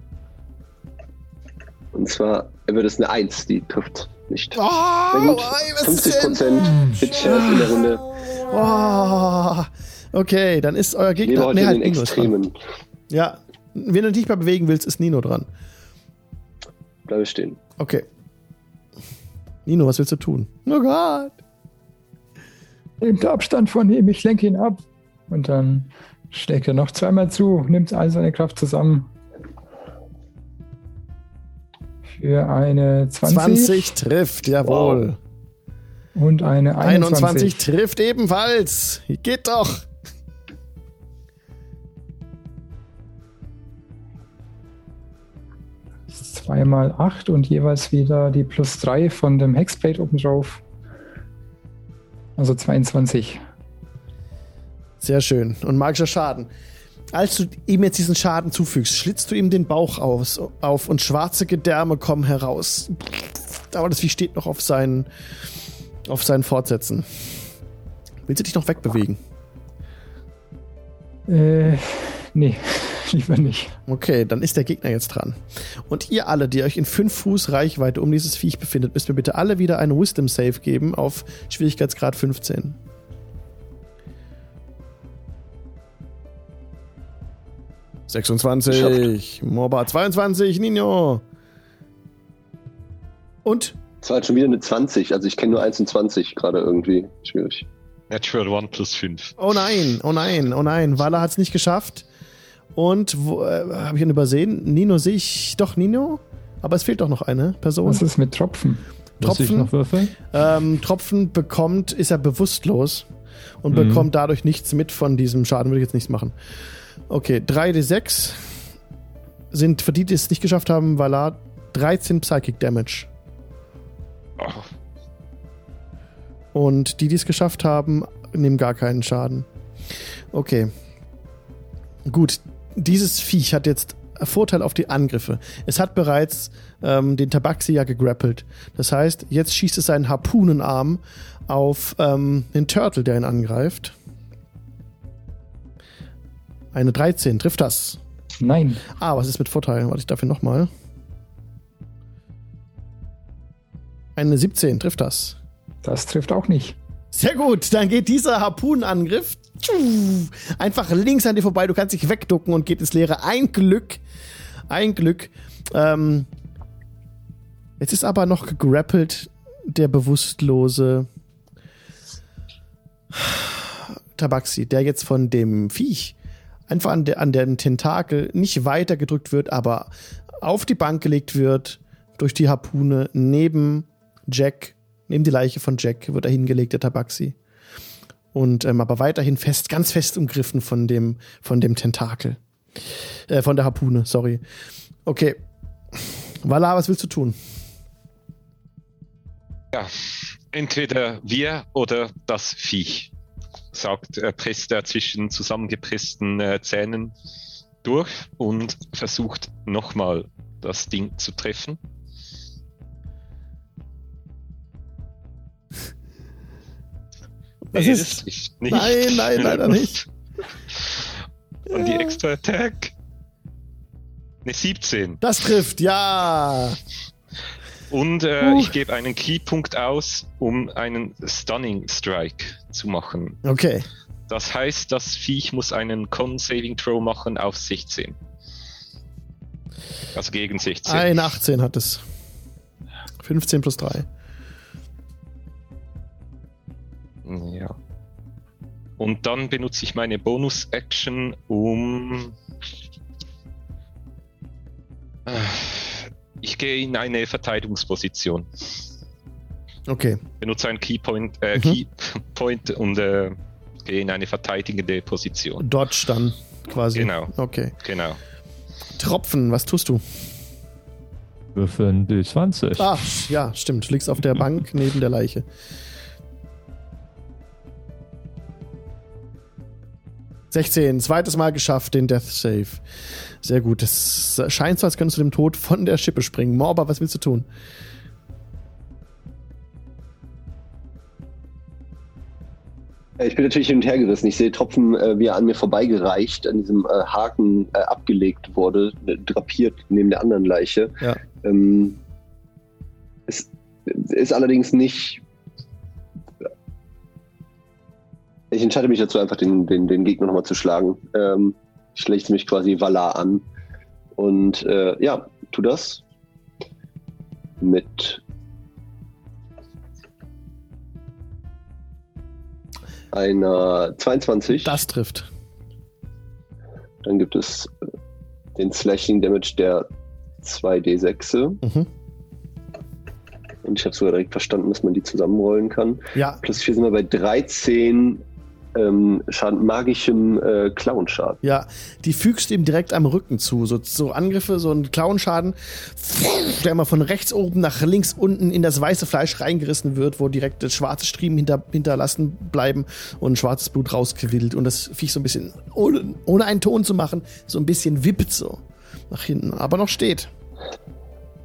B: Und zwar wird es eine 1, die trifft nicht.
A: Oh,
B: Na gut, 50 Prozent Hitchance in der Runde.
A: Oh, okay, dann ist euer Gegner. Nee,
B: in
A: halt Nino dran. Ja. Wenn du dich mal bewegen willst, ist Nino dran.
B: Bleibe stehen.
A: Okay. Nino, was willst du tun? Oh Gott.
C: Nehmt Abstand von ihm, ich lenke ihn ab. Und dann schlägt er noch zweimal zu, nimmt all seine Kraft zusammen. Für eine 20,
A: 20 trifft, jawohl.
C: und eine 21.
A: 21 trifft ebenfalls. Geht doch.
C: Zweimal 8 und jeweils wieder die plus 3 von dem Hexblade obendrauf. Also 22.
A: Sehr schön. Und magischer Schaden. Als du ihm jetzt diesen Schaden zufügst, schlitzt du ihm den Bauch aus, auf und schwarze Gedärme kommen heraus. Aber das Vieh steht noch auf seinen, auf seinen Fortsätzen. Willst du dich noch wegbewegen?
C: Äh, nee, lieber nicht.
A: Okay, dann ist der Gegner jetzt dran. Und ihr alle, die euch in 5 Fuß Reichweite um dieses Viech befindet, müsst mir bitte alle wieder einen Wisdom Save geben auf Schwierigkeitsgrad 15. Sechsundzwanzig, Moba 22, Nino. Und?
B: Es war halt schon wieder eine 20. Also ich kenne nur 1 und 20 gerade irgendwie. Schwierig.
E: Natural One plus 5.
A: Oh nein, oh nein, oh nein. Walla hat es nicht geschafft. Und wo äh, habe ich ihn übersehen? Nino sehe ich doch Nino? Aber es fehlt doch noch eine Person.
C: Was ist mit Tropfen?
A: Tropfen? Ähm, Tropfen bekommt, ist er bewusstlos und
D: Mhm.
A: bekommt dadurch nichts mit von diesem Schaden. Würde ich jetzt nichts machen. Okay, 3d6 sind für die, die es nicht geschafft haben, Valar 13 Psychic Damage.
E: Oh,
A: Und die, die es geschafft haben, nehmen gar keinen Schaden. Okay. Gut, dieses Viech hat jetzt Vorteil auf die Angriffe. Es hat bereits ähm, den Tabaxi ja gegrappelt. Das heißt, jetzt schießt es seinen Harpunenarm auf ähm, den Turtle, der ihn angreift. Eine 13, trifft das.
C: Nein.
A: Ah, was ist mit Vorteil? Warte, ich dafür nochmal. Eine 17, trifft das.
C: Das trifft auch nicht.
A: Sehr gut, dann geht dieser Harpunenangriff einfach links an dir vorbei. Du kannst dich wegducken und geht ins Leere. Ein Glück, ein Glück. Ähm, jetzt ist aber noch gegrappelt der bewusstlose Tabaxi, der jetzt von dem Viech einfach an, der, an den Tentakel nicht weiter gedrückt wird, aber auf die Bank gelegt wird, durch die Harpune, neben Jack, neben die Leiche von Jack wird er hingelegt, der Tabaxi. Und ähm, aber weiterhin fest, ganz fest umgriffen von dem, von dem Tentakel. Äh, von der Harpune, sorry. Okay. Walla, was willst du tun?
E: Ja, entweder wir oder das Viech, sagt, er presst er zwischen zusammengepressten äh, Zähnen durch und versucht nochmal das Ding zu treffen. Nee,
A: ist?
E: das nicht.
A: Nein, nein, leider nicht.
E: Und die Extra Attack. Eine 17.
A: Das trifft, ja.
E: Und äh,
A: Uh.
E: ich gebe einen Keypunkt aus, um einen Stunning Strike zu machen.
A: Okay.
E: Das heißt, das Viech muss einen Con Saving Throw machen auf 16. Also gegen 16.
A: Ein 18 hat es. 15 plus 3.
E: Ja. Und dann benutze ich meine Bonus-Action, um. Äh, Ich gehe in eine Verteidigungsposition.
A: Okay.
E: Benutze einen Keypoint, äh,
A: Mhm.
E: Keypoint und äh, gehe in eine verteidigende Position.
A: Dodge dann quasi.
E: Genau.
A: Okay.
E: Genau.
A: Tropfen, was tust du?
D: Würfeln D20.
A: Ah, ja, stimmt. Du liegst auf der Bank neben der Leiche. Sechzehn, zweites Mal geschafft, den Death Save. Sehr gut. Es scheint so, als könntest du dem Tod von der Schippe springen. Morba, was willst du tun?
B: Ich bin natürlich hin und her gerissen. Ich sehe Tropfen, äh, wie er an mir vorbeigereicht, an diesem äh, Haken äh, abgelegt wurde, äh, drapiert neben der anderen Leiche.
A: Ja.
B: Ähm, es ist allerdings nicht. Ich entscheide mich dazu, einfach den, den, den Gegner nochmal zu schlagen. Ähm, ich schlägt mich quasi Valar an. Und äh, ja, tu das. Mit einer 22.
A: Das trifft.
B: Dann gibt es äh, den Slashing Damage der 2D6.
A: Mhm.
B: Und ich habe sogar direkt verstanden, dass man die zusammenrollen kann.
A: Ja,
B: Plus 4 sind wir bei 13 ähm, magischem äh, Clown-Schaden.
A: ja. Die fügst ihm direkt am Rücken zu. So, so Angriffe, so ein Klauenschaden, der immer von rechts oben nach links unten in das weiße Fleisch reingerissen wird, wo direkt das schwarze Striemen hinter, hinterlassen bleiben und schwarzes Blut rausquillt. Und das Viech so ein bisschen, ohne, ohne einen Ton zu machen, so ein bisschen wippt so nach hinten, aber noch steht.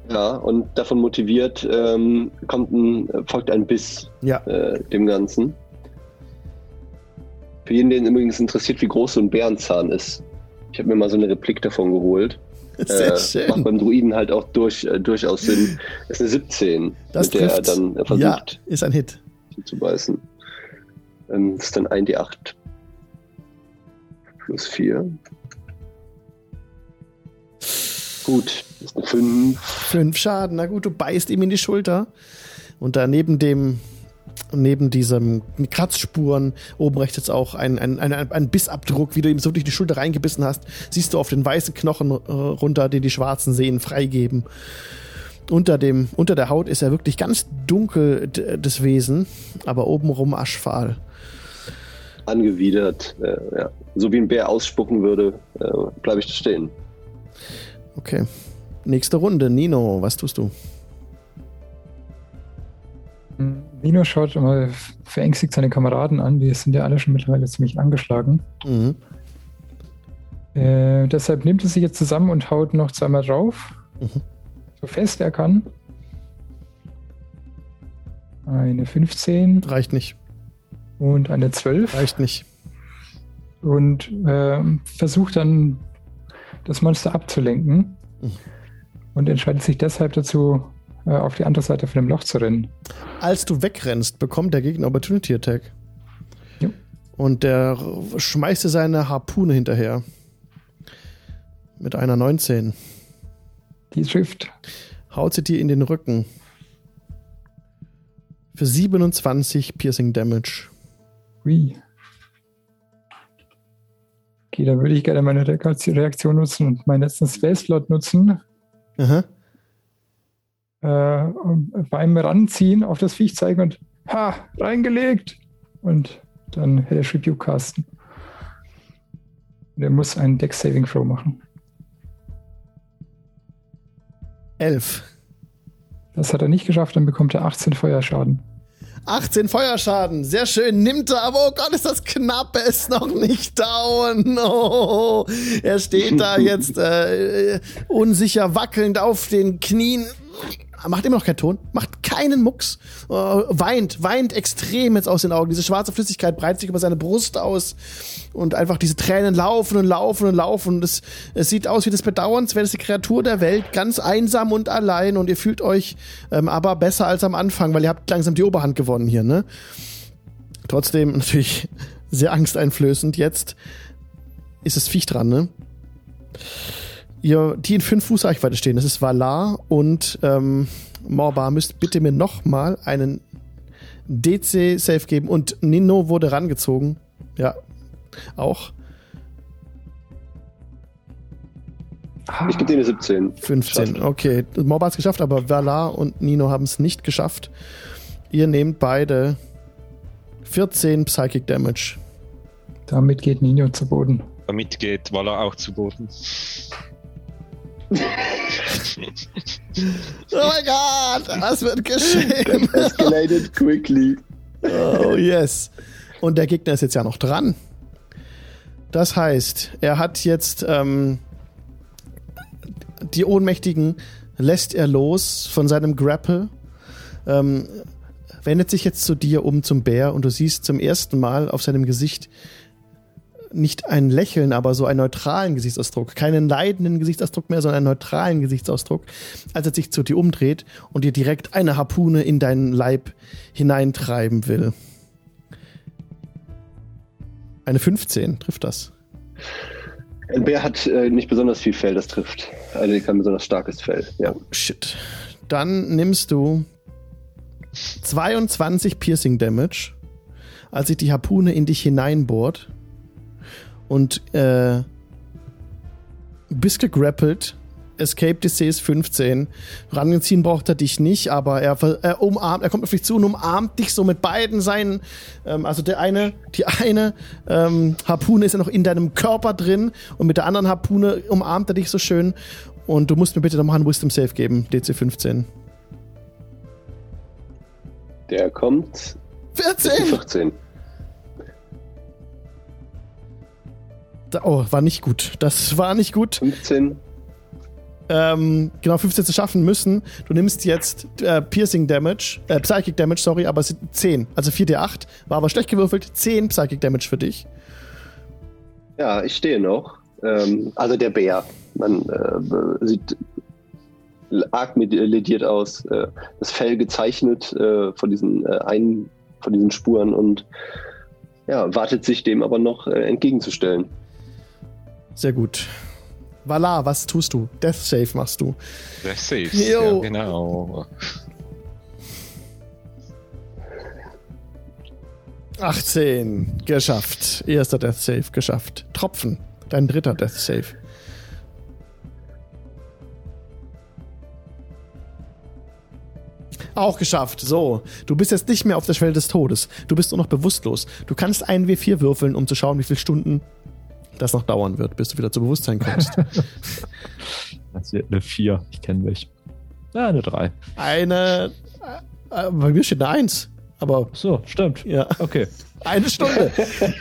B: Ja, und davon motiviert ähm, kommt ein, folgt ein Biss
A: Ja,
B: äh, dem Ganzen. Für jeden, den übrigens interessiert, wie groß so ein Bärenzahn ist. Ich habe mir mal so eine Replik davon geholt.
A: sehr
B: äh, Macht
A: schön.
B: beim Druiden halt auch durch, äh, durchaus Sinn. Das ist eine 17,
A: Das
B: mit der er
A: trifft.
B: dann äh,
A: Ja,
B: versucht
A: ist ein Hit.
B: zu beißen. Ähm, das ist dann 1d8 plus 4. Gut, das ist eine 5.
A: Fünf Schaden. Na gut, du beißt ihm in die Schulter. Und da neben dem, neben diesem Kratzspuren, oben rechts jetzt auch ein, ein, ein, ein Bissabdruck, wie du ihm so durch die Schulter reingebissen hast, siehst du auf den weißen Knochen äh, runter, die die schwarzen Sehnen freigeben. Unter, dem, unter der Haut ist er wirklich ganz dunkel, das Wesen, aber obenrum aschfahl.
B: Angewidert. Äh, ja. So wie ein Bär ausspucken würde, äh, bleibe ich da stehen.
A: Okay. Nächste Runde. Nino, was tust du?
C: Nino schaut mal verängstigt seine Kameraden an. Die sind ja alle schon mittlerweile ziemlich angeschlagen.
A: Mhm.
C: Äh, deshalb nimmt er sich jetzt zusammen und haut noch zweimal drauf.
A: Mhm.
C: So fest er kann. Eine 15
A: Reicht nicht.
C: und eine 12.
A: Reicht nicht.
C: Und ähm, versucht dann das Monster abzulenken.
A: Mhm.
C: Und entscheidet sich deshalb dazu, äh, auf die andere Seite von dem Loch zu rennen.
A: Als du wegrennst, bekommt der Gegner Opportunity Attack.
C: Ja.
A: Und der schmeißt dir seine Harpune hinterher. Mit einer 19.
C: Die trifft.
A: Haut sie dir in den Rücken. Für 27 Piercing Damage.
C: Hui. Okay, dann würde ich gerne meine Reaktion nutzen und meinen letzten Space Slot nutzen. Aha. Äh, beim Ranziehen auf das Viech zeigen und ha, reingelegt. Und dann Hellish Rebuke casten. Der muss einen Deck Saving Throw machen.
A: Elf.
C: Das hat er nicht geschafft, dann bekommt er 18 Feuerschaden.
A: 18 Feuerschaden, sehr schön. Nimmt er, aber oh Gott, ist das knapp, er ist noch nicht down. Oh, er steht da jetzt äh, unsicher wackelnd auf den Knien macht immer noch keinen Ton, macht keinen Mucks, äh, weint, weint extrem jetzt aus den Augen. Diese schwarze Flüssigkeit breitet sich über seine Brust aus und einfach diese Tränen laufen und laufen und laufen. Es, es sieht aus wie das bedauernswerteste Kreatur der Welt, ganz einsam und allein und ihr fühlt euch ähm, aber besser als am Anfang, weil ihr habt langsam die Oberhand gewonnen hier, ne? Trotzdem natürlich sehr angsteinflößend. Jetzt ist das Viech dran, ne? Ihr, die in fünf Fuß Reichweite stehen. Das ist Valar und ähm, Morbar. Müsst bitte mir nochmal einen DC-Safe geben. Und Nino wurde rangezogen. Ja, auch.
B: Ich gebe dir eine 17.
A: 15, Schafft. okay. Morbar hat es geschafft, aber Valar und Nino haben es nicht geschafft. Ihr nehmt beide 14 Psychic Damage.
C: Damit geht Nino zu Boden.
E: Damit geht Valar auch zu Boden
A: oh mein Gott, was wird geschehen?
B: escalated quickly.
A: Oh yes. Und der Gegner ist jetzt ja noch dran. Das heißt, er hat jetzt ähm, die Ohnmächtigen lässt er los von seinem Grapple, ähm, wendet sich jetzt zu dir um zum Bär und du siehst zum ersten Mal auf seinem Gesicht nicht ein Lächeln, aber so einen neutralen Gesichtsausdruck. Keinen leidenden Gesichtsausdruck mehr, sondern einen neutralen Gesichtsausdruck, als er sich zu dir umdreht und dir direkt eine Harpune in deinen Leib hineintreiben will. Eine 15, trifft das?
B: Ein Bär hat äh, nicht besonders viel Fell, das trifft. Also kein besonders starkes Fell, ja. Oh,
A: shit. Dann nimmst du 22 Piercing Damage, als sich die Harpune in dich hineinbohrt und äh, bist gegrappelt. Escape DC ist 15. Rangeziehen braucht er dich nicht, aber er, er umarmt, er kommt auf dich zu und umarmt dich so mit beiden seinen. Ähm, also der eine, die eine ähm, Harpune ist ja noch in deinem Körper drin und mit der anderen Harpune umarmt er dich so schön. Und du musst mir bitte nochmal einen Wisdom Save geben, DC 15.
B: Der kommt
A: 14.
B: 14.
A: Oh, war nicht gut. Das war nicht gut.
B: 15.
A: Ähm, genau, 15 zu schaffen müssen. Du nimmst jetzt äh, Piercing Damage, äh, Psychic Damage, sorry, aber es sind 10. Also 4d8. War aber schlecht gewürfelt. 10 Psychic Damage für dich.
B: Ja, ich stehe noch. Ähm, also der Bär. Man äh, sieht arg lediert aus. Äh, das Fell gezeichnet äh, von diesen äh, einen, von diesen Spuren und ja, wartet sich dem aber noch entgegenzustellen.
A: Sehr gut. Valar, was tust du? Death Save machst du.
E: Death Save, ja, genau.
A: 18. Geschafft. Erster Death Save geschafft. Tropfen. Dein dritter Death Save. Auch geschafft. So, du bist jetzt nicht mehr auf der Schwelle des Todes. Du bist nur noch bewusstlos. Du kannst einen W4 würfeln, um zu schauen, wie viele Stunden das noch dauern wird, bis du wieder zu Bewusstsein kommst.
D: das wird eine 4, ich kenne mich. Ja, eine 3.
A: Eine. Äh, bei mir steht eine 1. Aber.
D: So, stimmt.
A: Ja. Okay. Eine Stunde.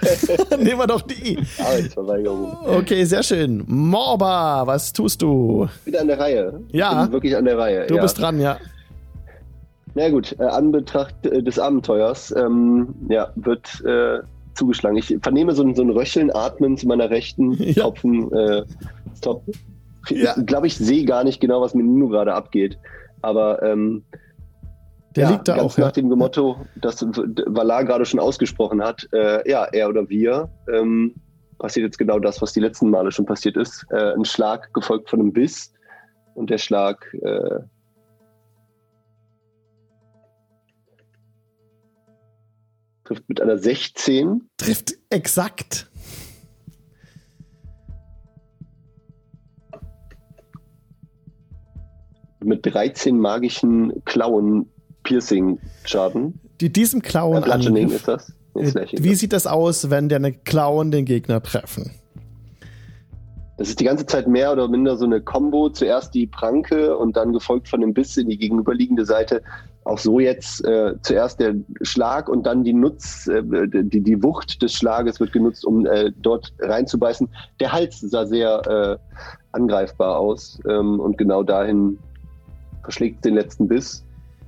A: Nehmen wir doch die.
B: Arbeitsverweigerung.
A: Okay, sehr schön. Morba, was tust du?
B: Wieder an der Reihe.
A: Ja.
B: wirklich an der Reihe.
A: Du
B: ja.
A: bist dran, ja.
B: Na gut, äh, Anbetracht äh, des Abenteuers ähm, ja, wird äh, zugeschlagen. Ich vernehme so ein, so ein Röcheln, Atmen zu meiner rechten, ja. Tropfen, äh, Stop. Ja. Ich glaube, ich sehe gar nicht genau, was mit Nino gerade abgeht. Aber ähm,
A: der ja, liegt da
B: ganz
A: auch.
B: Nach ja. dem Motto, das Valar gerade schon ausgesprochen hat, äh, ja, er oder wir, ähm, passiert jetzt genau das, was die letzten Male schon passiert ist. Äh, ein Schlag gefolgt von einem Biss und der Schlag äh, trifft mit einer 16.
A: Trifft exakt.
B: Mit 13 magischen Klauen Piercing-Schaden.
A: Die diesem Klauen.
B: Äh, ja, ist das. Äh,
A: wie sieht das aus, wenn deine Klauen den Gegner treffen?
B: Das ist die ganze Zeit mehr oder minder so eine Combo. Zuerst die Pranke und dann gefolgt von dem Biss in die gegenüberliegende Seite. Auch so jetzt äh, zuerst der Schlag und dann die Nutz, äh, die, die Wucht des Schlages wird genutzt, um äh, dort reinzubeißen. Der Hals sah sehr äh, angreifbar aus ähm, und genau dahin verschlägt den letzten Biss.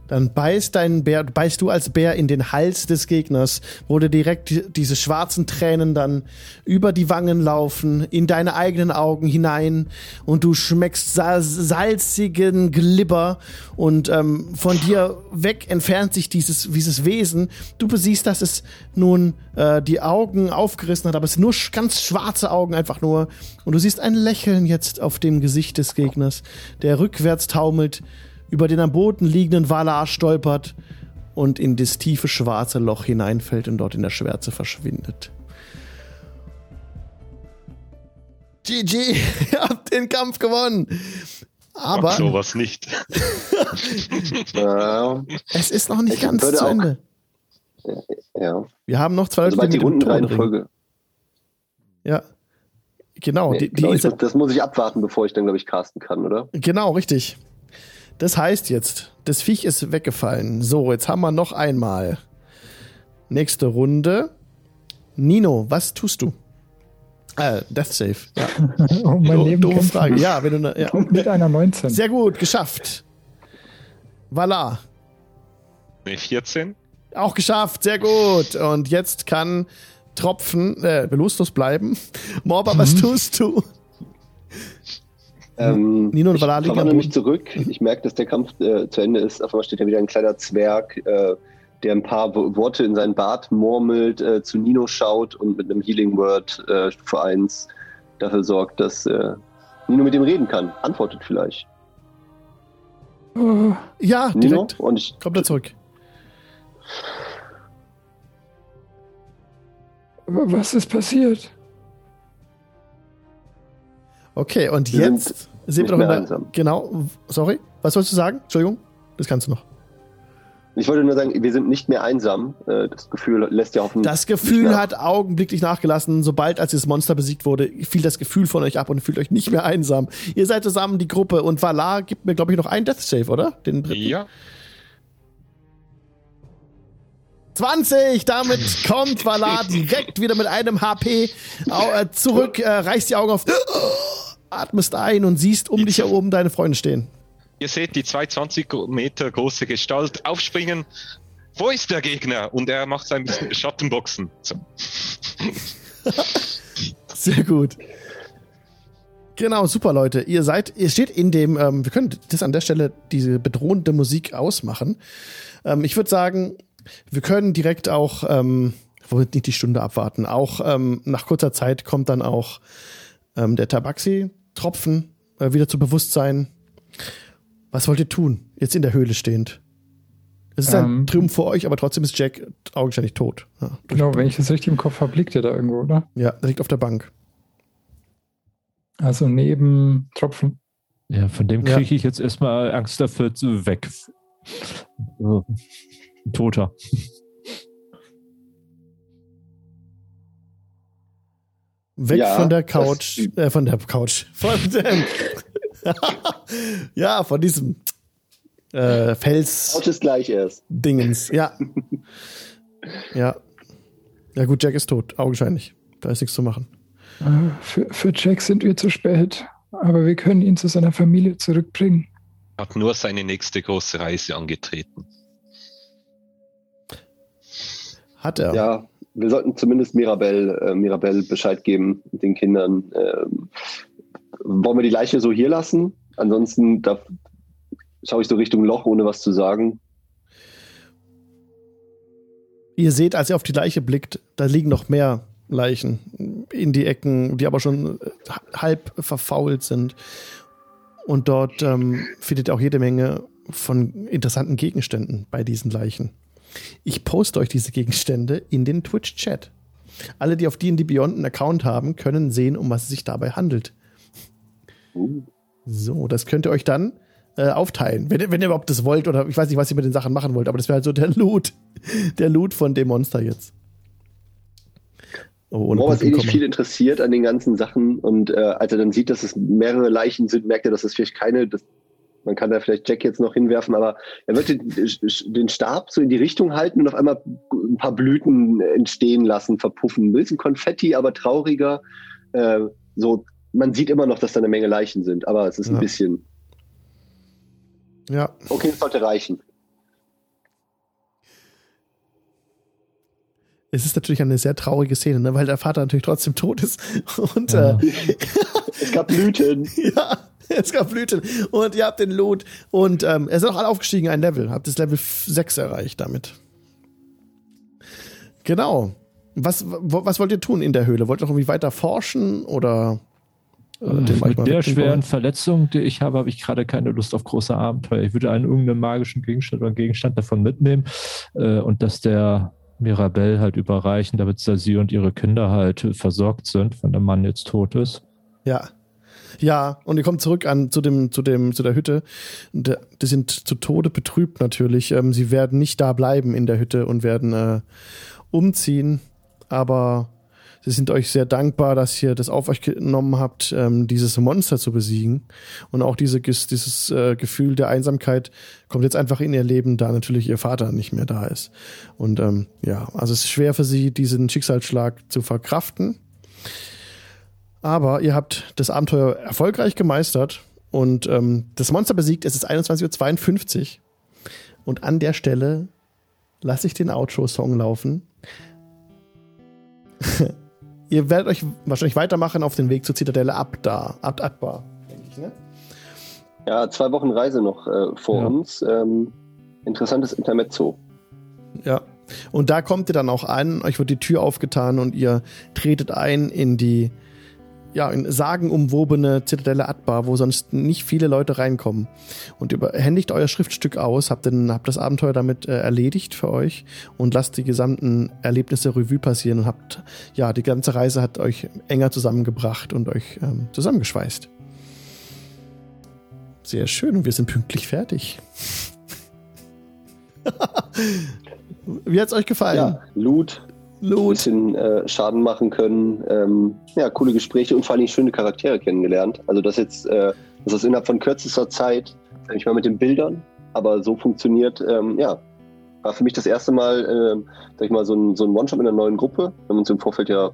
A: Dann beißt dein Bär, beißt du als Bär in den Hals des Gegners, wo dir direkt diese schwarzen Tränen dann über die Wangen laufen, in deine eigenen Augen hinein. Und du schmeckst salzigen Glibber. Und ähm, von dir weg entfernt sich dieses, dieses Wesen. Du besiehst, dass es nun äh, die Augen aufgerissen hat, aber es sind nur ganz schwarze Augen einfach nur. Und du siehst ein Lächeln jetzt auf dem Gesicht des Gegners, der rückwärts taumelt über den am Boden liegenden Valar stolpert und in das tiefe schwarze Loch hineinfällt und dort in der Schwärze verschwindet. GG, ihr habt den Kampf gewonnen. Aber
E: Ach, sowas nicht.
A: es ist noch nicht ich ganz zu Ende.
B: Ja.
A: Wir haben noch zwei
B: also
A: Leute,
B: die Rundenreihenfolge.
A: Ja. Genau,
B: nee,
A: die,
B: die genau, ich, das muss ich abwarten, bevor ich dann, glaube ich, casten kann, oder?
A: Genau, richtig. Das heißt jetzt, das Viech ist weggefallen. So, jetzt haben wir noch einmal. Nächste Runde. Nino, was tust du? Äh, Death Save. Ja.
C: oh, mein
A: Do
C: Leben
A: doofe Frage. Ja, wenn du ne, ja.
C: mit einer 19.
A: Sehr gut, geschafft. Valar.
E: Nee, 14.
A: Auch geschafft, sehr gut. Und jetzt kann Tropfen äh, belustlos bleiben. Morba, was tust du?
B: Ähm, Nino und Valar liegen am mich zurück. Ich merke, dass der Kampf äh, zu Ende ist. Auf einmal steht ja wieder ein kleiner Zwerg, äh, der ein paar Worte in seinen Bart murmelt, äh, zu Nino schaut und mit einem Healing Word äh, Stufe 1 dafür sorgt, dass äh, Nino mit ihm reden kann. Antwortet vielleicht.
A: Ja, direkt. Nino?
B: Und ich,
A: Kommt er zurück.
C: Was ist passiert?
A: Okay, und wir jetzt sind, wir doch in der, einsam. Genau, sorry, was sollst du sagen? Entschuldigung, das kannst du noch.
B: Ich wollte nur sagen, wir sind nicht mehr einsam. Äh, das Gefühl lässt ja hoffen.
A: Das Gefühl hat augenblicklich nachgelassen. Sobald als das Monster besiegt wurde, fiel das Gefühl von euch ab und fühlt euch nicht mehr einsam. Ihr seid zusammen die Gruppe und Valar gibt mir, glaube ich, noch einen Death Save, oder? Den dritten.
E: Ja.
A: 20, damit kommt Valar direkt wieder mit einem HP äh, zurück, äh, reißt die Augen auf atmest ein und siehst um dich herum deine Freunde stehen.
E: Ihr seht die 220 Meter große Gestalt aufspringen. Wo ist der Gegner? Und er macht sein Schattenboxen. So.
A: Sehr gut. Genau, super Leute. Ihr seid, ihr steht in dem, ähm, wir können das an der Stelle diese bedrohende Musik ausmachen. Ähm, ich würde sagen, wir können direkt auch, ähm, nicht die Stunde abwarten. Auch ähm, nach kurzer Zeit kommt dann auch ähm, der Tabaxi Tropfen äh, wieder zu Bewusstsein. Was wollt ihr tun, jetzt in der Höhle stehend? Es ist ähm, ein Triumph für euch, aber trotzdem ist Jack augenscheinlich tot.
C: Ja, genau, wenn ich das richtig im Kopf habe, liegt er da irgendwo, oder?
A: Ja, er liegt auf der Bank.
C: Also neben Tropfen.
D: Ja, von dem kriege ja. ich jetzt erstmal Angst dafür zu weg. Toter.
A: Weg ja, von der Couch, äh, von der Couch, von dem, ja, von diesem äh, Fels.
B: Couch ist gleich erst.
A: Dingens, ja. ja. Ja gut, Jack ist tot, augenscheinlich. Da ist nichts zu machen.
C: Für, für Jack sind wir zu spät, aber wir können ihn zu seiner Familie zurückbringen.
E: Er hat nur seine nächste große Reise angetreten.
A: Hat er?
B: Ja, wir sollten zumindest Mirabelle, äh, Mirabelle Bescheid geben, den Kindern. Ähm, wollen wir die Leiche so hier lassen? Ansonsten da schaue ich so Richtung Loch, ohne was zu sagen.
A: Ihr seht, als ihr auf die Leiche blickt, da liegen noch mehr Leichen in die Ecken, die aber schon äh, halb verfault sind. Und dort ähm, findet ihr auch jede Menge von interessanten Gegenständen bei diesen Leichen. Ich poste euch diese Gegenstände in den Twitch-Chat. Alle, die auf D&D Beyond einen Account haben, können sehen, um was es sich dabei handelt. So, das könnt ihr euch dann äh, aufteilen. Wenn, wenn ihr überhaupt das wollt oder ich weiß nicht, was ihr mit den Sachen machen wollt, aber das wäre halt so der Loot. Der Loot von dem Monster jetzt.
B: Oh, ohne was eh nicht viel interessiert an den ganzen Sachen und äh, als er dann sieht, dass es mehrere Leichen sind, merkt er, dass es vielleicht keine, das, man kann da vielleicht Jack jetzt noch hinwerfen, aber er wird den, den, Stab so in die Richtung halten und auf einmal ein paar Blüten entstehen lassen, verpuffen. Ein bisschen Konfetti, aber trauriger. Äh, so, man sieht immer noch, dass da eine Menge Leichen sind, aber es ist ja. ein bisschen.
A: Ja.
B: Okay, das sollte reichen.
A: Es ist natürlich eine sehr traurige Szene, ne? weil der Vater natürlich trotzdem tot ist. Und ja. äh,
B: es gab Blüten.
A: ja. Es gab Blüten und ihr habt den Loot und ähm, er ist auch alle aufgestiegen ein Level, habt das Level 6 erreicht damit. Genau. Was, was wollt ihr tun in der Höhle? Wollt ihr noch irgendwie weiter forschen oder?
D: Äh, mit der schweren Verletzung, die ich habe, habe ich gerade keine Lust auf große Abenteuer. Ich würde einen irgendeinen magischen Gegenstand oder Gegenstand davon mitnehmen äh, und dass der Mirabelle halt überreichen, damit sie und ihre Kinder halt versorgt sind, wenn der Mann jetzt tot ist.
A: Ja. Ja, und ihr kommt zurück an zu dem, zu dem, zu der Hütte. Die sind zu Tode betrübt natürlich. Ähm, sie werden nicht da bleiben in der Hütte und werden äh, umziehen. Aber sie sind euch sehr dankbar, dass ihr das auf euch genommen habt, ähm, dieses Monster zu besiegen. Und auch diese, dieses äh, Gefühl der Einsamkeit kommt jetzt einfach in ihr Leben, da natürlich ihr Vater nicht mehr da ist. Und ähm, ja, also es ist schwer für sie, diesen Schicksalsschlag zu verkraften. Aber ihr habt das Abenteuer erfolgreich gemeistert und ähm, das Monster besiegt. Es ist 21.52 Uhr. Und an der Stelle lasse ich den Outro-Song laufen. ihr werdet euch wahrscheinlich weitermachen auf den Weg zur Zitadelle ab da, ab Abbar, denke ich, ne?
B: Ja, zwei Wochen Reise noch äh, vor ja. uns. Ähm, interessantes Intermezzo.
A: Ja. Und da kommt ihr dann auch an, euch wird die Tür aufgetan und ihr tretet ein in die ja, in sagenumwobene Zitadelle Atbar, wo sonst nicht viele Leute reinkommen. Und überhändigt euer Schriftstück aus, habt, den, habt das Abenteuer damit äh, erledigt für euch und lasst die gesamten Erlebnisse Revue passieren und habt, ja, die ganze Reise hat euch enger zusammengebracht und euch ähm, zusammengeschweißt. Sehr schön und wir sind pünktlich fertig. Wie hat's euch gefallen? Ja,
B: Loot, ein bisschen äh, Schaden machen können. Ähm, ja, coole Gespräche und vor allem schöne Charaktere kennengelernt. Also das jetzt, äh, das ist innerhalb von kürzester Zeit, sag ich mal mit den Bildern, aber so funktioniert, ähm, ja, war für mich das erste Mal, äh, sag ich mal, so ein, so ein One-Shot in einer neuen Gruppe. Wir haben uns im Vorfeld ja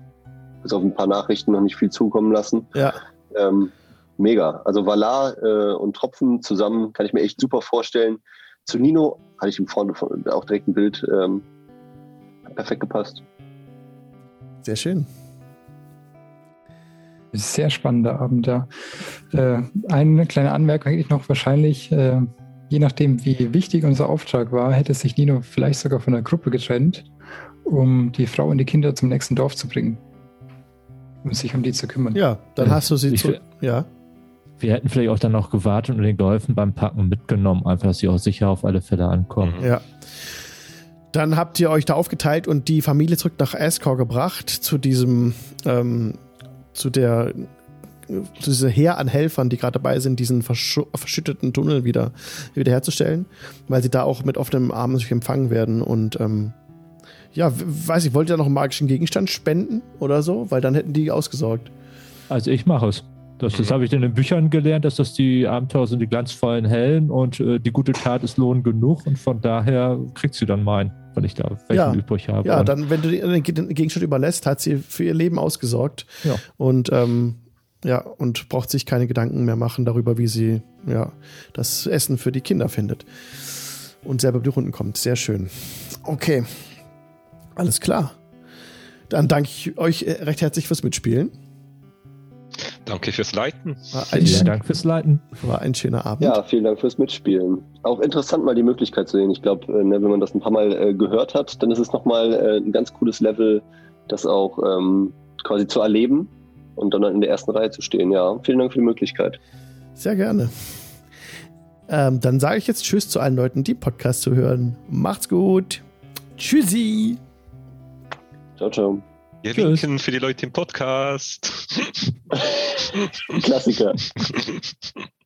B: bis auf ein paar Nachrichten noch nicht viel zukommen lassen.
A: Ja.
B: Ähm, mega. Also Valar äh, und Tropfen zusammen kann ich mir echt super vorstellen. Zu Nino hatte ich im Vorne auch direkt ein Bild. Ähm, perfekt gepasst.
A: Sehr schön.
C: Sehr spannender Abend, ja. Äh, eine kleine Anmerkung hätte ich noch wahrscheinlich, äh, je nachdem, wie wichtig unser Auftrag war, hätte sich Nino vielleicht sogar von der Gruppe getrennt, um die Frau und die Kinder zum nächsten Dorf zu bringen. Um sich um die zu kümmern.
A: Ja, dann ja. hast du sie zu. Ja.
D: Wir hätten vielleicht auch dann noch gewartet und den geholfen beim Packen mitgenommen, einfach, dass sie auch sicher auf alle Fälle ankommen.
A: Ja. Dann habt ihr euch da aufgeteilt und die Familie zurück nach Ascor gebracht, zu diesem, ähm, zu der, zu dieser Heer an Helfern, die gerade dabei sind, diesen verschütteten Tunnel wieder, wiederherzustellen, weil sie da auch mit offenem Arm sich empfangen werden und, ähm, ja, weiß ich, wollt ihr noch einen magischen Gegenstand spenden oder so? Weil dann hätten die ausgesorgt.
D: Also ich mache es. Das, das mhm. habe ich in den Büchern gelernt, dass das die Abenteuer sind, die glanzvollen Helden und äh, die gute Tat ist Lohn genug und von daher kriegt sie dann meinen, wenn ich da welchen
A: ja.
D: übrig habe.
A: Ja, dann, wenn du den Gegenstand überlässt, hat sie für ihr Leben ausgesorgt.
D: Ja.
A: Und ähm, ja, und braucht sich keine Gedanken mehr machen darüber, wie sie ja, das Essen für die Kinder findet. Und selber über die Runden kommt. Sehr schön. Okay. Alles klar. Dann danke ich euch äh, recht herzlich fürs Mitspielen.
E: Danke fürs Leiten.
D: Vielen Dank fürs Leiten.
A: War ein schöner Abend.
B: Ja, vielen Dank fürs Mitspielen. Auch interessant, mal die Möglichkeit zu sehen. Ich glaube, äh, ne, wenn man das ein paar Mal äh, gehört hat, dann ist es nochmal äh, ein ganz cooles Level, das auch ähm, quasi zu erleben und dann in der ersten Reihe zu stehen. Ja, vielen Dank für die Möglichkeit.
A: Sehr gerne. Ähm, dann sage ich jetzt Tschüss zu allen Leuten, die Podcast zu hören. Macht's gut. Tschüssi.
B: Ciao, ciao.
E: Wir Tschüss. winken für die Leute im Podcast.
B: Klassiker.